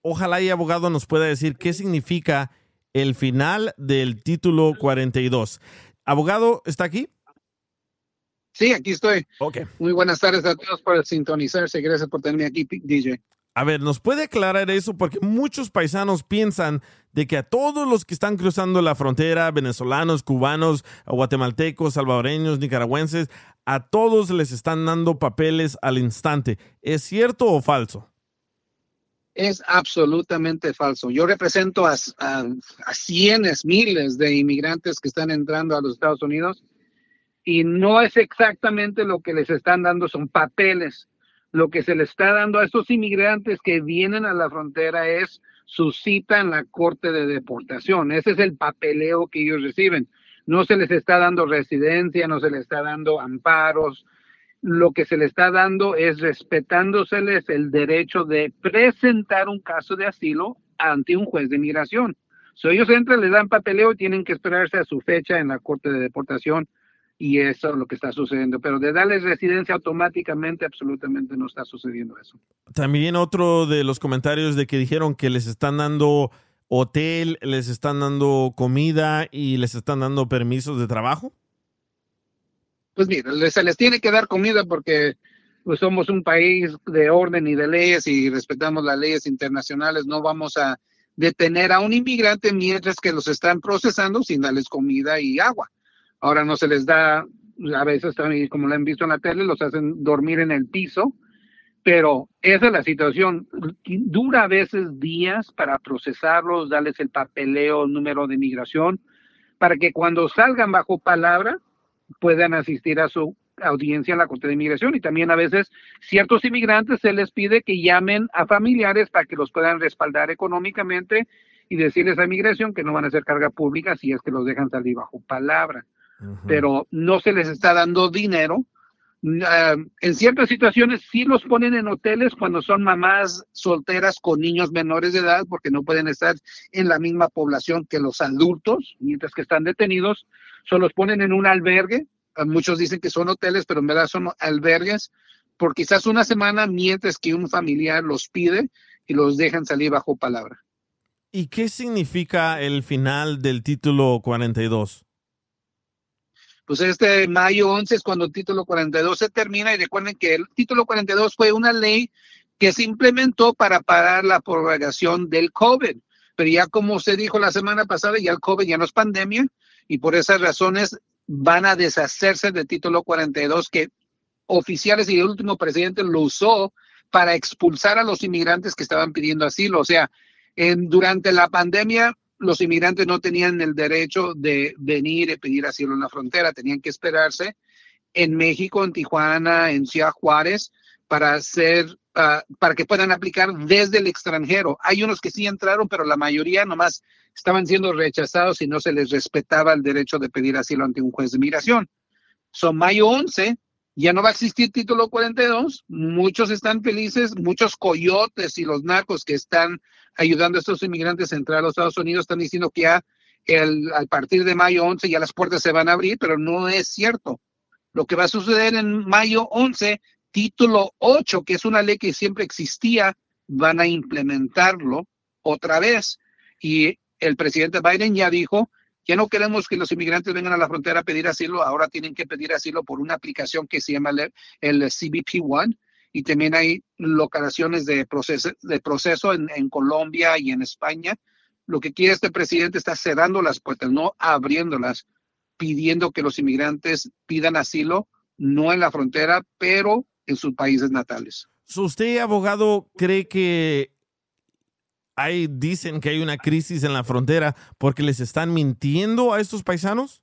ojalá y abogado nos pueda decir qué significa el final del título 42. Abogado, ¿está aquí? Sí, aquí estoy. Ok. Muy buenas tardes a todos por sintonizarse. Gracias por tenerme aquí, DJ. A ver, ¿nos puede aclarar eso? Porque muchos paisanos piensan de que a todos los que están cruzando la frontera, venezolanos, cubanos, guatemaltecos, salvadoreños, nicaragüenses, a todos les están dando papeles al instante. ¿Es cierto o falso? Es absolutamente falso. Yo represento a, a, miles de inmigrantes que están entrando a los Estados Unidos y no es exactamente lo que les están dando, son papeles. Lo que se les está dando a estos inmigrantes que vienen a la frontera es su cita en la corte de deportación. Ese es el papeleo que ellos reciben. No se les está dando residencia, no se les está dando amparos. Lo que se les está dando es respetándoseles el derecho de presentar un caso de asilo ante un juez de inmigración. So, ellos entran, les dan papeleo y tienen que esperarse a su fecha en la corte de deportación y eso es lo que está sucediendo. Pero de darles residencia automáticamente, absolutamente no está sucediendo eso. También otro de los comentarios de que dijeron que les están dando hotel les están dando comida y les están dando permisos de trabajo? Pues mira, se les tiene que dar comida porque pues somos un país de orden y de leyes y respetamos las leyes internacionales. No vamos a detener a un inmigrante mientras que los están procesando sin darles comida y agua. Ahora no se les da, a veces también, como lo han visto en la tele, los hacen dormir en el piso, pero esa es la situación. Dura a veces días para procesarlos, darles el papeleo, número de migración, para que cuando salgan bajo palabra puedan asistir a su audiencia en la Corte de Inmigración y también a veces ciertos inmigrantes se les pide que llamen a familiares para que los puedan respaldar económicamente y decirles a inmigración que no van a hacer carga pública si es que los dejan salir bajo palabra. Pero no se les está dando dinero. Ah, en ciertas situaciones sí los ponen en hoteles cuando son mamás solteras con niños menores de edad porque no pueden estar en la misma población que los adultos mientras que están detenidos. Solo los ponen en un albergue Ah, muchos dicen que son hoteles, pero en verdad son albergues por quizás una semana mientras que un familiar los pide y los dejan salir bajo palabra. ¿Y qué significa el final del título 42? Pues este mayo 11 es cuando el título 42 se termina y recuerden que el título 42 fue una ley que se implementó para parar la propagación del COVID. Pero ya como se dijo la semana pasada, ya el COVID ya no es pandemia y por esas razones van a deshacerse del título 42 que oficiales y el último presidente lo usó para expulsar a los inmigrantes que estaban pidiendo asilo. O sea, en, durante la pandemia los inmigrantes no tenían el derecho de venir y pedir asilo en la frontera, tenían que esperarse en México, en Tijuana, en Ciudad Juárez, para hacer, ah, para que puedan aplicar desde el extranjero. Hay unos que sí entraron, pero la mayoría nomás estaban siendo rechazados y no se les respetaba el derecho de pedir asilo ante un juez de migración. Son mayo 11, ya no va a existir título 42, muchos están felices, muchos coyotes y los narcos que están ayudando a estos inmigrantes a entrar a los Estados Unidos están diciendo que ya el, a partir de mayo 11 ya las puertas se van a abrir, pero no es cierto. Lo que va a suceder en mayo 11, título 8, que es una ley que siempre existía, van a implementarlo otra vez. Y el presidente Biden ya dijo, ya no queremos que los inmigrantes vengan a la frontera a pedir asilo, ahora tienen que pedir asilo por una aplicación que se llama el, CBP One y también hay localizaciones de proceso, de proceso en, en, Colombia y en España. Lo que quiere este presidente está cerrando las puertas, no abriéndolas, pidiendo que los inmigrantes pidan asilo, no en la frontera, pero en sus países natales. ¿Usted, abogado, cree que hay, dicen que hay una crisis en la frontera porque les están mintiendo a estos paisanos?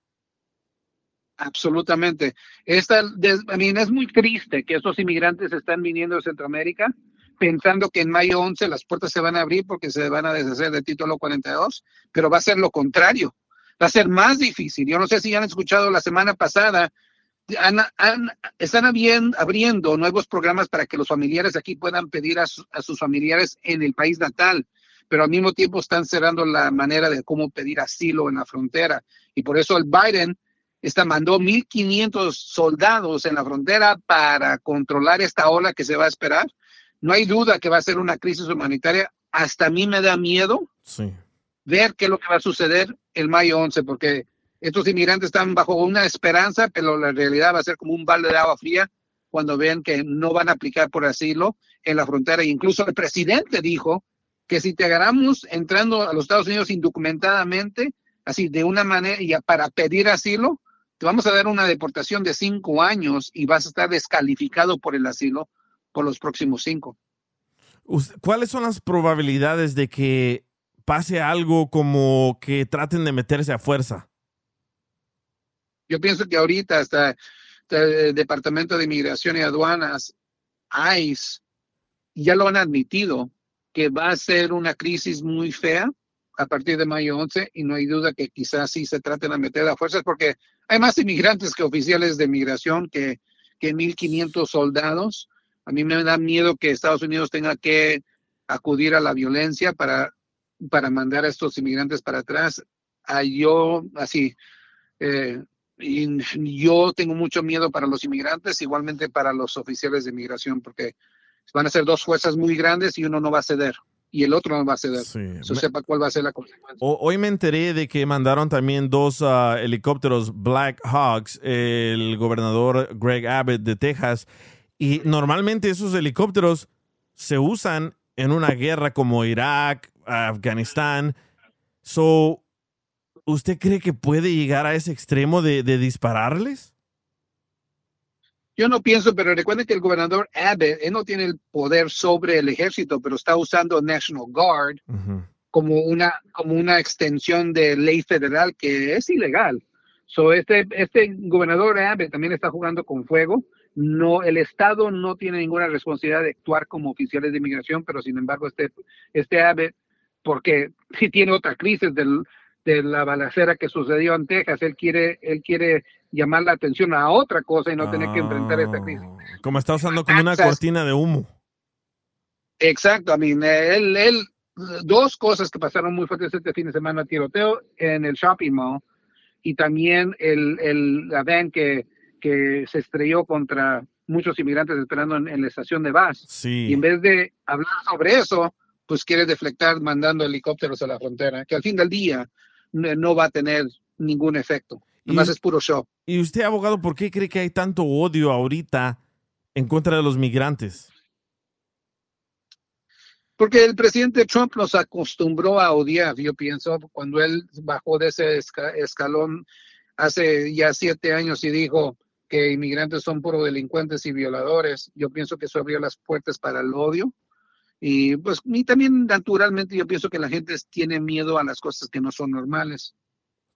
Absolutamente. Esta, I mean, es muy triste que estos inmigrantes están viniendo de Centroamérica pensando que en mayo 11 las puertas se van a abrir porque se van a deshacer del título 42, pero va a ser lo contrario. Va a ser más difícil. Yo no sé si han escuchado la semana pasada, han, han, están abriendo nuevos programas para que los familiares aquí puedan pedir a, su, a sus familiares en el país natal pero al mismo tiempo están cerrando la manera de cómo pedir asilo en la frontera. Y por eso el Biden está, mandó 1.500 soldados en la frontera para controlar esta ola que se va a esperar. No hay duda que va a ser una crisis humanitaria. Hasta a mí me da miedo sí. ver qué es lo que va a suceder el mayo 11, porque estos inmigrantes están bajo una esperanza, pero la realidad va a ser como un balde de agua fría cuando vean que no van a aplicar por asilo en la frontera. E incluso el presidente dijo que si te agarramos entrando a los Estados Unidos indocumentadamente, así de una manera, y para pedir asilo, te vamos a dar una deportación de cinco años y vas a estar descalificado por el asilo por los próximos cinco. ¿Cuáles son las probabilidades de que pase algo como que traten de meterse a fuerza? Yo pienso que ahorita hasta el Departamento de Inmigración y Aduanas, ICE, ya lo han admitido, que va a ser una crisis muy fea a partir de mayo 11 y no hay duda que quizás sí se traten de meter a fuerzas porque hay más inmigrantes que oficiales de migración que, que 1.500 soldados. A mí me da miedo que Estados Unidos tenga que acudir a la violencia para, para mandar a estos inmigrantes para atrás. A yo, así, eh, y yo tengo mucho miedo para los inmigrantes, igualmente para los oficiales de migración, porque van a ser dos fuerzas muy grandes y uno no va a ceder. y el otro no va a ceder. Sí. So, sepa cuál va a ser la consecuencia. Hoy me enteré de que mandaron también dos ah, helicópteros Black Hawks, el gobernador Greg Abbott de Texas. Y normalmente esos helicópteros se usan en una guerra como Irak, Afganistán. So, ¿Usted cree que puede llegar a ese extremo de, de dispararles? Yo no pienso, pero recuerden que el gobernador Abbott, él no tiene el poder sobre el ejército, pero está usando National Guard como una, como una extensión de ley federal que es ilegal. So, este, este gobernador Abbott también está jugando con fuego. No, el Estado no tiene ninguna responsabilidad de actuar como oficiales de inmigración, pero sin embargo, este, este Abbott, porque si tiene otra crisis del, de la balacera que sucedió en Texas, él quiere, él quiere llamar la atención a otra cosa y no tener que enfrentar esta crisis. Como está usando como una cortina de humo. Exacto, I mean, él, él, dos cosas que pasaron muy fuertes este fin de semana, tiroteo en el shopping mall y también el, el, la van que, que se estrelló contra muchos inmigrantes esperando en, en la estación de bus. Sí. Y en vez de hablar sobre eso, pues quiere deflectar mandando helicópteros a la frontera, que al fin del día no, va a tener ningún efecto. Nomás es puro show. ¿Y usted, abogado, por qué cree que hay tanto odio ahorita en contra de los migrantes? Porque el presidente Trump nos acostumbró a odiar, yo pienso, cuando él bajó de ese esca- escalón hace ya siete años y dijo que inmigrantes son puro delincuentes y violadores. Yo pienso que eso abrió las puertas para el odio. Y pues y también naturalmente yo pienso que la gente tiene miedo a las cosas que no son normales.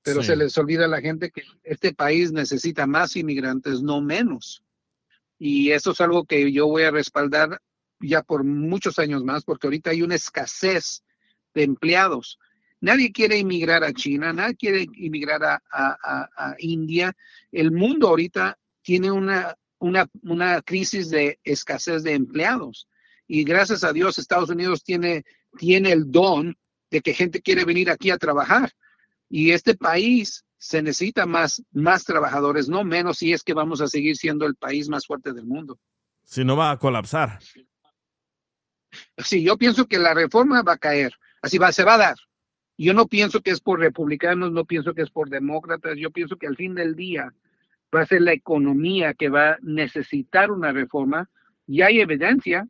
Pero Sí. se les olvida a la gente que este país necesita más inmigrantes, no menos. Y eso es algo que yo voy a respaldar ya por muchos años más, porque ahorita hay una escasez de empleados. Nadie quiere inmigrar a China, nadie quiere inmigrar a, a- a- a India. El mundo ahorita tiene una, una, una crisis de escasez de empleados. Y gracias a Dios Estados Unidos tiene, tiene el don de que gente quiere venir aquí a trabajar. Y este país se necesita más, más trabajadores, no menos, si es que vamos a seguir siendo el país más fuerte del mundo. Si no va a colapsar. Sí, yo pienso que la reforma va a caer, así va, se va a dar. Yo no pienso que es por republicanos, no pienso que es por demócratas, yo pienso que al fin del día va a ser la economía que va a necesitar una reforma. Y hay evidencia.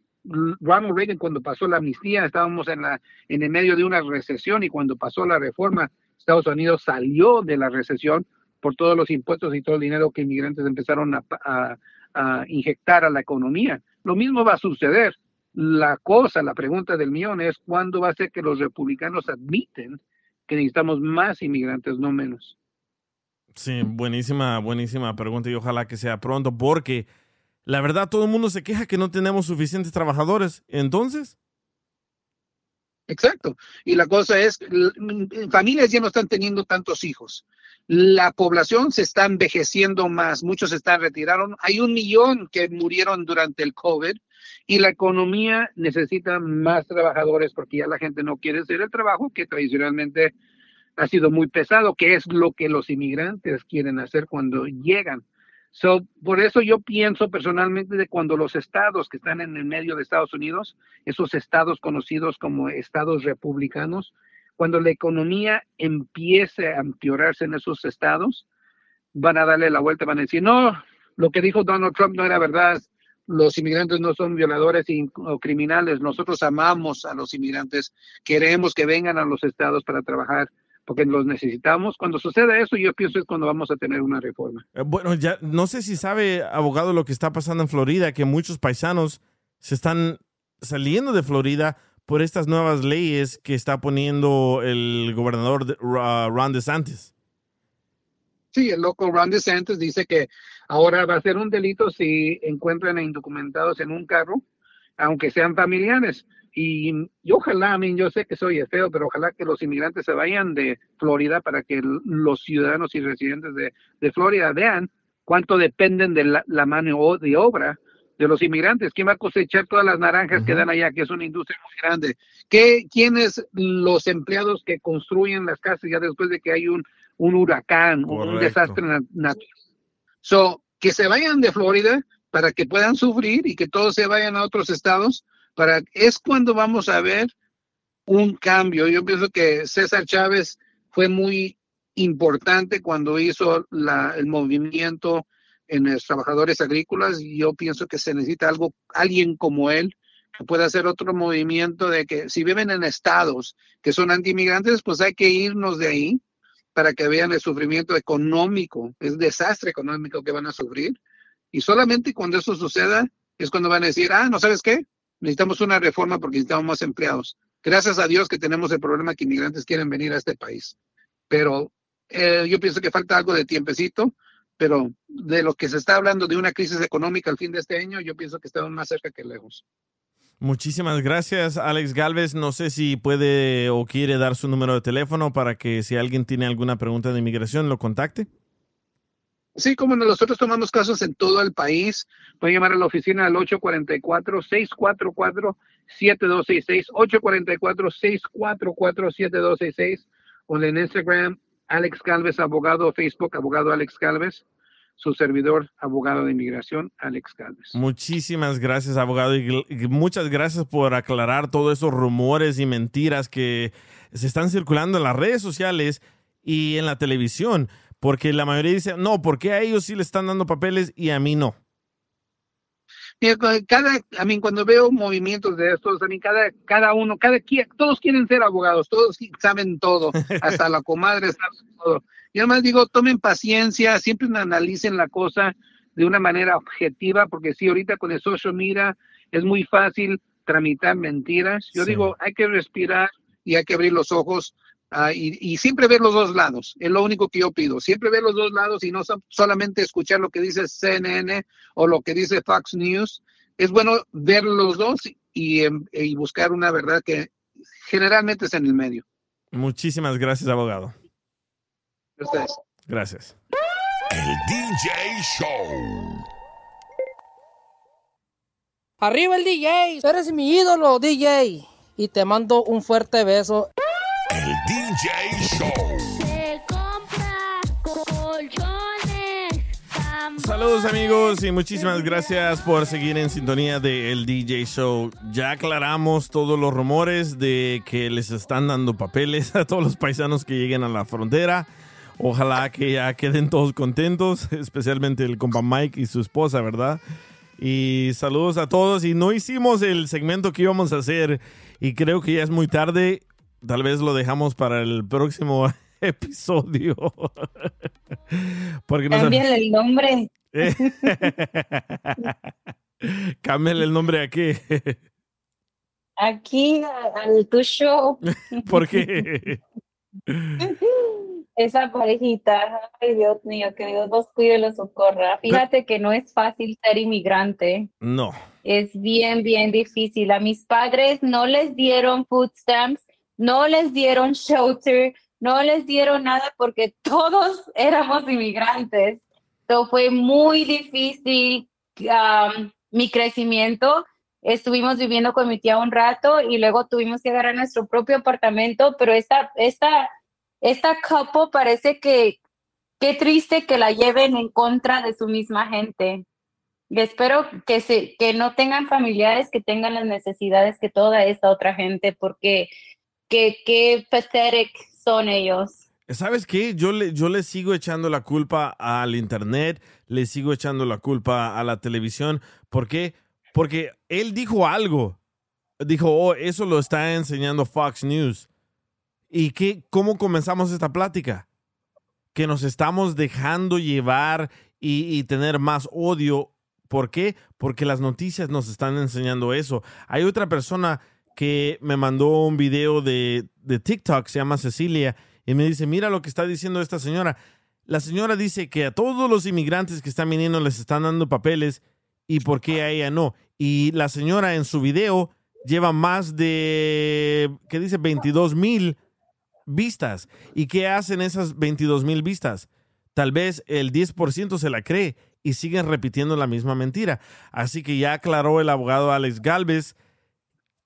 Ronald Reagan cuando pasó la amnistía estábamos en la en el medio de una recesión y cuando pasó la reforma Estados Unidos salió de la recesión por todos los impuestos y todo el dinero que inmigrantes empezaron a, a- a inyectar a la economía. Lo mismo va a suceder. La cosa, la pregunta del millón es cuándo va a ser que los republicanos admiten que necesitamos más inmigrantes, no menos. Sí, buenísima, buenísima pregunta y ojalá que sea pronto porque la verdad todo el mundo se queja que no tenemos suficientes trabajadores. Entonces, Exacto. Y la cosa es, familias ya no están teniendo tantos hijos. La población se está envejeciendo más, muchos se están retiraron. Hay un millón que murieron durante el COVID y la economía necesita más trabajadores porque ya la gente no quiere hacer el trabajo que tradicionalmente ha sido muy pesado, que es lo que los inmigrantes quieren hacer cuando llegan. So, por eso yo pienso personalmente de cuando los estados que están en el medio de Estados Unidos, esos estados conocidos como estados republicanos, cuando la economía empiece a empeorarse en esos estados, van a darle la vuelta, van a decir, no, lo que dijo Donald Trump no era verdad, los inmigrantes no son violadores o criminales, nosotros amamos a los inmigrantes, queremos que vengan a los estados para trabajar porque los necesitamos. Cuando suceda eso, yo pienso es cuando vamos a tener una reforma. eh, bueno, ya no sé si sabe, abogado, lo que está pasando en Florida, que muchos paisanos se están saliendo de Florida por estas nuevas leyes que está poniendo el gobernador de- Ra- Ron DeSantis. Sí, el loco Ron DeSantis dice que ahora va a ser un delito si encuentran a indocumentados en un carro, aunque sean familiares. Y, y ojalá, a mí, yo sé que soy feo, pero ojalá que los inmigrantes se vayan de Florida para que los ciudadanos y residentes de, de Florida vean cuánto dependen de la, la mano o- de obra de los inmigrantes. ¿Quién va a cosechar todas las naranjas que dan allá, que es una industria muy grande? ¿Qué, ¿Quiénes los empleados que construyen las casas ya después de que hay un, un huracán, un Correcto. desastre na- natural? So, que se vayan de Florida para que puedan sufrir y que todos se vayan a otros estados, para es cuando vamos a ver un cambio. Yo pienso que César Chávez fue muy importante cuando hizo la, el movimiento en los trabajadores agrícolas yo pienso que se necesita algo, alguien como él que pueda hacer otro movimiento de que si viven en estados que son antiinmigrantes, pues hay que irnos de ahí para que vean el sufrimiento económico, es desastre económico que van a sufrir. Y solamente cuando eso suceda es cuando van a decir, ah, no sabes qué, necesitamos una reforma porque necesitamos más empleados. Gracias a Dios que tenemos el problema que inmigrantes quieren venir a este país. Pero eh, yo pienso que falta algo de tiempecito, pero de lo que se está hablando de una crisis económica al fin de este año, yo pienso que estamos más cerca que lejos. Muchísimas gracias, Alex Galvez. No sé si puede o quiere dar su número de teléfono para que si alguien tiene alguna pregunta de inmigración lo contacte. Sí, como nosotros tomamos casos en todo el país, pueden llamar a la oficina al 844-644-7266, 844-644-7266, o en Instagram, Alex Galvez, abogado, Facebook, abogado Alex Galvez, su servidor, abogado de inmigración, Alex Galvez. Muchísimas gracias, abogado, y muchas gracias por aclarar todos esos rumores y mentiras que se están circulando en las redes sociales y en la televisión, porque la mayoría dice, no, porque a ellos sí le están dando papeles y a mí no. Mira, cada, a mí cuando veo movimientos de estos, a mí cada, cada uno, cada quien, todos quieren ser abogados, todos saben todo, hasta la comadre sabe todo. Y además digo, tomen paciencia, siempre analicen la cosa de una manera objetiva, porque si ahorita con el social media es muy fácil tramitar mentiras. Yo Sí. digo, hay que respirar y hay que abrir los ojos ah, y, y siempre ver los dos lados. Es lo único que yo pido. Siempre ver los dos lados y no so- solamente escuchar lo que dice CNN o lo que dice Fox News. Es bueno ver los dos y, em, y buscar una verdad que generalmente es en el medio. Muchísimas gracias, abogado. Ustedes. Gracias. El DJ Show. Arriba el DJ, eres mi ídolo, DJ. Y te mando un fuerte beso. El DJ Show. Saludos amigos y muchísimas gracias por seguir en sintonía de El DJ Show. Ya aclaramos todos los rumores de que les están dando papeles a todos los paisanos que lleguen a la frontera. Ojalá que ya queden todos contentos, especialmente el compa Mike y su esposa, ¿verdad? Y saludos a todos. Y no hicimos el segmento que íbamos a hacer y creo que ya es muy tarde. Tal vez lo dejamos para el próximo episodio. Porque nos- el nombre. Eh. Cámbiale el nombre. Aquí a- al tu show. ¿Por qué? Esa parejita, ay Dios mío, que Dios los cuide y los socorra. Fíjate que no es fácil ser inmigrante. No. Es bien, bien difícil. A mis padres no les dieron food stamps, no les dieron shelter, no les dieron nada porque todos éramos inmigrantes. Entonces fue muy difícil um, mi crecimiento. Estuvimos viviendo con mi tía un rato y luego tuvimos que agarrar nuestro propio apartamento, pero esta, esta, esta couple parece que, qué triste que la lleven en contra de su misma gente. Y espero que, se, que no tengan familiares que tengan las necesidades que toda esta otra gente, porque qué, qué pathetic son ellos. ¿Sabes qué? Yo le, yo le sigo echando la culpa al internet, le sigo echando la culpa a la televisión. ¿Por qué? Porque él dijo algo. Dijo, oh, eso lo está enseñando Fox News. ¿Y qué, cómo comenzamos esta plática? Que nos estamos dejando llevar y, y tener más odio. ¿Por qué? Porque las noticias nos están enseñando eso. Hay otra persona que me mandó un video de, de TikTok, se llama Cecilia, y me dice, mira lo que está diciendo esta señora. La señora dice que a todos los inmigrantes que están viniendo les están dando papeles y por qué a ella no. Y la señora en su video lleva más de, ¿qué dice? 22 mil vistas. ¿Y qué hacen esas 22 mil vistas? Tal vez el 10% se la cree y siguen repitiendo la misma mentira. Así que ya aclaró el abogado Alex Galvez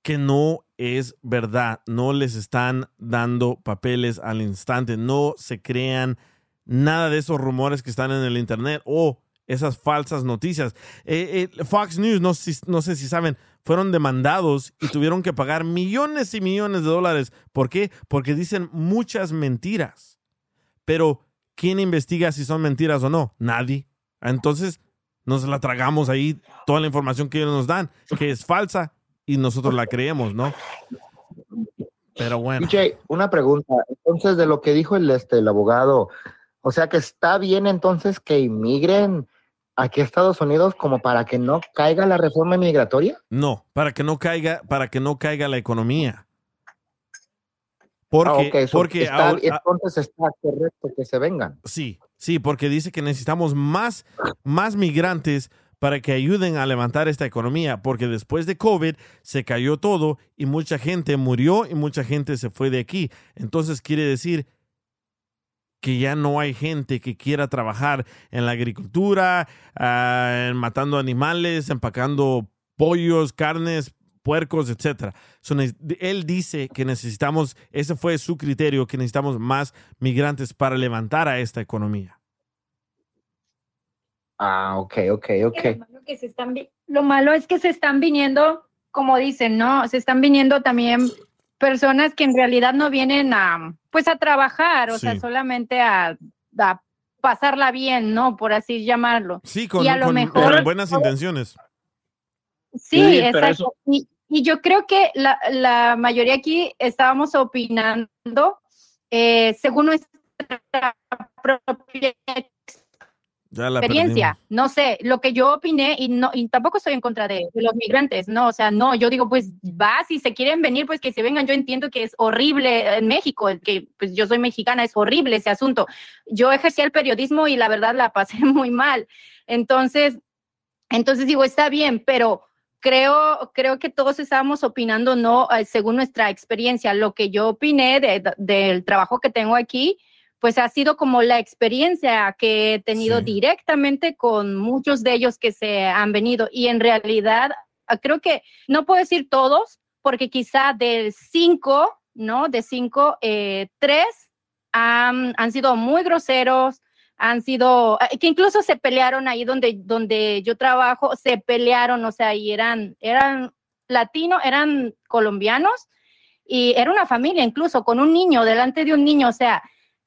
que no es verdad. No les están dando papeles al instante. No se crean nada de esos rumores que están en el internet o esas falsas noticias. Eh, eh, Fox News, no, no sé si saben, fueron demandados y tuvieron que pagar millones y millones de dólares. ¿Por qué? Porque dicen muchas mentiras. Pero, ¿quién investiga si son mentiras o no? Nadie. Entonces, nos la tragamos ahí toda la información que ellos nos dan, que es falsa, y nosotros la creemos, ¿no? Pero bueno. DJ, una pregunta. Entonces, de lo que dijo el, este, el abogado, o sea que está bien entonces que inmigren aquí a Estados Unidos como para que no caiga la reforma migratoria. No, para que no caiga, para que no caiga la economía. Porque, Ah, so porque está- ahora- entonces está correcto que se vengan. sí, sí, porque dice que necesitamos más, más migrantes para que ayuden a levantar esta economía, porque después de COVID se cayó todo y mucha gente murió y mucha gente se fue de aquí. Entonces quiere decir que ya no hay gente que quiera trabajar en la agricultura, ah, matando animales, empacando pollos, carnes, puercos, ne- él dice que necesitamos, ese fue su criterio, que necesitamos más migrantes para levantar a esta economía. Ah, ok, ok, ok. Lo malo, que se están lo malo es que se están viniendo, como dicen, ¿no? Se están viniendo también personas que en realidad no vienen a, pues a trabajar, o sea, solamente a, a pasarla bien, ¿no? Por así llamarlo. Sí, con, y a lo con- mejor con buenas intenciones. Sí, exacto. eso- Y, y yo creo que la, la mayoría aquí estábamos opinando eh, según nuestra propia Ya la experiencia. perdimos. No sé, lo que yo opiné y no y tampoco estoy en contra de, de los migrantes, no, o sea, no, yo digo, pues va, si se quieren venir, pues que se vengan. Yo entiendo que es horrible en México, que pues yo soy mexicana, es horrible ese asunto. Yo ejercí el periodismo y la verdad la pasé muy mal. Entonces, entonces digo, está bien, pero creo, creo que todos estábamos opinando, no Eh, según nuestra experiencia. Lo que yo opiné de- de- del trabajo que tengo aquí, pues ha sido como la experiencia que he tenido directamente con muchos de ellos que se han venido. Y en realidad, ah, creo que no puedo decir todos, porque quizá del cinco, ¿no? De cinco, eh, tres han, han sido muy groseros, han sido, eh, que incluso se pelearon ahí donde, donde yo trabajo, se pelearon, o sea, y eran, eran latinos, eran colombianos, y era una familia incluso, con un niño, delante de un niño, o sea,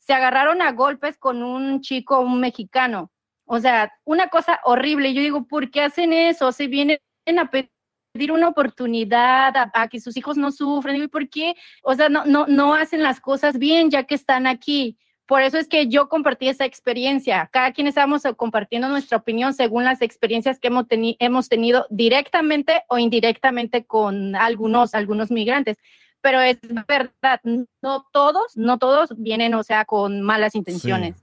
se agarraron a golpes con un chico, un mexicano. O sea, una cosa horrible. Yo digo, ¿por qué hacen eso? Se vienen a pedir una oportunidad a, que sus hijos no sufran. Digo, ¿y ¿por qué? O sea, no, no, no hacen las cosas bien ya que están aquí. Por eso es que yo compartí esa experiencia. Cada quien estamos compartiendo nuestra opinión según las experiencias que hemos, hemos tenido directamente o indirectamente con algunos, algunos migrantes. Pero es verdad, no todos, no todos vienen, o sea, con malas intenciones.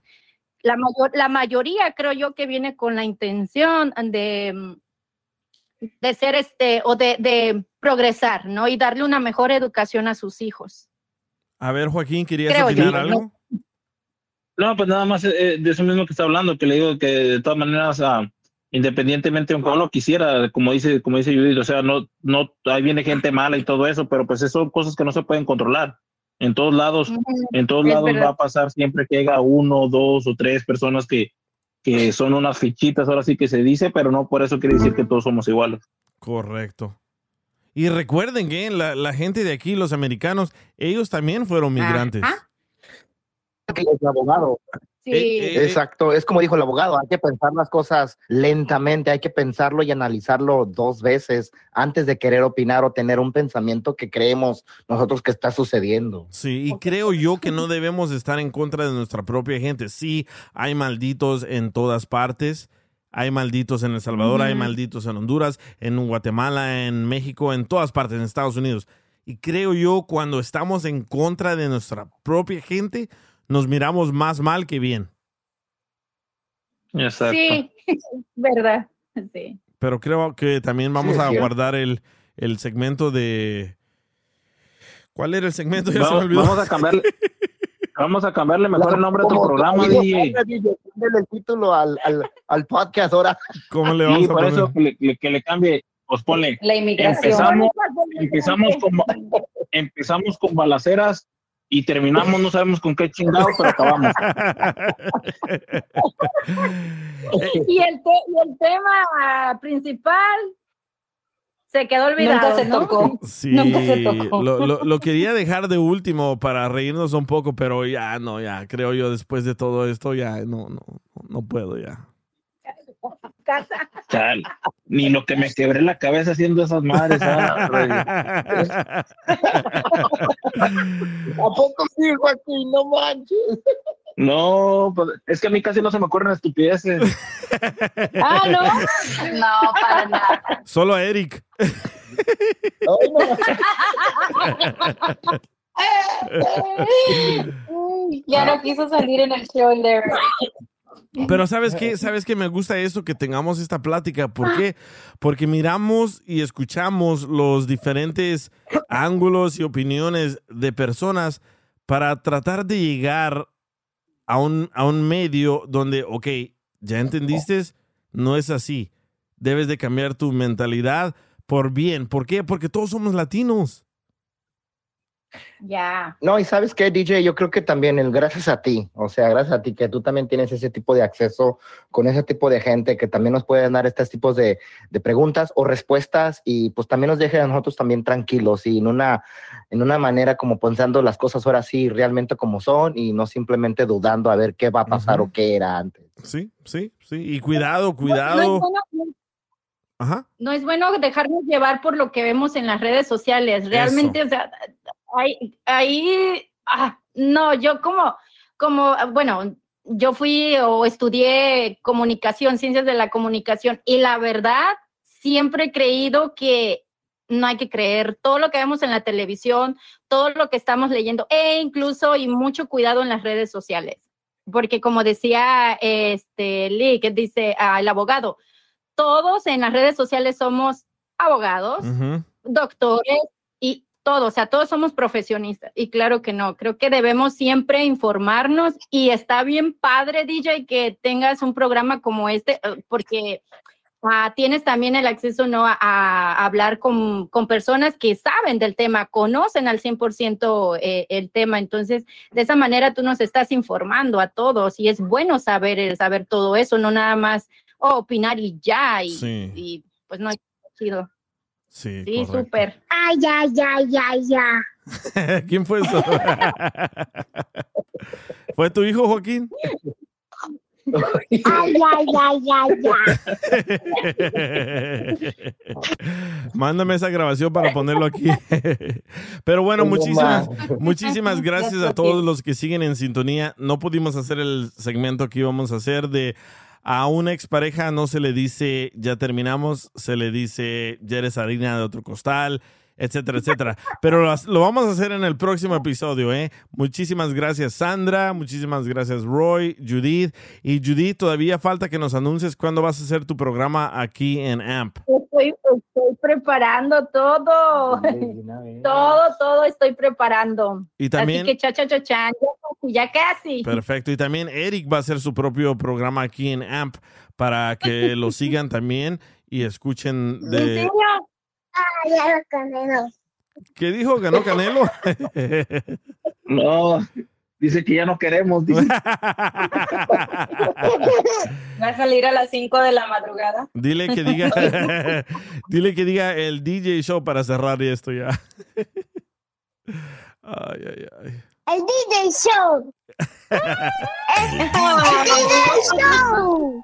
La, mayor, la mayoría creo yo que viene con la intención de, de ser este o de, de progresar, ¿no? Y darle una mejor educación a sus hijos. A ver, Joaquín, ¿querías Creo yo, opinar ¿no? algo? No, pues nada más eh, de eso mismo que está hablando, que le digo que de todas maneras, ah, independientemente, aunque uno quisiera, como dice, como dice Judith, o sea, no, no, ahí viene gente mala y todo eso, pero pues son cosas que no se pueden controlar. En todos lados, en todos es lados verdad. va a pasar siempre que llega uno, dos o tres personas que, que son unas fichitas, ahora sí que se dice, pero no por eso quiere decir que todos somos iguales. Correcto. Y recuerden que la, la gente de aquí, los americanos, ellos también fueron migrantes. Abogado. Sí. eh, Exacto, es como dijo el abogado, hay que pensar las cosas lentamente, hay que pensarlo y analizarlo dos veces antes de querer opinar o tener un pensamiento que creemos nosotros que está sucediendo. Sí, y creo yo que no debemos estar en contra de nuestra propia gente. Sí, hay malditos en todas partes. Hay malditos en El Salvador, hay malditos en Honduras, en Guatemala, en México, en todas partes, en Estados Unidos. Y creo yo, cuando estamos en contra de nuestra propia gente, nos miramos más mal que bien. Exacto. Sí, verdad. Sí. Pero creo que también vamos es a cierto. guardar el, el segmento de... ¿Cuál era el segmento? Ya se me Vamos, vamos a cambiarle, vamos a cambiarle mejor el nombre a tu programa, DJ. El título al, al, al podcast ahora. ¿Cómo le Sí, vamos a por eso que le, que- que le cambie, pues ponle. La inmigración. Empezamos, empezamos con, empezamos con balaceras y terminamos, no sabemos con qué chingado, pero acabamos. y, el te- y el tema principal se quedó olvidado. Nunca se ¿no? tocó. Sí, Nunca se tocó. Lo, lo- lo quería dejar de último para reírnos un poco, pero ya no, ya creo yo después de todo esto ya no, no, no puedo ya. Casa. Ni lo que me quebré la cabeza haciendo esas madres. ah. ¿A poco sí, Joaquín? No manches. No, pues, es que a mí casi no se me ocurren estupideces. Ah, no. No, para nada. Solo a Eric. Ya no quiso salir en el show Pero ¿sabes qué? ¿Sabes qué? Me gusta eso, que tengamos esta plática. ¿Por qué? Porque miramos y escuchamos los diferentes ángulos y opiniones de personas para tratar de llegar a un, a un medio donde, ok, ya entendiste, no es así. Debes de cambiar tu mentalidad por bien. ¿Por qué? Porque todos somos latinos. Ya. No, y sabes qué, DJ, yo creo que también el gracias a ti, o sea, gracias a ti que tú también tienes ese tipo de acceso con ese tipo de gente que también nos pueden dar estos tipos de, de preguntas o respuestas y pues también nos deje a nosotros también tranquilos y en una, en una manera como pensando las cosas ahora sí realmente como son y no simplemente dudando a ver qué va a pasar o qué era antes. Sí, sí, sí. Y cuidado, No cuidado. bueno, Ajá. no es bueno dejarnos llevar por lo que vemos en las redes sociales. Realmente, o sea, ahí, ahí ah, no, yo como, como, bueno, yo fui o estudié comunicación, ciencias de la comunicación, y la verdad, siempre he creído que no hay que creer todo lo que vemos en la televisión, todo lo que estamos leyendo, e incluso y mucho cuidado en las redes sociales. Porque como decía este Lee, que dice ah, el abogado, todos en las redes sociales somos abogados, doctores y todo, o sea, todos somos profesionistas. Y claro que no, creo que debemos siempre informarnos y está bien padre, DJ, que tengas un programa como este, eh, porque ah, tienes también el acceso ¿no? a, a hablar con, con personas que saben del tema, conocen al 100% eh, el tema. Entonces, de esa manera tú nos estás informando a todos y es bueno saber, eh, saber todo eso, no nada más oh, opinar y ya. Y, Sí. y, pues no, chido. Sí, Sí, súper. Ay, ay, ay, ay, ya. ¿Quién fue eso? ¿Fue tu hijo, Joaquín? Ay, ay, ay, ay, ya. Mándame esa grabación para ponerlo aquí. Pero bueno, muchísimas, muchísimas gracias a todos los que siguen en sintonía. No pudimos hacer el segmento que íbamos a hacer de a una expareja no se le dice ya terminamos, se le dice ya eres harina de otro costal, etcétera, etcétera. Pero las- lo vamos a hacer en el próximo episodio, ¿eh? Muchísimas gracias, Sandra. Muchísimas gracias, Roy, Judith. Y Judith, todavía falta que nos anuncies cuándo vas a hacer tu programa aquí en AMP. Estoy, estoy preparando todo. todo, todo estoy preparando. Y también- Así que cha, cha, cha, cha, ya casi. Perfecto. Y también Eric va a hacer su propio programa aquí en AMP para que lo sigan también y escuchen ¿En de... Ay, ya lo canelo. ¿Qué dijo? ¿Ganó Canelo? No, dice que ya no queremos. dice. Va a salir a las 5 de la madrugada. Dile que diga, dile que diga el DJ show para cerrar esto ya. Ay, ay, ay. El DJ Show. el DJ Show.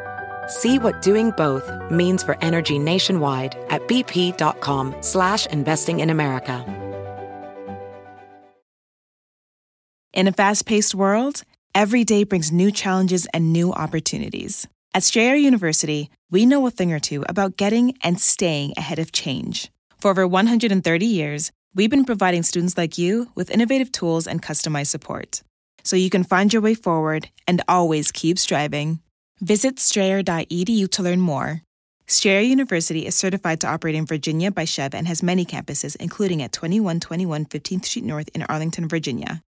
See what doing both means for energy nationwide at bp.com slash investing in America. In a fast paced world, every day brings new challenges and new opportunities. At Strayer University, we know a thing or two about getting and staying ahead of change. For over 130 years, We've been providing students like you with innovative tools and customized support so you can find your way forward and always keep striving. Visit strayer.edu to learn more. Strayer University is certified to operate in Virginia by Chev and has many campuses, including at 2121 15th Street North in Arlington, Virginia.